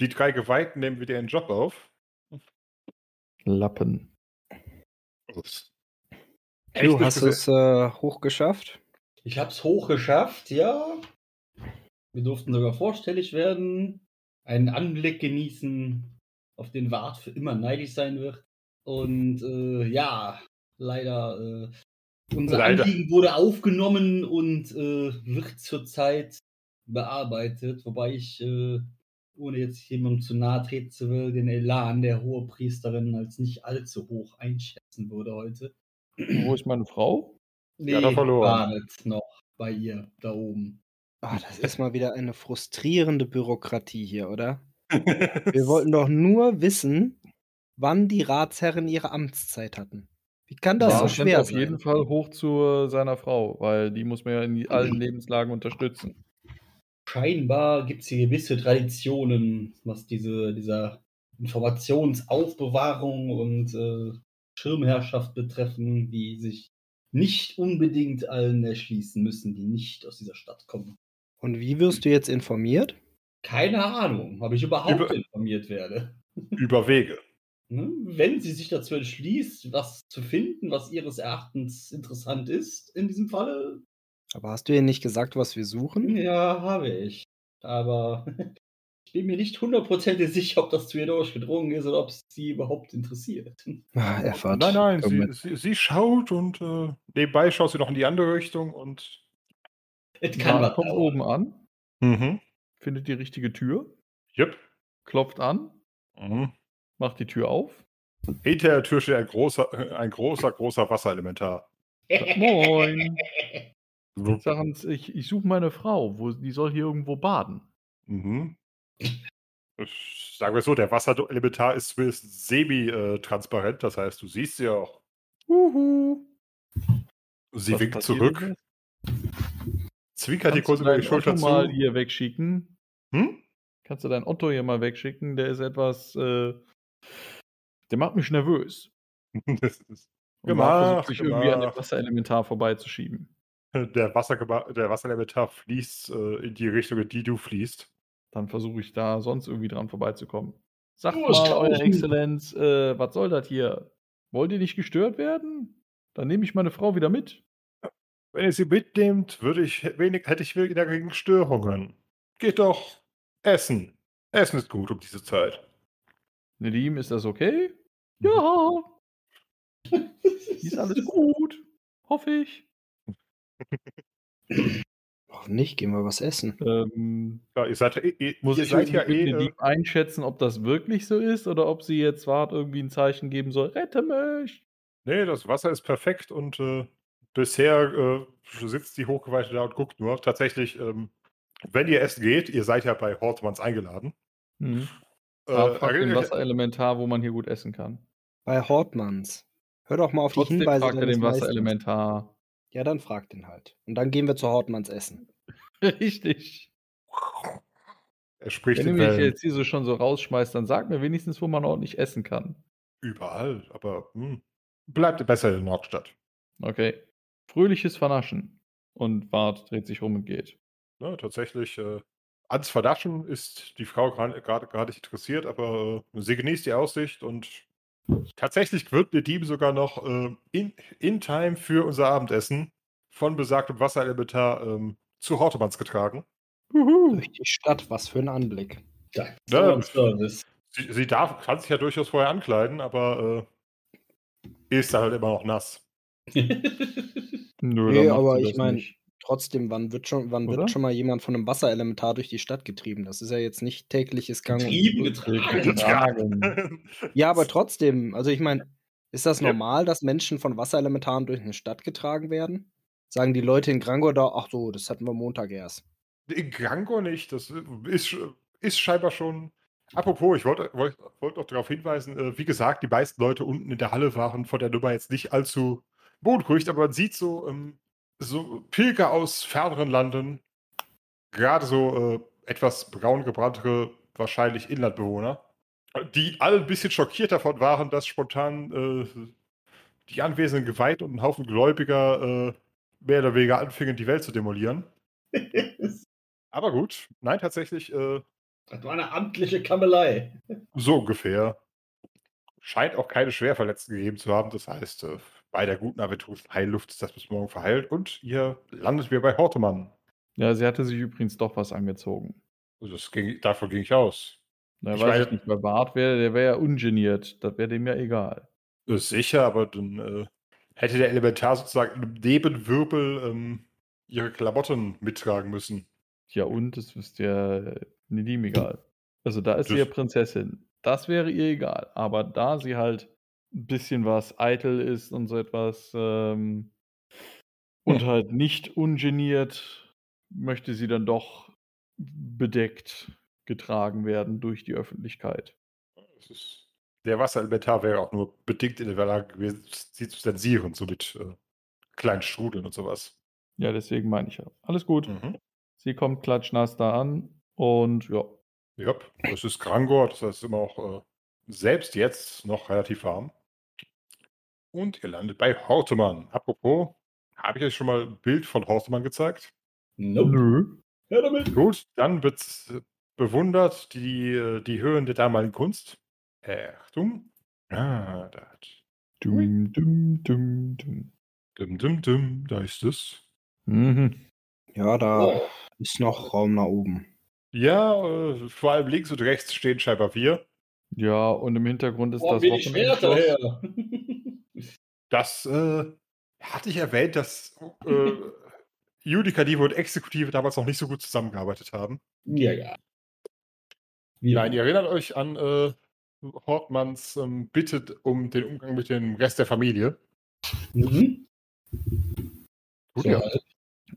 die drei Geweihten nehmen wieder ihren Job auf. Lappen. Ups. Du hast es äh, hochgeschafft. Ich habe es hochgeschafft, ja. Wir durften sogar vorstellig werden, einen Anblick genießen, auf den Wart für immer neidisch sein wird. Und äh, ja, leider, äh, unser Leider. Anliegen wurde aufgenommen und äh, wird zurzeit bearbeitet, wobei ich, äh, ohne jetzt jemandem zu nahe treten zu will, den Elan der Hohepriesterin als nicht allzu hoch einschätzen würde heute. Wo ist meine Frau? <clears throat> Nee, Ja, da verloren. noch bei ihr da oben. Ah, das ist mal wieder eine frustrierende Bürokratie hier, oder? <laughs> Wir wollten doch nur wissen, wann die Ratsherren ihre Amtszeit hatten. Wie kann das Ja, so schwer auf sein? jeden Fall hoch zu seiner Frau, weil die muss man ja in allen Lebenslagen unterstützen. Scheinbar gibt es hier gewisse Traditionen, was diese, dieser Informationsaufbewahrung und äh, Schirmherrschaft betreffen, die sich nicht unbedingt allen erschließen müssen, die nicht aus dieser Stadt kommen. Und wie wirst du jetzt informiert? Keine Ahnung, ob ich überhaupt Über- informiert werde. <laughs> Über Wege. Ne? Wenn sie sich dazu entschließt, was zu finden, was ihres Erachtens interessant ist, in diesem Falle, Aber hast du ihr nicht gesagt, was wir suchen? ja, habe ich. Aber <laughs> ich bin mir nicht hundertprozentig sicher, ob das zu ihr durchgedrungen ist oder ob es sie überhaupt interessiert. Ah, <laughs> Erfahrt. Nein, nein, sie, sie, sie schaut und äh, nebenbei schaut sie noch in die andere Richtung und. Es kann was kommt oben an, Mhm. findet die richtige Tür, Jupp. klopft an, Mhm. macht die Tür auf. Hinter der Tür steht ein großer, äh, ein großer, großer Wasserelementar. Moin. <laughs> Wupp. Sagen Sie, ich, ich suche meine Frau, wo, die soll hier irgendwo baden. Mhm. Ich- Sagen wir es so, der Wasserelementar ist zumindest semi-transparent, das heißt, du siehst sie auch. Uhu. Sie Was winkt zurück, denn zwinkert die kurz über die Schulter Otto zu. mal hier wegschicken? Hm? Kannst du deinen Otto hier mal wegschicken? Der ist etwas, äh, der macht mich nervös. <laughs> Das ist Gemacht, versucht sich irgendwie an dem. Wasserelementar vorbeizuschieben. Der, Wasser, der Wasserelementar fließt äh, in die Richtung, in die du fließt. Dann versuche ich da sonst irgendwie dran vorbeizukommen. Sagt Oh, mal, Eure. Exzellenz, äh, was soll das hier? Wollt ihr nicht gestört werden? Dann nehme ich meine Frau wieder mit. Wenn ihr sie mitnehmt, würde ich wenig, hätte ich weniger gegen Störungen. Geht doch. Essen. Essen ist gut um diese Zeit. Nedim, ist das okay? Ja. <laughs> Ist alles gut. Hoffe ich. Warum nicht? Gehen wir was essen. Ähm, Ja, ihr seid, ihr, muss ihr ich seid ja eh. Äh, einschätzen, ob das wirklich so ist oder ob sie jetzt wart irgendwie ein Zeichen geben soll. Rette mich! nee, das Wasser ist perfekt und äh, bisher äh, sitzt die Hochgeweihte da und guckt nur. Tatsächlich, ähm, wenn ihr essen geht, ihr seid ja bei Hortmanns eingeladen. Mhm. Äh, frag den erinnert- Wasserelementar, wo man hier gut essen kann. Bei Hortmanns. Hör doch mal auf Trotzdem die Hinweise fragt er den. Wasserelementar. Ja, dann frag den halt. Und dann gehen wir zu Hortmanns essen. <laughs> Richtig. er spricht Wenn du mich jetzt hier so schon so rausschmeißt, dann sag mir wenigstens, wo man ordentlich essen kann. überall, aber hm, bleibt besser in der Nordstadt. Okay. Fröhliches Vernaschen. Und Bart dreht sich rum und geht. Ne, tatsächlich, äh, ans Verdaschen ist die Frau gerade gar nicht interessiert, aber äh, sie genießt die Aussicht und tatsächlich wird der Dieb sogar noch äh, in, in Time für unser Abendessen von besagtem Wasserelementar ähm, zu Hortemanns getragen. Durch die Stadt, was für ein Anblick. Ja, Ja. Service. Sie, sie darf, kann sich ja durchaus vorher ankleiden, aber äh, ist dann halt immer noch nass. Nö, <laughs> Nee, aber ich das mein, nicht. Trotzdem, wann wird schon, wann Oder? wird schon mal jemand von einem Wasserelementar durch die Stadt getrieben? Das ist ja jetzt nicht tägliches Gang. Getrieben, <laughs> getragen. Getragen. Ja, aber trotzdem, also ich meine, ist das Ja. normal, dass Menschen von Wasserelementaren durch eine Stadt getragen werden? Sagen die Leute in Grangor da, ach so, das hatten wir Montag erst. In Grangor nicht. Das ist, ist scheinbar schon. Apropos, ich wollte wollt, wollt noch darauf hinweisen, äh, wie gesagt, die meisten Leute unten in der Halle waren von der Nummer jetzt nicht allzu beunruhigt, aber man sieht so, ähm, so Pilger aus ferneren Landen, gerade so äh, etwas braun gebranntere, wahrscheinlich Inlandbewohner, die alle ein bisschen schockiert davon waren, dass spontan äh, die anwesenden Geweihten und ein Haufen Gläubiger äh, mehr oder weniger anfingen, die Welt zu demolieren. <laughs> Aber gut, nein, tatsächlich äh, Das war eine amtliche Kammelei. so ungefähr. Scheint auch keine Schwerverletzten gegeben zu haben. Das heißt, äh, bei der guten Aventur Heilluft ist das bis morgen verheilt und ihr landet wieder bei Hortemann. Ja, sie hatte sich übrigens doch was angezogen. Also das ging, davon ging ich aus. Na, Ich weiß ich nicht, bei Bart wäre, der wäre ja ungeniert. Das wäre dem ja egal. Ist sicher, aber dann äh, hätte der Elementar sozusagen im Nebenwirbel ähm, ihre Klamotten mittragen müssen. Ja, und es ist ja Nedim egal. Also da ist sie Das- ja Prinzessin. Das wäre ihr egal. Aber da sie halt ein bisschen was eitel ist und so etwas ähm, und halt nicht ungeniert, möchte sie dann doch bedeckt getragen werden durch die Öffentlichkeit. Der Wasserelementar wäre auch nur bedingt in der Lage gewesen, sie zu zensieren, so mit äh, kleinen Strudeln und sowas. Ja, deswegen meine ich ja. Alles gut. Mhm. Sie kommt klatschnass da an und ja. Ja, das ist Grangor, das heißt immer auch äh, selbst jetzt noch relativ warm. Und ihr landet bei Hortemann. Apropos, habe ich euch schon mal ein Bild von Hortemann gezeigt? Nope. Nö. Ja, damit. Gut, dann wird bewundert die, die Höhen der damaligen Kunst. Achtung. Ah, da hat. Dum, dum, dum, dum. Dum, dum, dum, da ist es. Mhm. Ja, da Oh. ist noch Raum nach oben. Ja, äh, vor allem links und rechts stehen scheinbar wir. Ja, und im Hintergrund ist Boah, das Schwerter her. <laughs> Das äh, hatte ich erwähnt, dass <laughs> äh, Judikative und Exekutive damals noch nicht so gut zusammengearbeitet haben. ja, ja. Wie Nein, ihr erinnert euch an äh, Hortmanns ähm, Bitte um den Umgang mit dem Rest der Familie. Mhm. Gut, So, ja.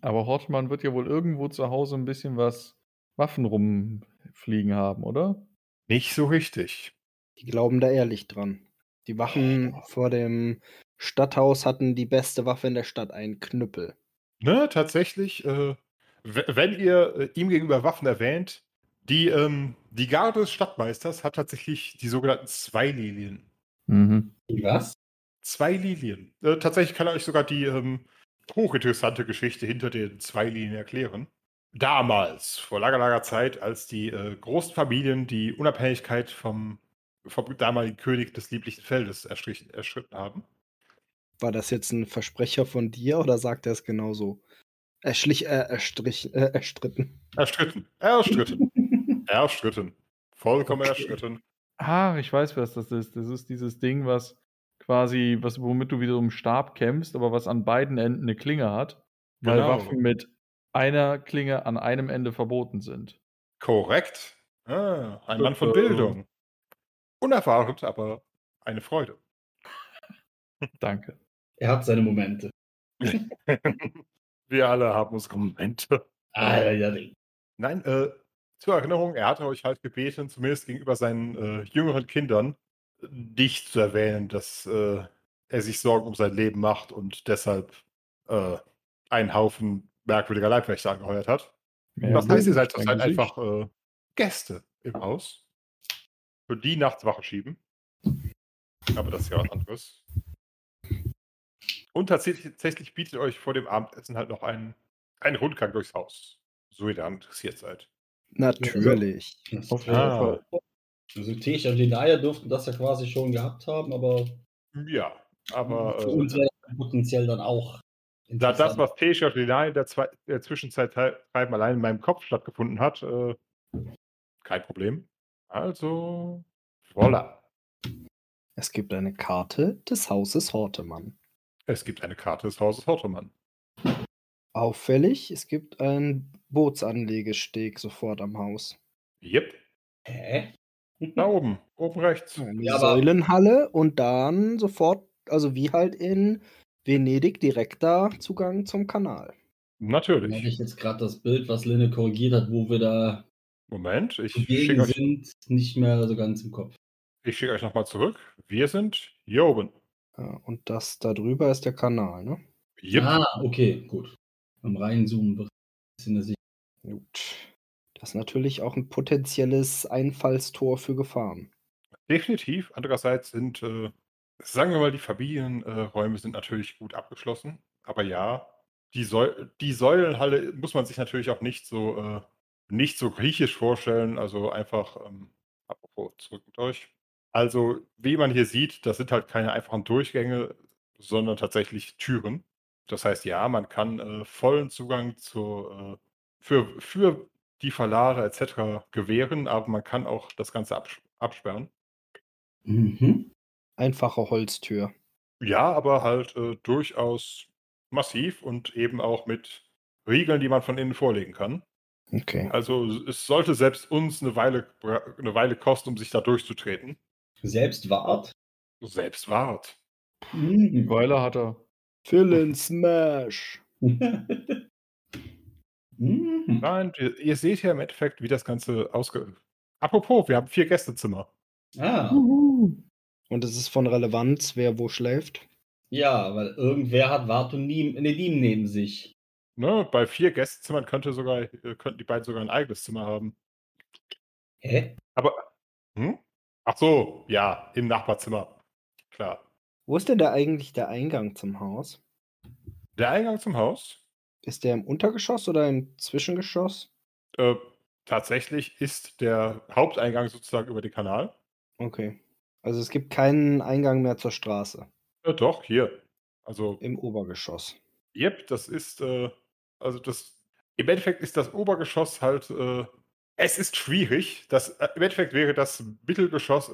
Aber Hortmann wird ja wohl irgendwo zu Hause ein bisschen was Waffen rumfliegen haben, oder? Nicht so richtig. Die glauben da ehrlich dran. Die Wachen vor dem Stadthaus hatten die beste Waffe in der Stadt, einen Knüppel. Ne, tatsächlich, äh, wenn ihr äh, ihm gegenüber Waffen erwähnt, die, ähm, die Garde des Stadtmeisters hat tatsächlich die sogenannten Zwei-Lilien. Mhm. Wie was? Zwei Lilien. Äh, tatsächlich kann er euch sogar die ähm, hochinteressante Geschichte hinter den zwei Lilien erklären. Damals, vor langer, langer Zeit, als die äh, großen Familien die Unabhängigkeit vom, vom damaligen König des lieblichen Feldes erstrichen, erschritten haben. War das jetzt ein Versprecher von dir oder sagt er es genauso? Erschlich, äh, erstrich, äh, erstritten. Erstritten. Erstritten. <laughs> Erstritten. Vollkommen Okay. erstritten. Ah, ich weiß, was das ist. Das ist dieses Ding, was quasi, was, womit du wieder um Stab kämpfst, aber was an beiden Enden eine Klinge hat, weil Genau. Waffen mit einer Klinge an einem Ende verboten sind. Korrekt. Ah, ein Mann von Äh, Bildung. Unerfahren, aber eine Freude. Danke. Er hat seine Momente. <laughs> Wir alle haben unsere Momente. Ah, ja, ja. Nein, äh, zur Erinnerung, er hatte euch halt gebeten, zumindest gegenüber seinen äh, jüngeren Kindern, nicht zu erwähnen, dass äh, er sich Sorgen um sein Leben macht und deshalb äh, einen Haufen merkwürdiger Leibwächter angeheuert hat. Mehr das heißt, ihr seid Wind, zurzeit einfach äh, Gäste im Haus. Für die nachts Wache schieben. Aber das ist ja was anderes. Und tatsächlich, tatsächlich bietet euch vor dem Abendessen halt noch einen, einen Rundgang durchs Haus. So ihr daran interessiert seid. Natürlich. Auf jeden Ah. Fall. Also Tesha und Lenaya durften das ja quasi schon gehabt haben, aber Ja, aber für äh, uns wäre das potenziell dann auch da das, was Tesha und Lina in der, Zwei- der Zwischenzeit teil- treiben allein in meinem Kopf stattgefunden hat, äh, kein Problem. Also, voilà. Es gibt eine Karte des Hauses Hortemann. Es gibt eine Karte des Hauses Hortemann. Auffällig, es gibt einen Bootsanlegesteg sofort am Haus. Yep, Hä? <laughs> da oben, oben rechts. Eine Ja, Säulenhalle und dann sofort, also wie halt in Venedig, direkter Zugang zum Kanal. Habe Natürlich. ich jetzt gerade das Bild, was Linne korrigiert hat, wo wir da Moment, ich schicke euch, sind, nicht mehr so ganz im Kopf. ich schick euch nochmal zurück. Wir sind hier oben. Und das da drüber ist der Kanal, ne? Yep. Ah, okay, gut. Beim Reinzoomen bisschen der Sicht. Gut. Das ist natürlich auch ein potenzielles Einfallstor für Gefahren. Definitiv. Andererseits sind, äh, sagen wir mal, die Familienräume sind natürlich gut abgeschlossen. Aber ja, die, Säu die Säulenhalle muss man sich natürlich auch nicht so, äh, nicht so griechisch vorstellen. Also einfach, ähm, apropos, zurück mit euch. Also, wie man hier sieht, das sind halt keine einfachen Durchgänge, sondern tatsächlich Türen. Das heißt, ja, man kann äh, vollen Zugang zu, äh, für, für die Verlare etc. gewähren, aber man kann auch das Ganze abs absperren. Mhm. Einfache Holztür. Ja, aber halt äh, durchaus massiv und eben auch mit Riegeln, die man von innen vorlegen kann. Okay. Also es sollte selbst uns eine Weile, eine Weile kosten, um sich da durchzutreten. Selbst wart. Selbst wart. Mhm. Weiler hat er. Fill in Smash. mhm. <laughs> Nein, ihr, ihr seht ja im Endeffekt, wie das Ganze ausge... Apropos, wir haben vier Gästezimmer. Ah, Und es ist von Relevanz, wer wo schläft. ja, weil irgendwer hat Wart und Niem- Nedim neben sich. Ne? Bei vier Gästezimmern könnte sogar, äh, könnten die beiden sogar ein eigenes Zimmer haben. Hä? Aber, hm? Ach so, ja, im Nachbarzimmer. Klar. Wo ist denn da eigentlich der Eingang zum Haus? Der Eingang zum Haus Ist der im Untergeschoss oder im Zwischengeschoss? Äh, tatsächlich ist der Haupteingang sozusagen über den Kanal. Okay. Also es gibt keinen Eingang mehr zur Straße Äh, doch, hier. Also, im Obergeschoss. yep, das ist, äh, also das, im Endeffekt ist das Obergeschoss halt, äh, es ist schwierig. Das, äh, Im Endeffekt wäre das Mittelgeschoss,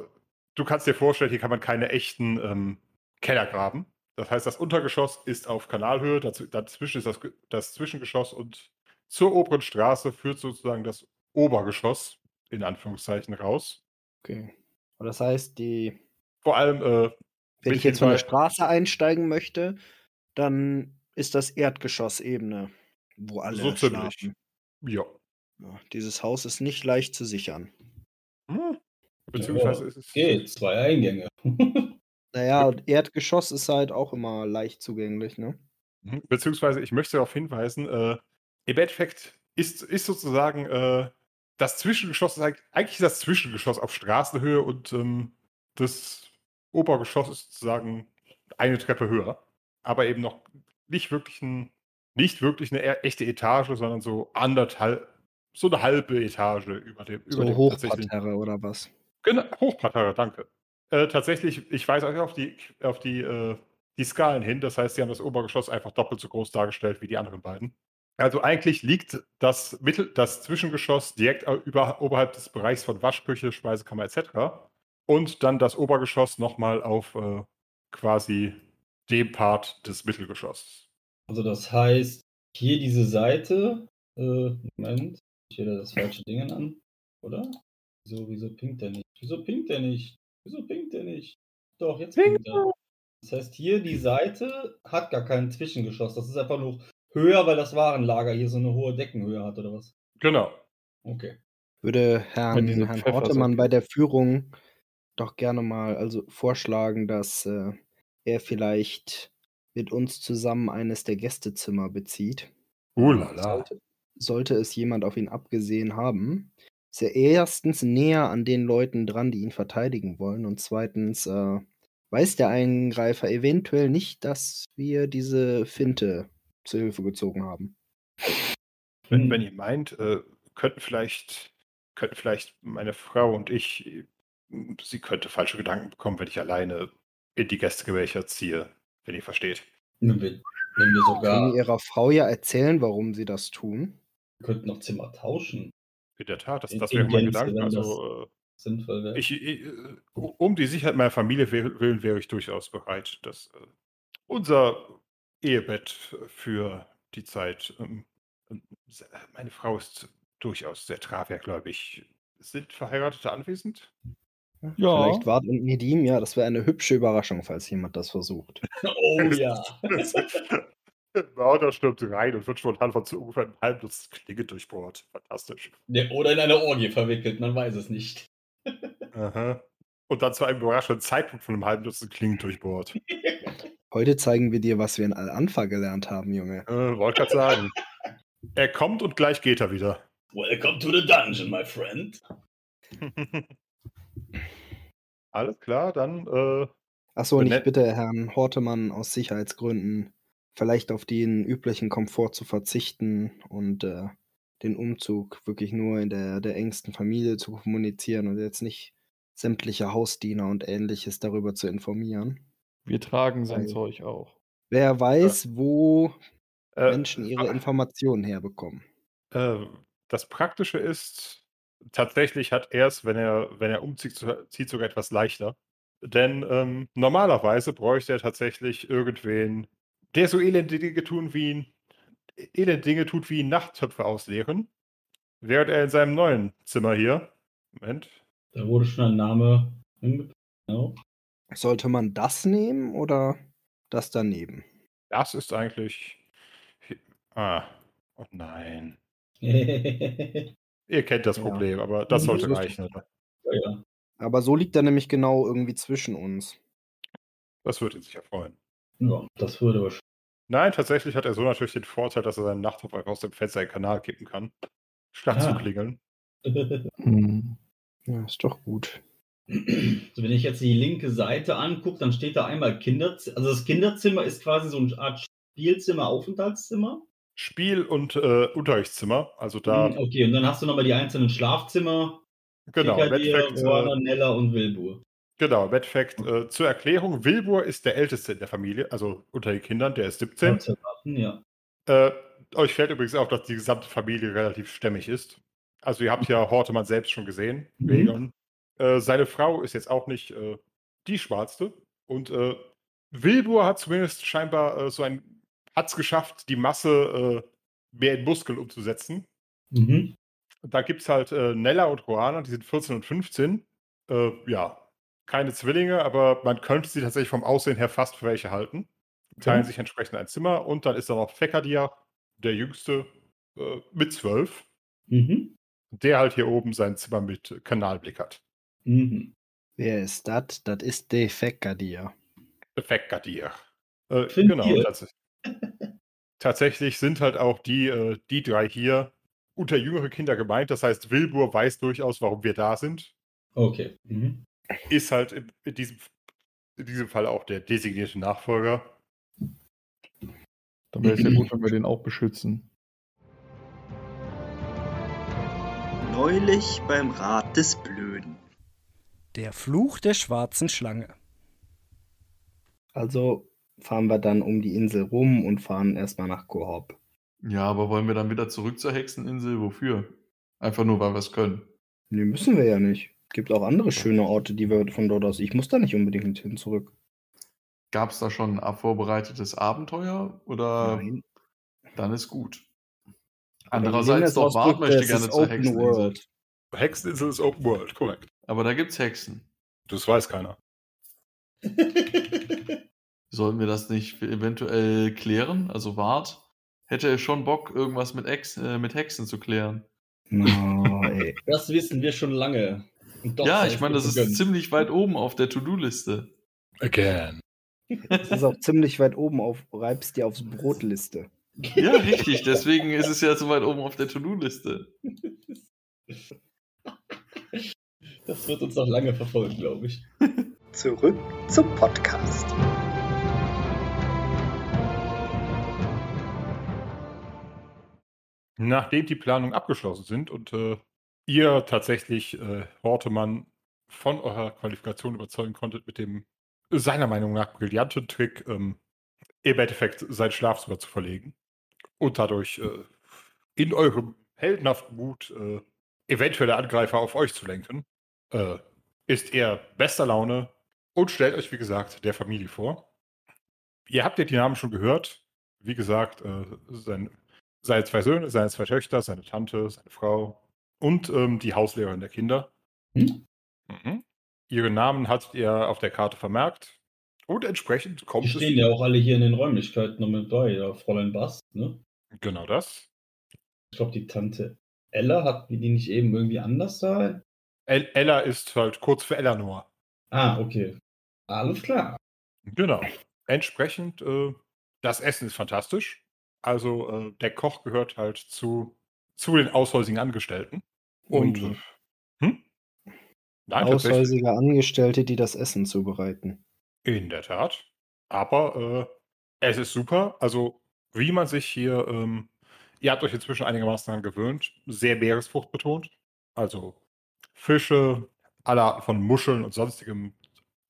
du kannst dir vorstellen, hier kann man keine echten ähm, Keller graben. Das heißt, das Untergeschoss ist auf Kanalhöhe, dazu, dazwischen ist das, das Zwischengeschoss und zur oberen Straße führt sozusagen das Obergeschoss, in Anführungszeichen, raus. Okay. Und das heißt, die, Vor allem, äh, wenn ich jetzt von der Straße einsteigen möchte, dann ist das Erdgeschossebene, wo alle So ziemlich. schlafen. ja. Ja, dieses Haus ist nicht leicht zu sichern. Hm. Beziehungsweise Ja, ist es. Okay, zwei Eingänge. <laughs> Naja, und Erdgeschoss ist halt auch immer leicht zugänglich, ne? Mhm. Beziehungsweise, ich möchte darauf hinweisen, äh, im Endeffekt ist, ist sozusagen äh, das Zwischengeschoss, ist eigentlich, eigentlich ist das Zwischengeschoss auf Straßenhöhe und ähm, das Obergeschoss ist sozusagen eine Treppe höher. Aber eben noch nicht wirklich, ein, nicht wirklich eine e- echte Etage, sondern so anderthalb, so eine halbe Etage über dem, über So dem Hochparterre oder was? Genau, Hochparterre, danke. Äh, tatsächlich, ich weise euch auf die, auf die, äh, die Skalen hin. Das heißt, sie haben das Obergeschoss einfach doppelt so groß dargestellt wie die anderen beiden. Also eigentlich liegt das, Mittel, das Zwischengeschoss direkt über, oberhalb des Bereichs von Waschküche, Speisekammer etc. Und dann das Obergeschoss nochmal auf äh, quasi dem Part des Mittelgeschosses. Also das heißt, hier diese Seite, äh, Moment, ich hier das falsche Ding an, oder? Wieso, wieso pinkt der nicht? Wieso pinkt der nicht? Wieso pinkt der nicht? Doch, jetzt pinkt er. Das heißt, hier die Seite hat gar kein Zwischengeschoss. Das ist einfach nur höher, weil das Warenlager hier so eine hohe Deckenhöhe hat, oder was? Genau. Okay. Würde Herrn, Herrn Hortemann bei der Führung doch gerne mal also vorschlagen, dass äh, er vielleicht mit uns zusammen eines der Gästezimmer bezieht. Uh Ulala. Sollte, sollte es jemand auf ihn abgesehen haben, ist er erstens näher an den Leuten dran, die ihn verteidigen wollen, und zweitens äh, weiß der Eingreifer eventuell nicht, dass wir diese Finte zur Hilfe gezogen haben. Wenn, wenn ihr meint, äh, könnten vielleicht, könnten vielleicht meine Frau und ich, sie könnte falsche Gedanken bekommen, wenn ich alleine in die Gästegemächer ziehe, wenn ihr versteht. Wenn wir, wenn wir sogar Können ihrer Frau ja erzählen, warum sie das tun. Könnten noch Zimmer tauschen. In der Tat, das, In- das wäre mein Gedanke. Also, äh, Sinnvoll wäre. ich, ich, äh, um die Sicherheit meiner Familie wi- willen wäre ich durchaus bereit, dass äh, unser Ehebett für die Zeit. Ähm, ähm, meine Frau ist durchaus sehr tragwerkgläubig. Sind Verheiratete anwesend? Ja. Vielleicht Wart und Nedim, ja, das wäre eine hübsche Überraschung, falls jemand das versucht. <laughs> Oh ja. <laughs> Mörder stürmt rein und wird spontan von zu ungefähr einem halben Dutzend Klinge durchbohrt. Fantastisch. Der, oder in eine Orgie verwickelt, man weiß es nicht. <laughs> Aha. Und dann zu einem überraschenden Zeitpunkt von einem halben Dutzend Klingen durchbohrt. <laughs> Heute zeigen wir dir, was wir in Al-Anfa gelernt haben, Junge. Äh, wollte gerade sagen. Er kommt und gleich geht er wieder. Welcome to the dungeon, my friend. Alles klar, dann äh, Achso, und ich Benett- bitte Herrn Hortemann aus Sicherheitsgründen vielleicht auf den üblichen Komfort zu verzichten und äh, den Umzug wirklich nur in der, der engsten Familie zu kommunizieren und jetzt nicht sämtliche Hausdiener und ähnliches darüber zu informieren. Wir tragen sein Weil- Zeug auch. Wer weiß, wo äh, Menschen ihre Informationen herbekommen. Äh, das Praktische ist, tatsächlich hat er es, wenn er, wenn er umzieht, zieht sogar etwas leichter. Denn ähm, normalerweise bräuchte er tatsächlich irgendwen, der so elende Dinge tun wie ihn, elende Dinge tut wie ihn Nachttöpfe ausleeren. Während er in seinem neuen Zimmer hier, Moment, Da wurde schon ein Name hingepackt. Genau. Sollte man das nehmen oder das daneben? das ist eigentlich. Ah, oh nein. ja, <laughs> Ihr kennt das Ja. Problem, aber das sollte reichen, oder? ja. Aber so liegt er nämlich genau irgendwie zwischen uns. Das würde ihn sicher freuen. Ja, das würde wahrscheinlich. Nein, tatsächlich hat er so natürlich den Vorteil, dass er seinen Nachthof einfach aus dem Fenster in den Kanal kippen kann. Statt zu Ah. klingeln. <laughs> Hm. Ja, ist doch gut. Also wenn ich jetzt die linke Seite angucke, dann steht da einmal Kinderzimmer. Also das Kinderzimmer ist quasi so eine Art Spielzimmer, Aufenthaltszimmer. Spiel- und äh, Unterrichtszimmer. Also da, Hm, Okay, und dann hast du nochmal die einzelnen Schlafzimmer. genau, Medfact, äh, Nella und Wilbur. Genau, Medfact, äh, zur Erklärung, Wilbur ist der Älteste in der Familie, also unter den Kindern, der ist 17. Zu erwarten, Ja. Äh, euch fällt übrigens auf, dass die gesamte Familie relativ stämmig ist. Also ihr habt ja Hortemann selbst schon gesehen, Mhm. Äh, seine Frau ist jetzt auch nicht äh, die schwarzte. Und äh, Wilbur hat zumindest scheinbar äh, so ein, hat es geschafft, die Masse mehr in Muskeln umzusetzen. Mhm. Da gibt es halt Nella und Roana, die sind 14 und 15. Äh, ja, keine Zwillinge, aber man könnte sie tatsächlich vom Aussehen her fast für welche halten. Teilen Okay. sich entsprechend ein Zimmer und dann ist da noch Fekadia, der Jüngste, äh, mit 12, Mhm. der halt hier oben sein Zimmer mit Kanalblick hat. Mhm. Wer ist das? Das ist De Fekkadir. Fekadir. Äh, genau, ihr? tats <laughs> tatsächlich sind halt auch die, äh, die drei hier unter jüngere Kinder gemeint. Das heißt, Wilbur weiß durchaus, warum wir da sind. Okay. Mhm. Ist halt in, in, diesem, in diesem Fall auch der designierte Nachfolger. Dann wäre es ja gut, <clears throat> wenn wir den auch beschützen. Neulich beim Rat des Blöden. Der Fluch der schwarzen Schlange. Also fahren wir dann um die Insel rum und fahren erstmal nach Kohop. Ja, aber wollen wir dann wieder zurück zur Hexeninsel? Wofür? Einfach nur, weil wir es können. Nee, müssen wir ja nicht. Gibt auch andere schöne Orte, die wir von dort aus. Ich muss da nicht unbedingt hin zurück. Gab es da schon ein vorbereitetes Abenteuer? Oder Nein. dann ist gut. Andererseits doch, Bart möchte gerne ist zur Open Hexeninsel. World. Hexeninsel ist Open World, korrekt. Aber da gibt's Hexen. Das weiß keiner. <laughs> Sollten wir das nicht eventuell klären? Also Wart hätte schon Bock, irgendwas mit, Ex äh, mit Hexen zu klären. No, ey. Das wissen wir schon lange. Und doch ja, ich meine, das ist vergönnt. ziemlich weit oben auf der To-Do-Liste. Again. Das ist auch ziemlich weit oben auf Reibst dir aufs Brotliste. Ja, richtig. Deswegen ist es ja so weit oben auf der To-Do-Liste. Das wird uns noch lange verfolgen, glaube ich. Zurück zum Podcast. Nachdem die Planungen abgeschlossen sind und äh, ihr tatsächlich äh, Hortemann von eurer Qualifikation überzeugen konntet mit dem seiner Meinung nach brillanten Trick, ähm, im Endeffekt sein Schlafzimmer zu verlegen und dadurch äh, in eurem heldenhaften Mut äh, eventuelle Angreifer auf euch zu lenken, äh, ist er bester Laune und stellt euch, wie gesagt, der Familie vor. Ihr habt ja die Namen schon gehört. Wie gesagt, äh, sein, seine zwei Söhne, seine zwei Töchter, seine Tante, seine Frau und ähm, die Hauslehrerin der Kinder. Hm? Mhm. Ihre Namen hattet ihr auf der Karte vermerkt. Und entsprechend kommt Die es. stehen ja auch alle hier in den Räumlichkeiten noch mit bei, ja, Fräulein Bast, ne? Genau das. Ich glaube, die Tante Ella hat die nicht eben irgendwie anders da? El Ella ist halt kurz für Eleanor. Ah, okay. Alles klar. Genau. Entsprechend, äh, das Essen ist fantastisch. Also äh, der Koch gehört halt zu, zu den aushäusigen Angestellten. Und Und hm? Nein, aushäusige Angestellte, die das Essen zubereiten. In der Tat. Aber äh, es ist super. Also, wie man sich hier, ähm, ihr habt euch inzwischen einigermaßen daran gewöhnt, sehr Meeresfrucht betont. Also Fische, alle Arten von Muscheln und sonstigem,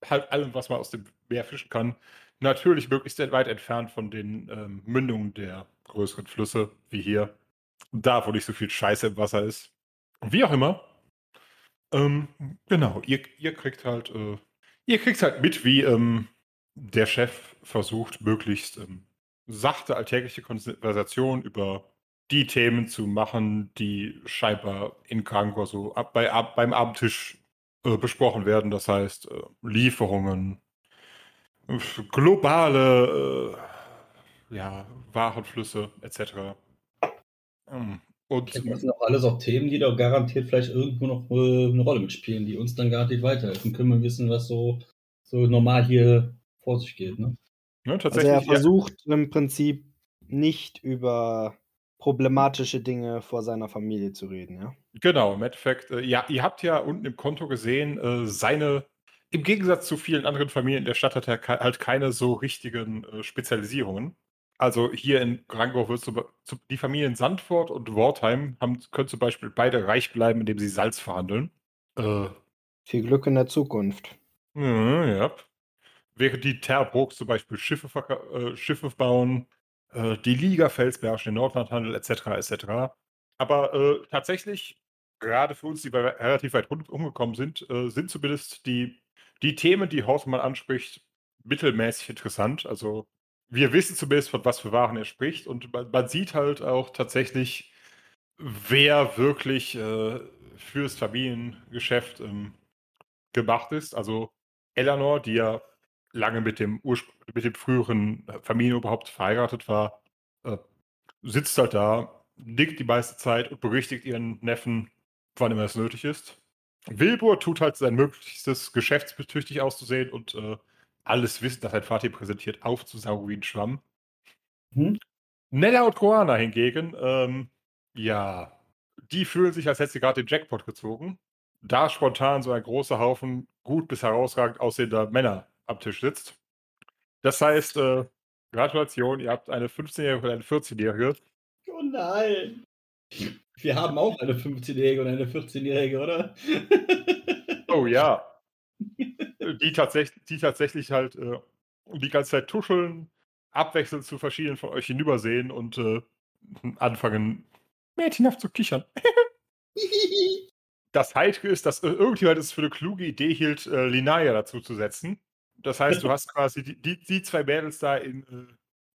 halt allem, was man aus dem Meer fischen kann. Natürlich möglichst sehr weit entfernt von den ähm, Mündungen der größeren Flüsse, wie hier. Da, wo nicht so viel Scheiße im Wasser ist. Wie auch immer. Ähm, genau, ihr, ihr kriegt halt, äh, ihr kriegt halt mit, wie ähm, der Chef versucht, möglichst ähm, sachte alltägliche Konversation über die Themen zu machen, die scheinbar in Krangor so ab, bei, ab, beim Abendtisch äh, besprochen werden. Das heißt, äh, Lieferungen, äh, globale äh, ja, Warenflüsse etc. Ähm, Und Das sind auch alles auch Themen, die da garantiert vielleicht irgendwo noch äh, eine Rolle mitspielen, die uns dann garantiert weiterhelfen können, wir wissen, was so, so normal hier vor sich geht. Ne? ne, Also er ja, versucht im Prinzip nicht über problematische Dinge vor seiner Familie zu reden, ja. Genau, im Endeffekt, äh, ja, ihr habt ja unten im Konto gesehen, äh, seine, im Gegensatz zu vielen anderen Familien in der Stadt hat er ke- halt keine so richtigen äh, Spezialisierungen. Also hier in Grangor wird zum, zu, die Familien Sandford und Wortheim haben, können zum Beispiel beide reich bleiben, indem sie Salz verhandeln. Äh, Viel Glück in der Zukunft. ja, ja. Während die Terbrooks zum Beispiel Schiffe, äh, Schiffe bauen, äh, die Liga Felsberg, den Nordlandhandel etc. etc. Aber äh, tatsächlich, gerade für uns, die wir relativ weit umgekommen sind, äh, sind zumindest die, die Themen, die Hausmann anspricht, mittelmäßig interessant. Also wir wissen zumindest, von was für Waren er spricht und man, man sieht halt auch tatsächlich, wer wirklich äh, fürs Familiengeschäft ähm, gemacht ist. Also Eleanor, die ja lange mit dem, Urspr mit dem früheren Familienoberhaupt verheiratet war, äh, sitzt halt da, nickt die meiste Zeit und berichtigt ihren Neffen, wann immer es nötig ist. Wilbur tut halt sein Möglichstes, geschäftsbetüchtig auszusehen und äh, alles Wissen, das sein Vater ihm präsentiert, aufzusaugen wie ein Schwamm. Hm? Nella und Koana hingegen, ähm, ja, die fühlen sich, als hätten sie gerade den Jackpot gezogen. Da spontan so ein großer Haufen gut bis herausragend aussehender Männer am Tisch sitzt. Das heißt, äh, Gratulation, ihr habt eine 15-Jährige und eine 14-Jährige. Oh nein! Wir haben auch eine 15-Jährige und eine 14-Jährige, oder? Oh ja. <laughs> die, tatsächlich, die tatsächlich halt äh, die ganze Zeit tuscheln, abwechselnd zu verschiedenen von euch hinübersehen und äh, anfangen, mädchenhaft zu kichern. <laughs> Das Heilige ist, dass irgendjemand es für eine kluge Idee hielt, äh, Linaya dazu zu setzen. Das heißt, du hast quasi die, die, die zwei Mädels da in, äh,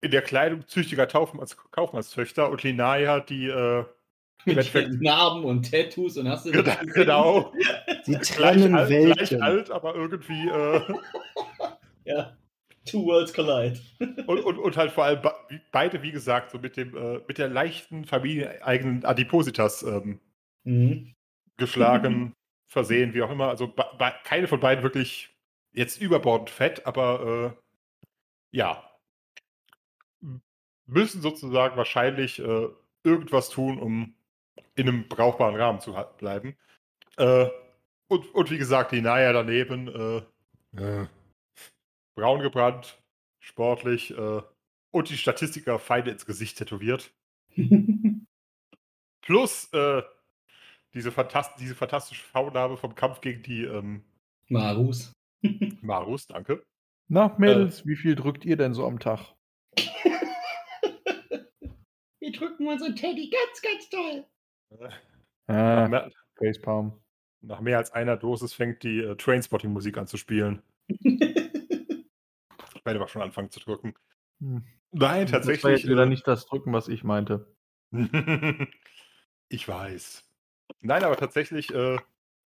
in der Kleidung züchtiger Kaufmanns, Kaufmannstöchter und Linaya, die äh, Mit Narben und Tattoos und hast du genau, genau Sie gleich, trennen alt, gleich alt, aber irgendwie äh, <laughs> Ja. Two Worlds Collide. <laughs> und, und, und halt vor allem beide, wie gesagt, so mit dem äh, mit der leichten familieneigenen Adipositas ähm, Mhm. geschlagen, <laughs> versehen, wie auch immer. Also keine von beiden wirklich jetzt überbordend fett, aber äh, ja. Müssen sozusagen wahrscheinlich äh, irgendwas tun, um in einem brauchbaren Rahmen zu bleiben. Äh, und, und wie gesagt, die Naya daneben, äh, äh, braun gebrannt, sportlich äh, und die Statistiker Feinde ins Gesicht tätowiert. <laughs> Plus äh, diese, fantast diese fantastische V-Name vom Kampf gegen die ähm, Marus. <laughs> Marus, danke. Na, Mädels, wie viel drückt ihr denn so am Tag? <laughs> Wir drücken unseren Teddy ganz, ganz toll. <laughs> Ah, nach, mehr, Facepalm. nach mehr als einer Dosis fängt die äh, Trainspotting-Musik an zu spielen. <laughs> Ich werde aber schon anfangen zu drücken. Hm. Nein, Das war tatsächlich. jetzt wieder äh, nicht das Drücken, was ich meinte. <laughs> ich weiß. Nein, aber tatsächlich äh,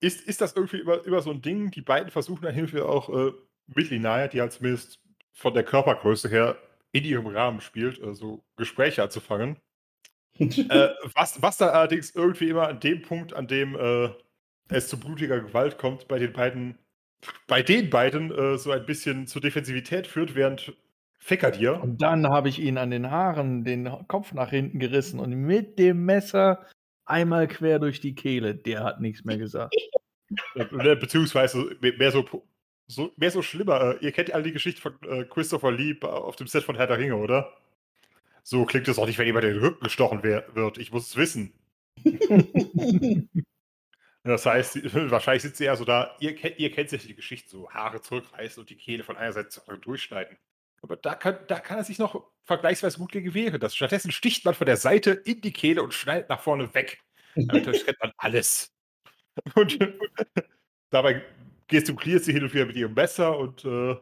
ist, ist das irgendwie immer, immer so ein Ding. Die beiden versuchen dann Hilfe auch äh, mit Linaya, die halt zumindest von der Körpergröße her in ihrem Rahmen spielt, äh, so Gespräche anzufangen. Äh, was, was dann allerdings irgendwie immer an dem Punkt, an dem äh, es zu blutiger Gewalt kommt, bei den beiden, bei den beiden äh, so ein bisschen zur Defensivität führt, während Fekadir Und dann habe ich ihn an den Haaren den Kopf nach hinten gerissen und mit dem Messer einmal quer durch die Kehle. Der hat nichts mehr gesagt. Äh, Beziehungsweise mehr so, so, mehr so schlimmer. Äh, Ihr kennt alle die Geschichte von äh, Christopher Lee auf dem Set von Herr der Ringe, oder? So klingt es auch nicht, wenn jemand in den Rücken gestochen wird. Ich muss es wissen. <laughs> Das heißt, <laughs> wahrscheinlich sind sie eher so da, ihr, kennt- ihr kennt sich die Geschichte, so Haare zurückreißen und die Kehle von einer Seite zur anderen durchschneiden. Aber da kann, da kann er sich noch vergleichsweise gut gegen wehren. Das, stattdessen sticht man von der Seite in die Kehle und schneidet nach vorne weg. Damit kennt man alles. <laughs> Und dabei gestikuliert sie hin und wieder mit ihrem Messer und äh,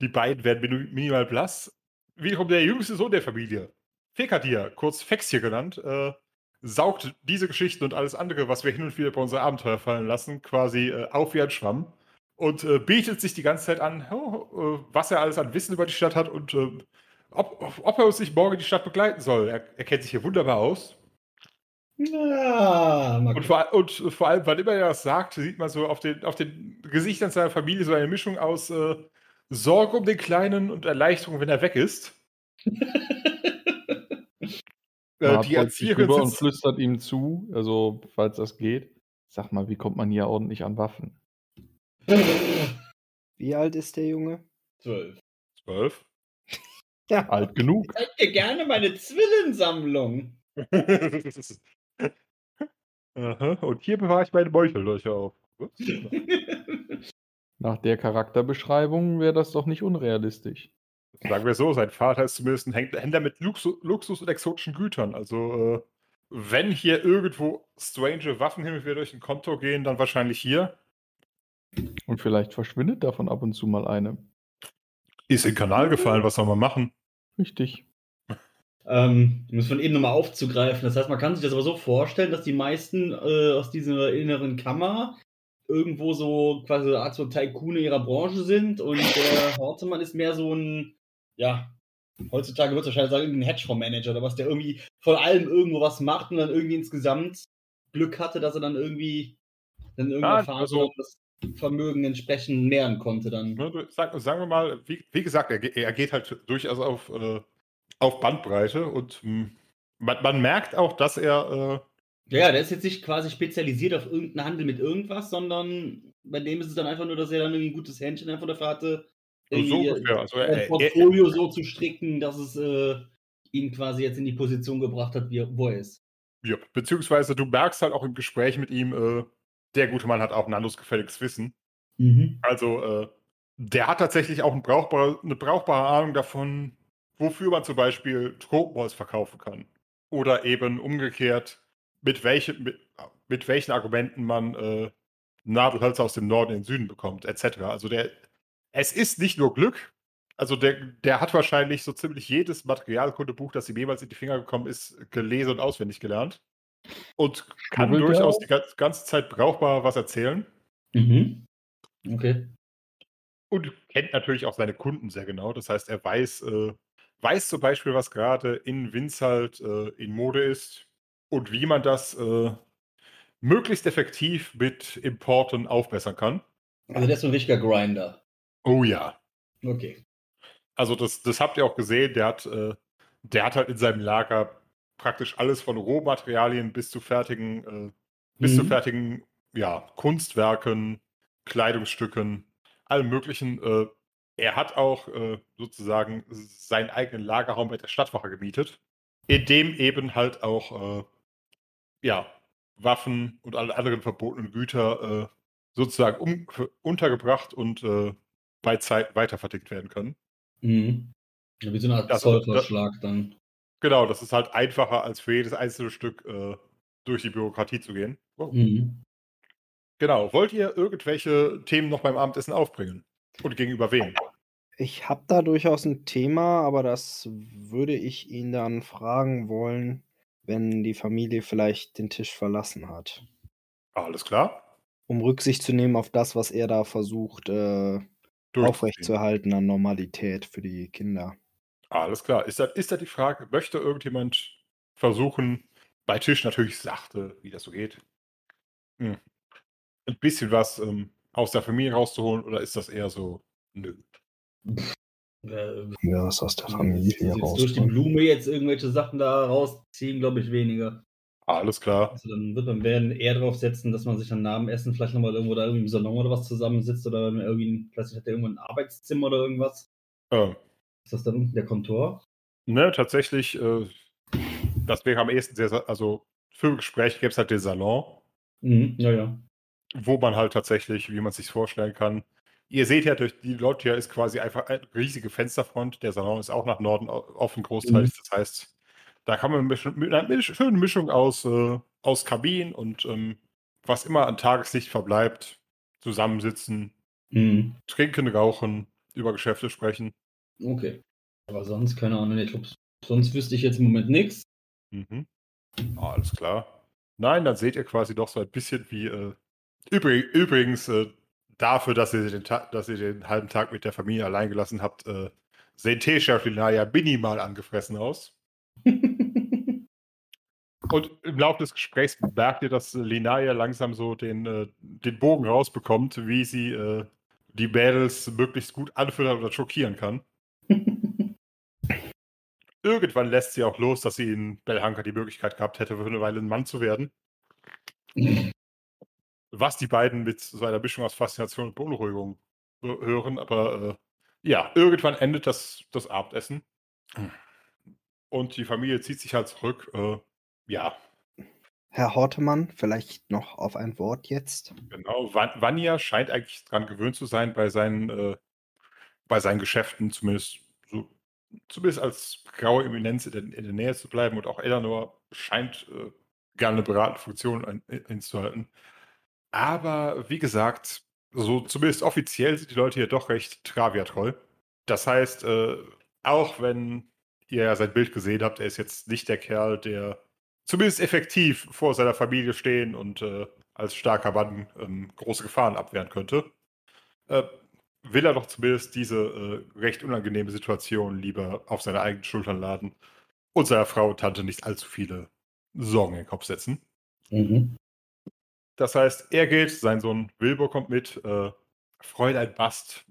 die beiden werden minimal blass. Wiederum der jüngste Sohn der Familie, Fekadir, kurz Fex hier genannt, äh, saugt diese Geschichten und alles andere, was wir hin und wieder bei unser Abenteuer fallen lassen, quasi äh, auf wie ein Schwamm und äh, bietet sich die ganze Zeit an, oh, was er alles an Wissen über die Stadt hat und äh, ob, ob er uns nicht morgen die Stadt begleiten soll. Er, er kennt sich hier wunderbar aus. Ja, Und vor, und vor allem, wann immer er das sagt, sieht man so auf den, auf den Gesichtern seiner Familie so eine Mischung aus äh, Sorge um den Kleinen und Erleichterung, wenn er weg ist. <laughs> Äh, die Erzieherin rüber und sitzt, flüstert ihm zu, also falls das geht. Sag mal, wie kommt man hier ordentlich an Waffen? Wie alt ist der Junge? Zwölf. zwölf. <laughs> Ja. Alt genug. Zeig dir gerne meine Zwillensammlung. <laughs> Aha, und hier bewahre ich meine Beutellöcher auf. <laughs> Nach der Charakterbeschreibung wäre das doch nicht unrealistisch. Sagen wir so, sein Vater ist zumindest ein Händler mit Luxus, Luxus und exotischen Gütern. Also, äh, wenn hier irgendwo strange Waffen hin und wieder durch ein Konto gehen, dann wahrscheinlich hier. Und vielleicht verschwindet davon ab und zu mal eine. Ist in den Kanal gefallen, was soll man machen? Richtig. Ähm, um es von eben nochmal aufzugreifen. Das heißt, man kann sich das aber so vorstellen, dass die meisten äh, aus dieser inneren Kammer irgendwo so quasi eine Art so Tycoon in ihrer Branche sind und der Hortemann ist mehr so ein, ja, heutzutage wird es wahrscheinlich sagen, ein Hedgefondsmanager oder was, der irgendwie von allem irgendwo was macht und dann irgendwie insgesamt Glück hatte, dass er dann irgendwie dann Ah, Phase also- das Vermögen entsprechend mehren konnte dann. Sag, sagen wir mal, wie, wie gesagt, er, er geht halt durchaus auf, äh, auf Bandbreite und mh, man, man merkt auch, dass er Ja, der ist jetzt nicht quasi spezialisiert auf irgendeinen Handel mit irgendwas, sondern bei dem ist es dann einfach nur, dass er dann irgendwie ein gutes Händchen einfach dafür hatte, äh, so irgendwie ungefähr. Also er, er, Portfolio so zu stricken, dass es äh, ihn quasi jetzt in die Position gebracht hat, wie er, wo er ist. ja, beziehungsweise du merkst halt auch im Gespräch mit ihm, äh, der gute Mann hat auch ein anderes gefälliges Wissen. Also, äh, der hat tatsächlich auch ein brauchbar, eine brauchbare Ahnung davon, wofür man zum Beispiel Tropenholz verkaufen kann. oder eben umgekehrt, mit, welche, mit, mit welchen Argumenten man äh, Nadelhölzer aus dem Norden in den Süden bekommt, etc. Also der, es ist nicht nur Glück, also der, der hat wahrscheinlich so ziemlich jedes Materialkundebuch, das ihm jemals in die Finger gekommen ist, gelesen und auswendig gelernt. Und kann Schmuggelt er durchaus die ganze, ganze Zeit brauchbar was erzählen. Mhm. Okay. Und kennt natürlich auch seine Kunden sehr genau. Das heißt, er weiß, äh, weiß zum Beispiel, was gerade in Winzhalt äh, in Mode ist und wie man das äh, möglichst effektiv mit Importen aufbessern kann. Also der ist so ein richtiger Grinder. Oh ja. Okay. Also das, das habt ihr auch gesehen, der hat, äh, der hat halt in seinem Lager praktisch alles von Rohmaterialien bis zu fertigen, äh, bis zu Mhm. fertigen ja, Kunstwerken, Kleidungsstücken, allem möglichen. Äh, er hat auch äh, sozusagen seinen eigenen Lagerraum bei der Stadtwache gemietet, in dem eben halt auch äh, ja, Waffen und alle anderen verbotenen Güter äh, sozusagen um, untergebracht und äh, bei Zeit weitervertickt werden können. Mhm. Ja, wie so eine Art Das- Zollverschlag dann. Genau, das ist halt einfacher, als für jedes einzelne Stück äh, durch die Bürokratie zu gehen. Wow. Mhm. Genau. Wollt ihr irgendwelche Themen noch beim Abendessen aufbringen? Und gegenüber wem? Ich habe da durchaus ein Thema, aber das würde ich ihn dann fragen wollen, wenn die Familie vielleicht den Tisch verlassen hat. Alles klar. Um Rücksicht zu nehmen auf das, was er da versucht, äh. Aufrechtzuerhalten an Normalität für die Kinder. Alles klar. Ist da, ist da die Frage, möchte irgendjemand versuchen, bei Tisch natürlich sachte, wie das so geht, hm, ein bisschen was ähm, aus der Familie rauszuholen oder ist das eher so, nö? Äh, Ja, was aus der Familie raus. durch die Blume jetzt irgendwelche Sachen da rausziehen, glaube ich, weniger. Alles klar. Also dann wird man werden eher drauf setzen, dass man sich dann nach dem Essen vielleicht nochmal irgendwo da irgendwie im Salon oder was zusammensitzt oder wenn man irgendwie, vielleicht hat er irgendwo ein Arbeitszimmer oder irgendwas. Ähm, Ist das dann unten der Kontor? ne, tatsächlich, äh, das wäre am ehesten sehr, also für Gespräche gäbe es halt den Salon, Mhm, ja, ja. wo man halt tatsächlich, wie man sich vorstellen kann, ihr seht ja, durch die Loggia ist quasi einfach eine riesige Fensterfront. Der Salon ist auch nach Norden offen großteilig. Das heißt, da kann man mit mit einer schönen Mischung aus, äh, aus Kabinen und ähm, was immer an Tageslicht verbleibt, zusammensitzen, Mhm. trinken, rauchen, über Geschäfte sprechen. Okay. Aber sonst, keine Ahnung, ich glaube, sonst wüsste ich jetzt im Moment nichts. Mhm. Ah, alles klar. Nein, dann seht ihr quasi doch so ein bisschen wie. Äh, übrig, übrigens, äh, dafür, dass ihr, den Ta- dass ihr den halben Tag mit der Familie allein gelassen habt, äh, sehen T-Shirt ja minimal angefressen aus. <laughs> Und im Laufe des Gesprächs merkt ihr, dass äh, Linaya langsam so den, äh, den Bogen rausbekommt, wie sie äh, die Mädels möglichst gut anfüttern oder schockieren kann. <laughs> Irgendwann lässt sie auch los, dass sie in Belhanka die Möglichkeit gehabt hätte, für eine Weile ein Mann zu werden. Was die beiden mit so einer Mischung aus Faszination und Beunruhigung hören. Aber äh, ja, irgendwann endet das, das Abendessen. Und die Familie zieht sich halt zurück. Äh, ja, Herr Hortemann, vielleicht noch auf ein Wort jetzt. genau. Van Vanya scheint eigentlich daran gewöhnt zu sein, bei seinen, äh, bei seinen Geschäften zumindest so, zumindest als graue Eminenz in der, in der Nähe zu bleiben. Und auch Eleanor scheint äh, gerne eine beratende Funktion ein, inzuhalten. Aber wie gesagt, so zumindest offiziell sind die Leute hier doch recht Travia-treu. Das heißt, äh, auch wenn ihr ja sein Bild gesehen habt, er ist jetzt nicht der Kerl, der zumindest effektiv vor seiner Familie stehen und äh, als starker Mann ähm, große Gefahren abwehren könnte, äh, will er doch zumindest diese äh, recht unangenehme Situation lieber auf seine eigenen Schultern laden und seiner Frau und Tante nicht allzu viele Sorgen in den Kopf setzen. Mhm. Das heißt, er geht, sein Sohn Wilbur kommt mit, äh, Fräulein Bast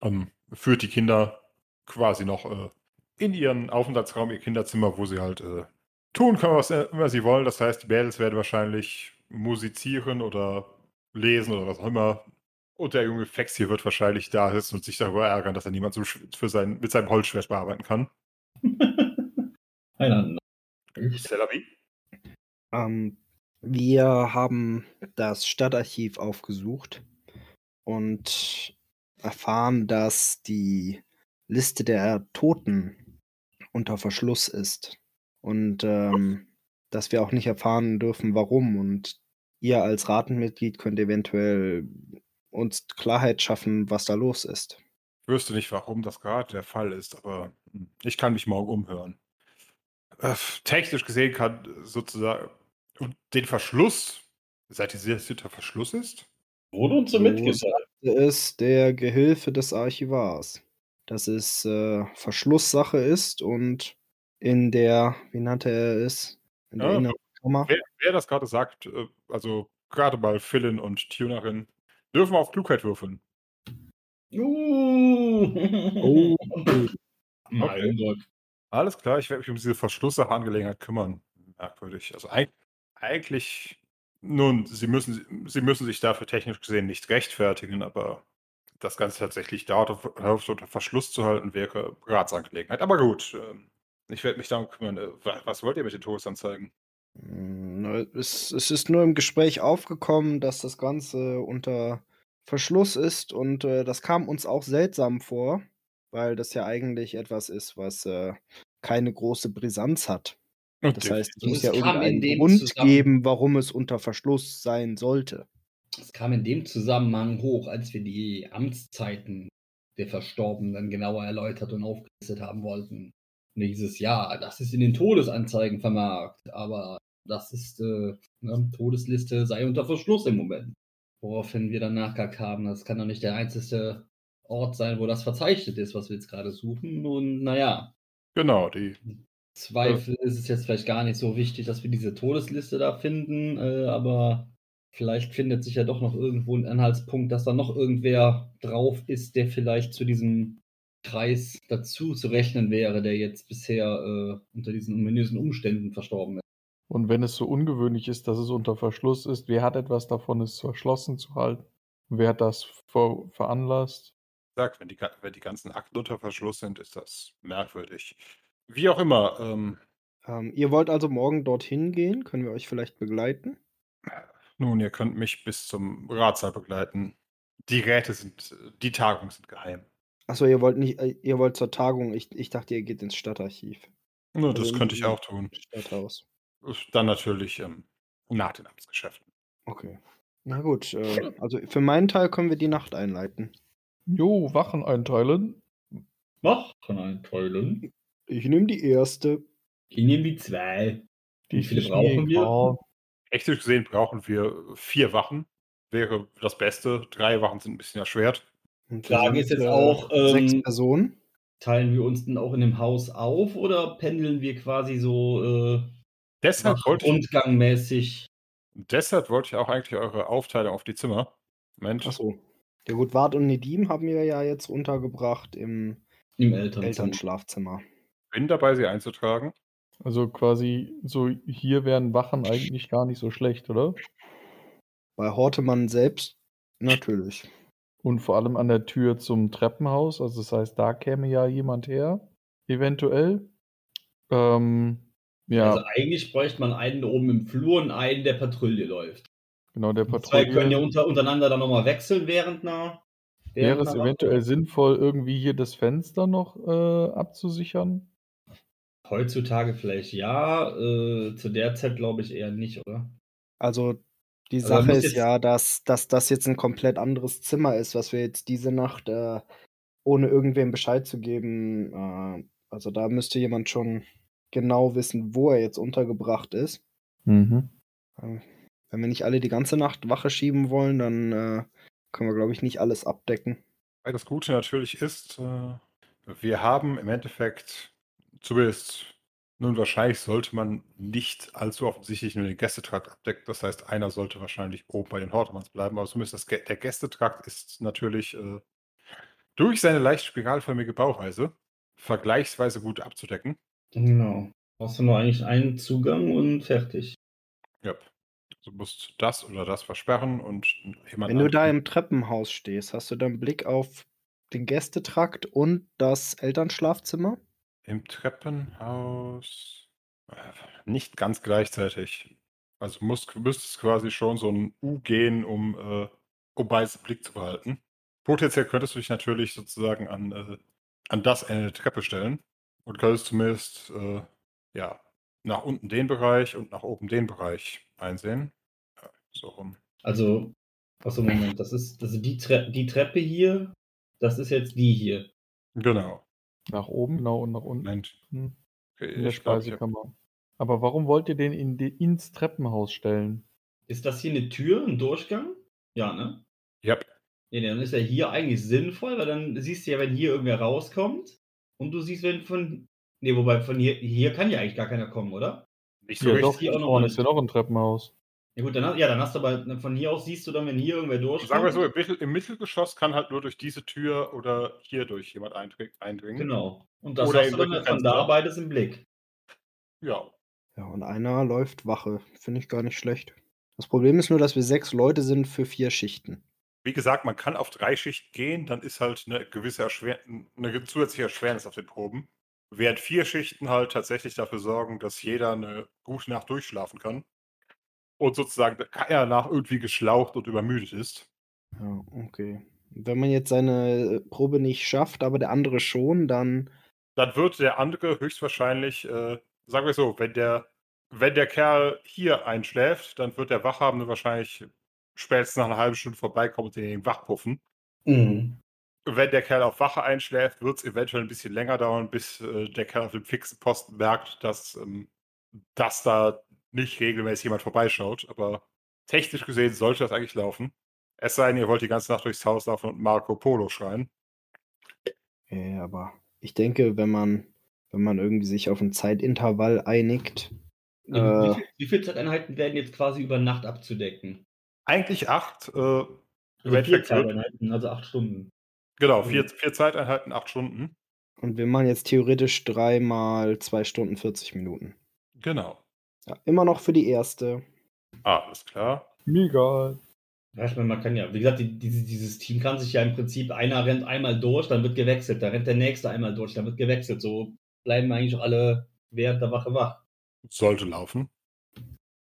ähm, führt die Kinder quasi noch äh, in ihren Aufenthaltsraum, ihr Kinderzimmer, wo sie halt äh, tun können, was immer sie wollen. Das heißt, die Mädels werden wahrscheinlich musizieren oder lesen oder was auch immer. Und der junge Fex hier wird wahrscheinlich da sitzen und sich darüber ärgern, dass er niemand Sch- für sein, mit seinem Holzschwert bearbeiten kann. <laughs> Celavi? Ähm, wir haben das Stadtarchiv aufgesucht und erfahren, dass die Liste der Toten unter Verschluss ist Und ähm, dass wir auch nicht erfahren dürfen, warum. Und ihr als Ratenmitglied könnt eventuell uns Klarheit schaffen, was da los ist. Ich wüsste nicht, warum das gerade der Fall ist, aber hm, ich kann mich morgen umhören. Äh, technisch gesehen kann sozusagen und den Verschluss, seid ihr sicher, dass der Verschluss ist? Wurde uns so mitgeteilt. ist der Gehilfe des Archivars, dass es äh, Verschlusssache ist und in der, wie nannte er es, in der Ja, inneren Kammer. Wer, wer das gerade sagt, äh, also gerade mal Philin und Tunerin, dürfen auf Klugheit würfeln. Uh. Oh. <laughs> Mein Gott. Alles klar, ich werde mich um diese Verschlusssache Angelegenheit kümmern. Merkwürdig. Also eig eigentlich, nun, sie müssen, sie müssen sich dafür technisch gesehen nicht rechtfertigen, aber das Ganze tatsächlich dort unter Verschluss zu halten, wäre Ratsangelegenheit. Aber gut, ähm, ich werde mich darum kümmern. Äh, wa- Was wollt ihr mit den Todesanzeigen? Mm, na, Es, es ist nur im Gespräch aufgekommen, dass das Ganze unter Verschluss ist und äh, das kam uns auch seltsam vor, weil das ja eigentlich etwas ist, was äh, keine große Brisanz hat. Und Das heißt, es muss ja irgendeinen Grund zusammen- geben, warum es unter Verschluss sein sollte. Es kam in dem Zusammenhang hoch, als wir die Amtszeiten der Verstorbenen genauer erläutert und aufgelistet haben wollten. Und dieses Ja, das ist in den Todesanzeigen vermerkt, aber das ist, äh, ne, Todesliste sei unter Verschluss im Moment. Woraufhin wir dann nachgehakt haben, das kann doch nicht der einzige Ort sein, wo das verzeichnet ist, was wir jetzt gerade suchen. Und naja, Genau, die Zweifel ist es jetzt vielleicht gar nicht so wichtig, dass wir diese Todesliste da finden, äh, aber vielleicht findet sich ja doch noch irgendwo ein Anhaltspunkt, dass da noch irgendwer drauf ist, der vielleicht zu diesem Kreis dazu zu rechnen wäre, der jetzt bisher äh, unter diesen ominösen Umständen verstorben ist. Und wenn es so ungewöhnlich ist, dass es unter Verschluss ist, wer hat etwas davon, es verschlossen zu halten? Wer hat das ver veranlasst? sagt, wenn die, wenn die ganzen Akten unter Verschluss sind, ist das merkwürdig. Wie auch immer, ähm, Ähm, ihr wollt also morgen dorthin gehen? Können wir euch vielleicht begleiten? Nun, ihr könnt mich bis zum Ratssaal begleiten. Die Räte sind, die Tagungen sind geheim. Achso, ihr wollt nicht, äh, ihr wollt zur Tagung. Ich, ich dachte, ihr geht ins Stadtarchiv. Nur Also das könnte ich auch tun. Stadthaus. Dann natürlich ähm, nach den Amtsgeschäften. Okay. Na gut, äh, also für meinen Teil können wir die Nacht einleiten. Jo, Wachen einteilen. Einen tollen. Ich nehme die erste. Ich nehme die zwei. Wie viele die brauchen wir? Technisch gesehen brauchen wir vier Wachen. Wäre das Beste. Drei Wachen sind ein bisschen erschwert. Und wir Frage ist jetzt äh, auch, sechs ähm, Personen. Teilen wir uns denn auch in dem Haus auf oder pendeln wir quasi so äh, Deshalb wollte, ich, rundgangmäßig? deshalb wollte ich auch eigentlich eure Aufteilung auf die Zimmer. Moment. Achso. Ja gut, Wart und Nedim haben wir ja jetzt untergebracht im Im Elternzimmer. Elternschlafzimmer. Bin dabei, sie einzutragen. Also quasi, so hier wären Wachen eigentlich gar nicht so schlecht, oder? Bei Hortemann selbst natürlich. Und vor allem an der Tür zum Treppenhaus. Also das heißt, da käme ja jemand her, eventuell. Ähm, ja, Also eigentlich bräuchte man einen oben im Flur und einen, der Patrouille läuft. genau, der Die zwei können ja Patrouille. unter, untereinander dann nochmal wechseln während einer. Wäre es eventuell sinnvoll, irgendwie hier das Fenster noch äh, abzusichern? Heutzutage vielleicht ja, äh, zu der Zeit glaube ich eher nicht, oder? Also die Also Sache ist ja, dass, dass das jetzt ein komplett anderes Zimmer ist, was wir jetzt diese Nacht, äh, ohne irgendwem Bescheid zu geben, äh, also da müsste jemand schon genau wissen, wo er jetzt untergebracht ist. Mhm. Äh, wenn wir nicht alle die ganze Nacht Wache schieben wollen, dann äh, können wir, glaube ich, nicht alles abdecken. Weil das Gute natürlich ist, äh, wir haben im Endeffekt, zumindest, nun wahrscheinlich sollte man nicht allzu offensichtlich nur den Gästetrakt abdecken. Das heißt, einer sollte wahrscheinlich oben bei den Hortemanns bleiben, aber zumindest das, Gä- der Gästetrakt ist natürlich äh, durch seine leicht spiralförmige Bauweise vergleichsweise gut abzudecken. Genau. Brauchst du nur eigentlich einen Zugang und fertig. Ja. Du musst das oder das versperren und jemand Wenn du da im Treppenhaus stehst, hast du dann Blick auf den Gästetrakt und das Elternschlafzimmer? Im Treppenhaus äh, nicht ganz gleichzeitig. Also musst, müsstest quasi schon so ein U gehen, um, äh, um beides im Blick zu behalten. Potenziell könntest du dich natürlich sozusagen an, äh, an das Ende der Treppe stellen und könntest zumindest, äh, ja, nach unten den Bereich und nach oben den Bereich einsehen. Ja, so rum. Also, achso, Moment, das ist, das ist die, Tre die Treppe hier, das ist jetzt die hier. Genau. Nach oben, genau, und nach unten. Moment. Hm. Okay, In der ich glaub, ich hab- Speisekammer. Aber warum wollt ihr den in die, ins Treppenhaus stellen? Ist das hier eine Tür, ein Durchgang? Ja, ne? Ja, Nee, nee, dann ist ja hier eigentlich sinnvoll, weil dann siehst du ja, wenn hier irgendwer rauskommt und du siehst, wenn von. Nee, wobei von hier, hier kann ja eigentlich gar keiner kommen, oder? nicht so Ja, richtig. doch, hier auch hier noch vorne ist ja noch ein Treppenhaus. Ja gut, dann, hast- ja, dann hast du aber von hier aus siehst du dann, wenn hier irgendwer durchkommt. Sagen wir so, im, Mittel, im Mittelgeschoss kann halt nur durch diese Tür oder hier durch jemand eindring- eindringen. Genau. Und das Oder hast du dann dritten von da beides im Blick. Ja. Ja, und einer läuft Wache. Finde ich gar nicht schlecht. Das Problem ist nur, dass wir sechs Leute sind für vier Schichten. Wie gesagt, man kann auf drei Schichten gehen, dann ist halt eine gewisse Erschwer eine zusätzliche Erschwernis auf den Proben. Während vier Schichten halt tatsächlich dafür sorgen, dass jeder eine gute Nacht durchschlafen kann. Und sozusagen keiner nach irgendwie geschlaucht und übermüdet ist. Ja, okay. Wenn man jetzt seine Probe nicht schafft, aber der andere schon, dann. Dann wird der andere höchstwahrscheinlich, äh, sagen wir so, wenn der, wenn der Kerl hier einschläft, dann wird der Wachhabende wahrscheinlich spätestens nach einer halben Stunde vorbeikommen und den wachpuffen. Mhm. Wenn der Kerl auf Wache einschläft, wird es eventuell ein bisschen länger dauern, bis äh, der Kerl auf dem fixen Posten merkt, dass, ähm, dass da nicht regelmäßig jemand vorbeischaut. Aber technisch gesehen sollte das eigentlich laufen. Es sei denn, ihr wollt die ganze Nacht durchs Haus laufen und Marco Polo schreien. Ja, aber ich denke, wenn man, wenn man irgendwie sich auf ein Zeitintervall einigt, wie, äh, viel, wie viele Zeiteinheiten werden jetzt quasi über Nacht abzudecken? Eigentlich acht. Äh, Also vier Zeiteinheiten, also acht Stunden. genau, vier, vier Zeiteinheiten, acht Stunden. und wir machen jetzt theoretisch dreimal zwei Stunden 40 Minuten. Genau. Ja, immer noch für die erste. Ah, alles klar. Mega. Ja, ich meine, man kann ja, wie gesagt, die, diese, dieses Team kann sich ja im Prinzip, einer rennt einmal durch, dann wird gewechselt, dann rennt der nächste einmal durch, dann wird gewechselt. So bleiben eigentlich alle während der Wache wach. Sollte laufen.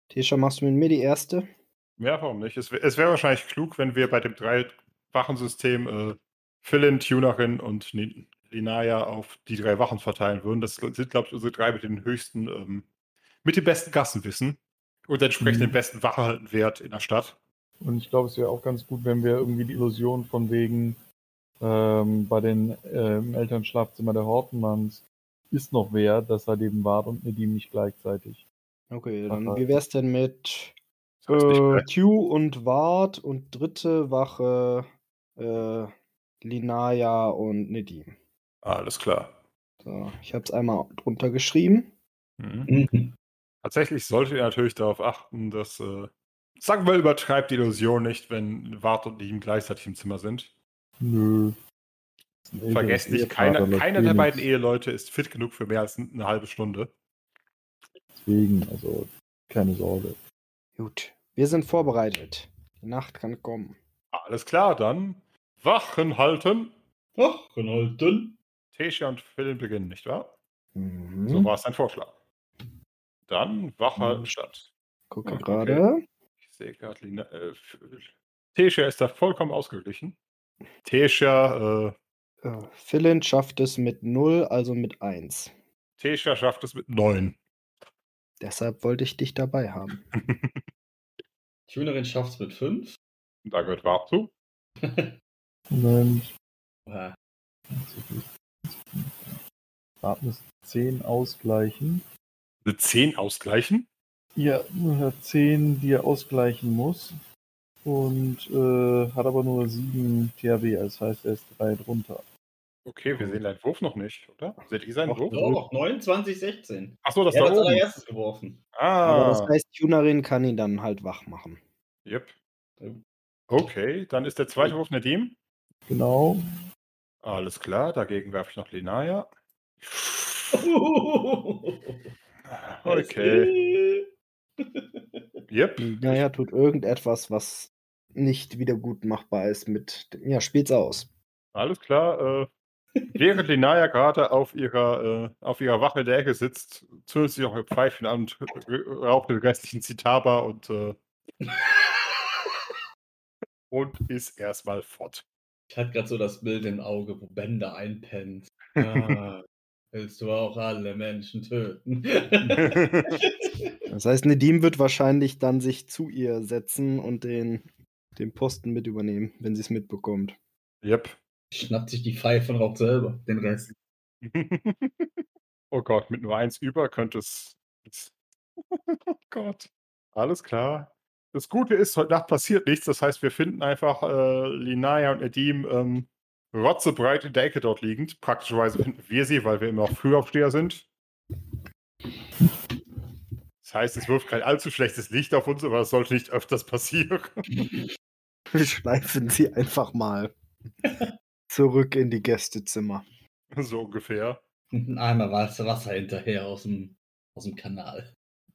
Tisha, machst du mit mir die erste? Ja, warum nicht? Es, es wäre wahrscheinlich klug, wenn wir bei dem Drei-Wachen-System äh, Philin, Tunerin und Linaya auf die drei Wachen verteilen würden. Das sind, glaube ich, unsere drei mit den höchsten, ähm, mit dem besten Gassenwissen und entsprechend Mhm. den besten Wachehaltenwert in der Stadt. Und ich glaube, es wäre auch ganz gut, wenn wir irgendwie die Illusion von wegen ähm, bei den ähm, Elternschlafzimmer der Hortenmanns ist noch wer, dass er neben Wart und Nedim nicht gleichzeitig. Okay, dann Wache. wie wär's denn mit äh. Q und Wart und dritte Wache äh, Linaya und Nedim? Alles klar. So, ich habe es einmal drunter geschrieben. Mhm. Mhm. Tatsächlich solltet ihr natürlich darauf achten, dass, äh, wir, übertreibt die Illusion nicht, wenn Wart und Niem gleichzeitig im Zimmer sind. Nö. Ein Vergesst älteres nicht, keiner, keiner eh der beiden Eheleute ist fit genug für mehr als eine halbe Stunde. Deswegen, also keine Sorge. Gut, wir sind vorbereitet. Die Nacht kann kommen. Alles klar, dann Wachen halten. Ach, Renolden. Tesha und Philin beginnen, nicht wahr? Mhm. So war es dein Vorschlag. Dann Wach halten Mhm. statt. Gucke okay. gerade. Ich sehe gerade, Lina, äh, Tesha ist da vollkommen ausgeglichen. Tesha, äh, Äh, Philin schafft es mit 0, also mit 1. Tesha schafft es mit 9. Deshalb wollte ich dich dabei haben. <laughs> Tunerin schafft's mit fünf. da gehört Wart zu. <laughs> Oha. Warten ist 10 ausgleichen. Eine 10 ausgleichen. Ja, hat 10, die er ausgleichen muss. Und äh, hat aber nur 7 THW, das heißt, er ist 3 drunter. Okay, wir sehen deinen Wurf noch nicht, oder? Seht ihr seinen Doch, Wurf? Doch, 29, 16. Achso, das Er da hat oben. allererstes geworfen. Aber das Ah, heißt, Tunerin kann ihn dann halt wach machen. yep. Okay, dann ist der zweite Wurf Nadim. Genau. Alles klar, dagegen werfe ich noch Linaya. <laughs> Okay. Yep. Naja, tut irgendetwas, was nicht wieder gut machbar ist mit. dem- Ja, spielt's aus. Alles klar. Äh, während Linaya gerade auf ihrer, äh, auf ihrer Wache in der Ecke sitzt, zündet sie auch ihr Pfeifchen an und raucht den restlichen Zitaba und, äh, und ist erstmal fort. Ich hatte gerade so das Bild im Auge, wo Bender einpennt. <laughs> Ah. Willst du auch alle Menschen töten? <laughs> Das heißt, Nedim wird wahrscheinlich dann sich zu ihr setzen und den, den Posten mit übernehmen, wenn sie es mitbekommt. Yep. Schnappt sich die Pfeife und raucht selber den Rest. <laughs> oh Gott, mit nur eins über könnte es. <laughs> oh Gott. Alles klar. Das Gute ist, heute Nacht passiert nichts. Das heißt, wir finden einfach äh, Linaya und Edim ähm, rotzebreit in der Ecke dort liegend. Praktischerweise finden wir sie, weil wir immer auch Frühaufsteher sind. Das heißt, es wirft kein allzu schlechtes Licht auf uns, aber es sollte nicht öfters passieren. <laughs> Wir schleifen sie einfach mal zurück in die Gästezimmer. so ungefähr. Ein Eimer Wasser, Wasser hinterher aus dem, aus dem Kanal. <laughs>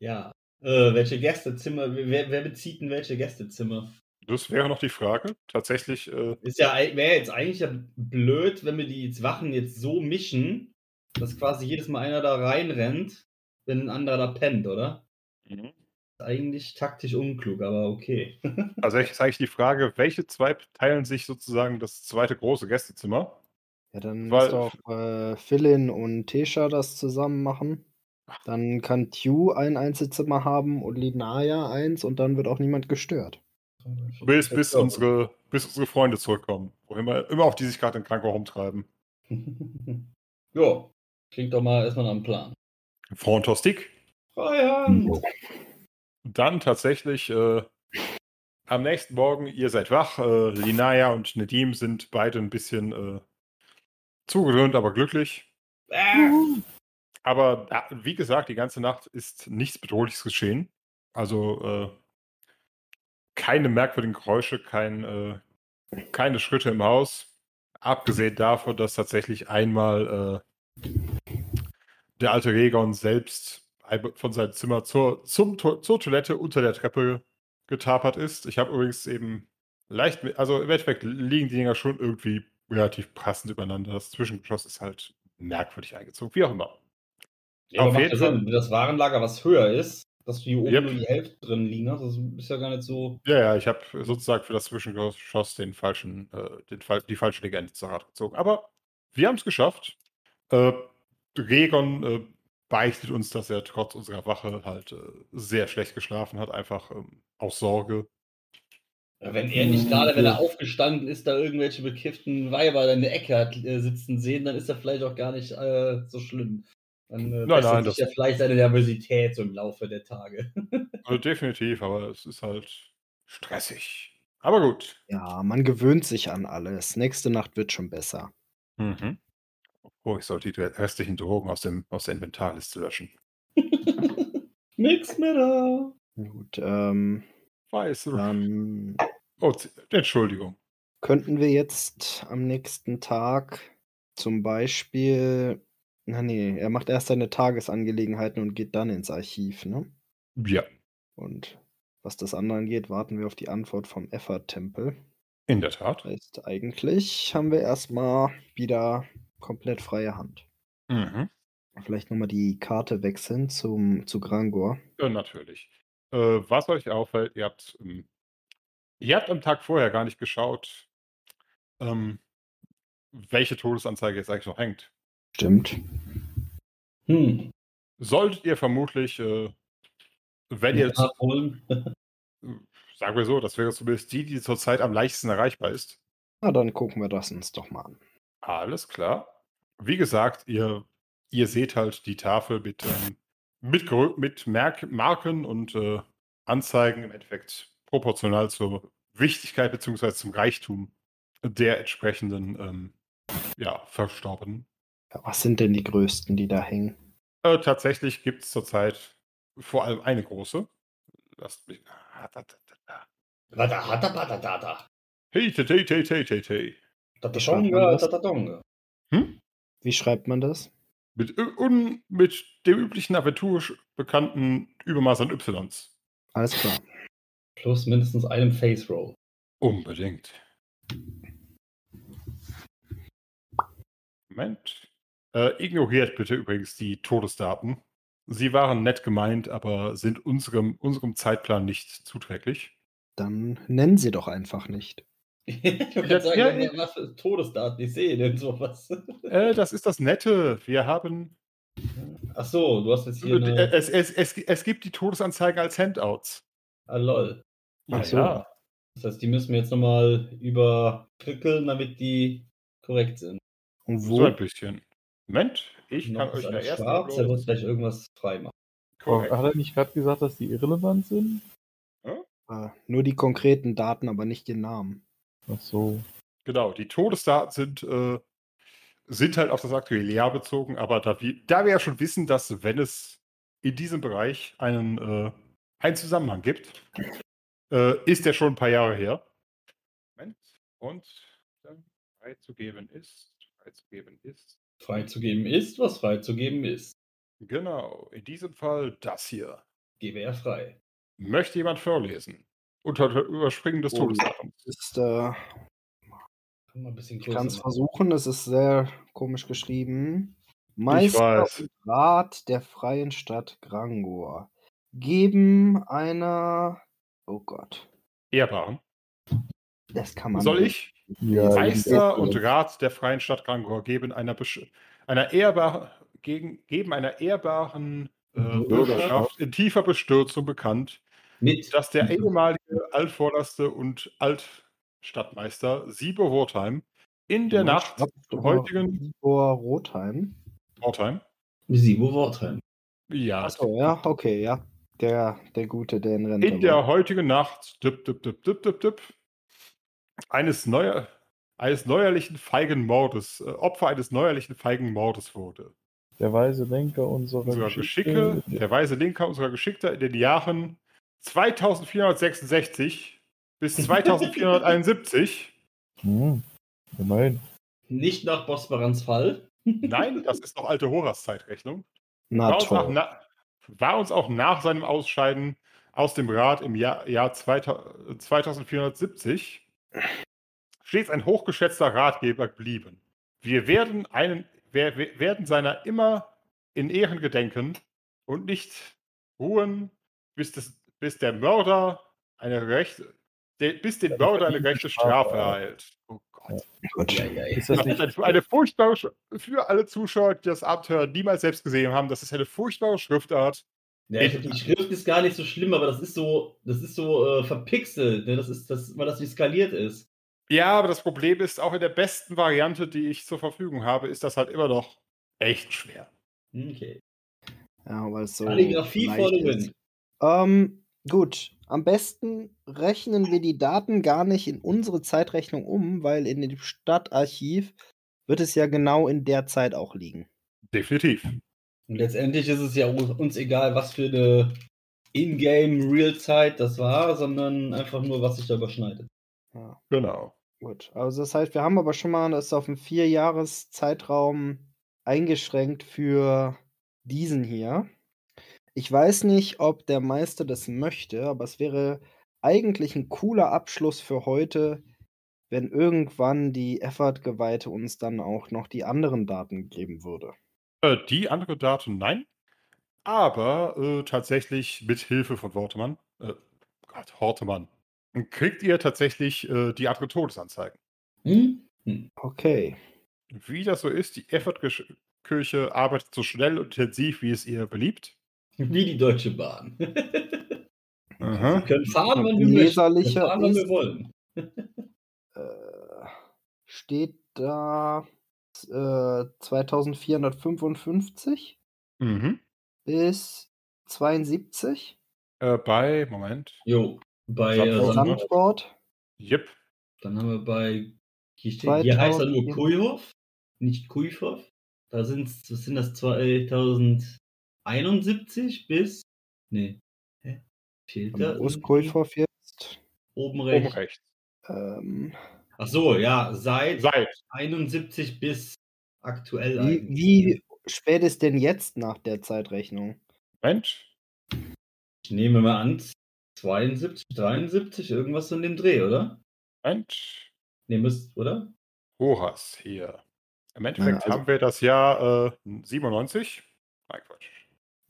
ja. Äh, welche Gästezimmer? Wer, wer bezieht denn welche Gästezimmer? Das wäre noch die Frage. Tatsächlich, äh, Ist ja, wäre jetzt eigentlich ja blöd, wenn wir die Wachen jetzt so mischen, dass quasi jedes Mal einer da reinrennt, wenn ein anderer da pennt, oder? mhm. Ist eigentlich taktisch unklug, aber okay. <laughs> also jetzt ist eigentlich die Frage, welche zwei teilen sich sozusagen das zweite große Gästezimmer? Ja, dann Weil- muss doch äh, Philin und Tesha das zusammen machen. Dann kann Tew ein Einzelzimmer haben und Linaya eins und dann wird auch niemand gestört. Bis, bis, unsere, bis unsere Freunde zurückkommen. Wo immer, immer auf die sich gerade in Krankenhaus rumtreiben. <laughs> jo, klingt doch mal erstmal nach einem Plan. Frontostick. Freihand! Dann tatsächlich äh, am nächsten Morgen, ihr seid wach. Äh, Linaya und Nedim sind beide ein bisschen äh, zugewöhnt, aber glücklich. Ah, Aber ja, wie gesagt, die ganze Nacht ist nichts Bedrohliches geschehen. Also äh, keine merkwürdigen Geräusche, kein, äh, keine Schritte im Haus. Abgesehen davon, dass tatsächlich einmal äh, der alte Regon selbst von seinem Zimmer zur, zum, zur Toilette unter der Treppe getapert ist. Ich habe übrigens eben leicht, also im Endeffekt liegen die Dinger schon irgendwie relativ passend übereinander. Das Zwischengeschoss ist halt merkwürdig eingezogen, wie auch immer. Ja, Auf jeden Fall. Sinn, wenn das Warenlager was höher ist, dass hier oben Yep. nur die Hälfte drin liegen hast, das ist ja gar nicht so. Ja, ja, ich habe sozusagen für das Zwischengeschoss den falschen, äh, den, die falsche Legende zur Rad gezogen. Aber wir haben es geschafft. Äh, Regon äh, beichtet uns, dass er trotz unserer Wache halt äh, sehr schlecht geschlafen hat, einfach ähm, aus Sorge. Ja, Wenn er nicht gerade, wenn er aufgestanden ist, da irgendwelche bekifften Weiber in der Ecke hat äh, sitzen sehen, dann ist er vielleicht auch gar nicht äh, so schlimm. Dann äh, Nein, nein, das- ja vielleicht seine Nervosität so im Laufe der Tage. Also <laughs> definitiv, aber es ist halt stressig. Aber gut. Ja, man gewöhnt sich an alles. Nächste Nacht wird schon besser. Mhm. Oh, ich sollte die restlichen Drogen aus, dem, aus der Inventarliste löschen. <laughs> Nix mehr da. Gut, ähm, Weiß. dann Oh, Entschuldigung. könnten wir jetzt am nächsten Tag zum Beispiel. Na nee, er macht erst seine Tagesangelegenheiten und geht dann ins Archiv, ne? Ja, Und was das andere angeht, warten wir auf die Antwort vom Effort-Tempel. in der Tat. Heißt, eigentlich haben wir erstmal wieder komplett freie Hand. Mhm. Vielleicht nochmal die Karte wechseln zum, zu Grangor. Ja, natürlich. Äh, was euch auffällt, ihr habt, ähm, ihr habt am Tag vorher gar nicht geschaut, ähm, welche Todesanzeige jetzt eigentlich noch hängt. Stimmt. Hm. Solltet ihr vermutlich, äh, wenn ihr, Nachholen. <laughs> sagen wir so, das wäre zumindest die, die zurzeit am leichtesten erreichbar ist. Na, dann gucken wir das uns doch mal an. Alles klar. Wie gesagt, ihr, ihr seht halt die Tafel mit, ähm, mit, mit Merk Marken und äh, Anzeigen im Endeffekt proportional zur Wichtigkeit bzw. zum Reichtum der entsprechenden ähm, ja, Verstorbenen. Was sind denn die größten, die da hängen? Äh, tatsächlich gibt es zurzeit vor allem eine große. Lasst mich. Hey, hey, hey, hey, hey, hey, hey. Tatatonga, tatatonga. Hm? Wie schreibt man das? Mit, un, mit dem üblichen Aventur bekannten Übermaß an Ys. Alles klar. Plus mindestens einem Face Roll. Unbedingt. Moment. Äh, ignoriert bitte übrigens die Todesdaten. Sie waren nett gemeint, aber sind unserem, unserem Zeitplan nicht zuträglich. Dann nennen sie doch einfach nicht. <laughs> ich Ja, sagen, ja, ja, was für Todesdaten, ich sehe denn sowas. <laughs> Äh, das ist das Nette. Wir haben. Ach so, du hast jetzt hier eine. es, es, es, es gibt die Todesanzeigen als Handouts. Ah, lol. Ach Ja, so. ja. Das heißt, die müssen wir jetzt nochmal überprickeln, damit die korrekt sind. Und So wo? ein bisschen. Moment, ich Noch kann euch da erst schwarz, er wird gleich irgendwas freimachen. korrekt. Hat er nicht gerade gesagt, dass die irrelevant sind? Äh, nur die konkreten Daten, aber nicht den Namen. Ach so. Genau, die Todesdaten sind, äh, sind halt auf das aktuelle Jahr bezogen, aber da wir, da wir ja schon wissen, dass wenn es in diesem Bereich einen, äh, einen Zusammenhang gibt, äh, ist der schon ein paar Jahre her. Moment. Und dann freizugeben ist, freizugeben ist, Freizugeben ist, was freizugeben ist. genau, in diesem Fall das hier. Gewehr frei. Möchte jemand vorlesen? Unter Überspringen des Oh, Todesdatums. Ist, äh, Kann man ein bisschen ich kann es versuchen, es ist sehr komisch geschrieben. Meister und Rat der Freien Stadt Grangor geben einer. Oh Gott, Ehrbaren. Das kann man. Soll ich? Ja, Meister und Rat der Freien Stadt Grangor geben einer, Besch einer, ehrbar gegen, geben einer ehrbaren äh, Bürgerschaft. In tiefer Bestürzung bekannt, Mit. dass der ehemalige Altvorlaste und Altstadtmeister Sibo Wortheim in der Jemand Nacht zum heutigen Igor Rotheim. Wortheim. Sibo Wortheim. Ja, Achso, ja, okay, ja. Der, der Gute, der in Rente in der war. heutigen Nacht dip, dip, dip, dip, dip, dip, eines, neuer, eines neuerlichen feigen Mordes, äh, Opfer eines neuerlichen feigen Mordes wurde. Der weise Lenker unserer, unserer. Geschicke, der weise Linker unserer Geschickter in den Jahren 2466 bis <laughs> 2471. Hm, immerhin. Nicht nach Bosporans Fall. <laughs> Nein, das ist noch alte Horas-Zeitrechnung. Na War, uns nach- na, war uns auch nach seinem Ausscheiden aus dem Rat im Jahr, Jahr 2000 2470 stets ein hochgeschätzter Ratgeber geblieben. Wir werden, einen, wir werden seiner immer in Ehren gedenken und nicht ruhen, bis, das, bis der Mörder eine rechte, der, bis den Mörder eine rechte Strafe erhält. Oh Gott. Ist das nicht eine, eine furchtbare, für alle Zuschauer, die das Abenteuer niemals selbst gesehen haben, das ist eine furchtbare Schriftart. Ja, ich die Schrift ist gar nicht so schlimm, aber das ist so, das ist so äh, verpixelt, ne? Das ist, das, weil das nicht skaliert ist. Ja, aber das Problem ist, auch in der besten Variante, die ich zur Verfügung habe, ist das halt immer noch echt schwer. Okay. Ja, weil es so. Kalligrafie for the ist. win. Ähm, gut. Am besten rechnen wir die Daten gar nicht in unsere Zeitrechnung um, weil in dem Stadtarchiv wird es ja genau in der Zeit auch liegen. Definitiv. Und letztendlich ist es ja uns egal, was für eine Ingame Real-Zeit das war, sondern einfach nur, was sich da überschneidet. Ja, Genau. gut. Also das heißt, wir haben aber schon mal das auf einen Vierjahres-Zeitraum eingeschränkt für diesen hier. Ich weiß nicht, ob der Meister das möchte, aber es wäre eigentlich ein cooler Abschluss für heute, wenn irgendwann die Effort-Geweihte uns dann auch noch die anderen Daten geben würde. Äh, die andere Daten, nein. Aber äh, tatsächlich mit Hilfe von Wortemann, äh, Gott, Hortemann, kriegt ihr tatsächlich äh, die andere Todesanzeigen. Hm? Hm. Okay. Wie das so ist, die Effort-Kirche arbeitet so schnell und intensiv, wie es ihr beliebt. Wie die Deutsche Bahn. Aha. Wir können fahren, wenn wir möchten. Wir Leserlicher fahren, wenn wir wollen. <laughs> Äh, steht da äh, 2455 Mhm. bis 72 Äh, bei, Moment. Jo. Bei Sandbord. äh, Sandbord. Jep. Dann haben wir bei. Hier, steht, hier heißt er nur 2000. Kujhof, nicht Kuifhof. Da sind was sind das 2071 bis. Nee. Hä? Fehlt da? Wo ist? Kulthoff jetzt? Oben Oben rechts. rechts. Ähm, Ach so, ja, seit Seit. 71 bis aktuell wie, wie spät ist denn jetzt nach der Zeitrechnung? Moment. Ich nehme mal an, 72, 73, irgendwas in dem Dreh, oder? Moment. Nee, müsst, oder? Horas hier. Im Endeffekt also- haben wir das Jahr äh, 97. Nein, Quatsch.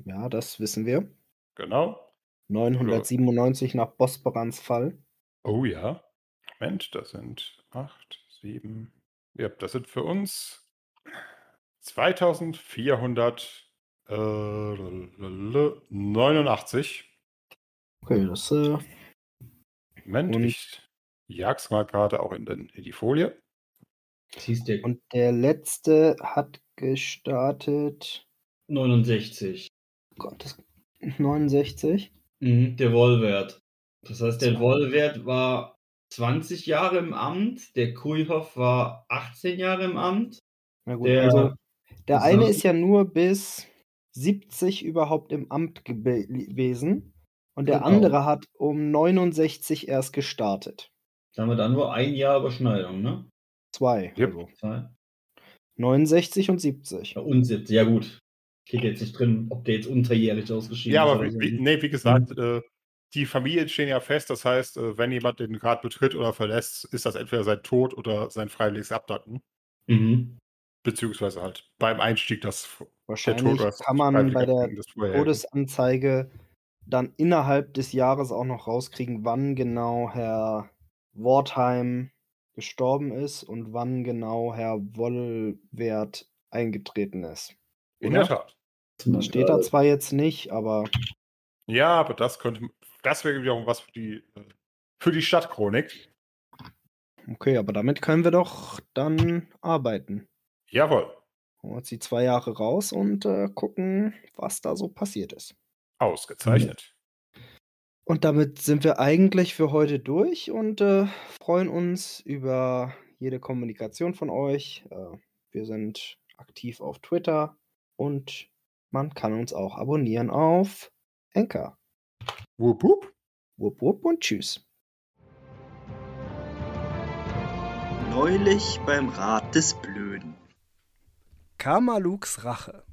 Ja, das wissen wir. Genau. 997 nach Bosporans Fall. Oh ja. Moment, das sind 8, 7. Ja, das sind für uns 2489. Okay, das äh, Moment, Und- ich jag's mal gerade auch in, den, in die Folie. Siehst du, und der letzte hat gestartet. 69. Gott, das 69. Mhm, der Wollwert. Das heißt, der Wollwert war 20 Jahre im Amt, der Kuihoff war 18 Jahre im Amt. Na gut, Der- also der eine ist ja nur bis 70 überhaupt im Amt gewesen und der Genau. andere hat um 69 erst gestartet. Da haben wir dann nur ein Jahr Überschneidung, ne? Zwei. Yep. Also Zwei. 69 und 70. Ja, und 70, ja gut. Steht jetzt nicht drin, ob der jetzt unterjährig ausgeschieden Ja, ist. aber oder wie, nee, wie gesagt, äh, die Familien stehen ja fest. Das heißt, äh, wenn jemand den Grad betritt oder verlässt, ist das entweder sein Tod oder sein freiwilliges Abdanken. Mhm. Beziehungsweise halt beim Einstieg das der Tod Wahrscheinlich oder das kann man bei der. Todesanzeige dann innerhalb des Jahres auch noch rauskriegen, wann genau Herr Wortheim gestorben ist und wann genau Herr Wollwert eingetreten ist. In oder? der Tat. Das steht da zwar jetzt nicht, aber Ja, aber das könnte, das wäre wiederum was für die, äh, für die Stadtchronik. okay, aber damit können wir doch dann arbeiten. Jawohl. Holen die zwei Jahre raus und äh, gucken, was da so passiert ist. Ausgezeichnet. Und damit sind wir eigentlich für heute durch und äh, freuen uns über jede Kommunikation von euch. Äh, wir sind aktiv auf Twitter und man kann uns auch abonnieren auf Anchor. Wupp, wupp. Wupp, wupp und tschüss. Neulich beim Rat des Blöden. Kamaluks Rache.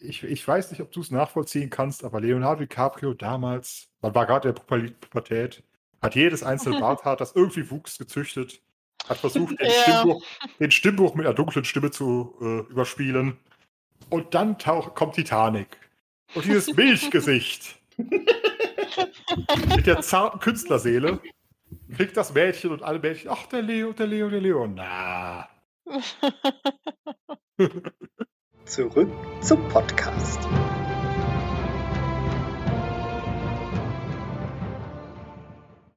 Ich, ich weiß nicht, ob du es nachvollziehen kannst, aber Leonardo DiCaprio damals, man war gerade in der Pubertät- hat jedes einzelne <laughs> Barthaar, das irgendwie wuchs, gezüchtet, hat versucht, den, <laughs> Ja. Stimmbruch, den Stimmbruch mit einer dunklen Stimme zu äh, überspielen. Und dann tauch, kommt Titanic. Und dieses Milchgesicht mit der zarten Künstlerseele kriegt das Mädchen und alle Mädchen, ach, der Leo, der Leo, der Leo. Na. <laughs> Zurück zum Podcast.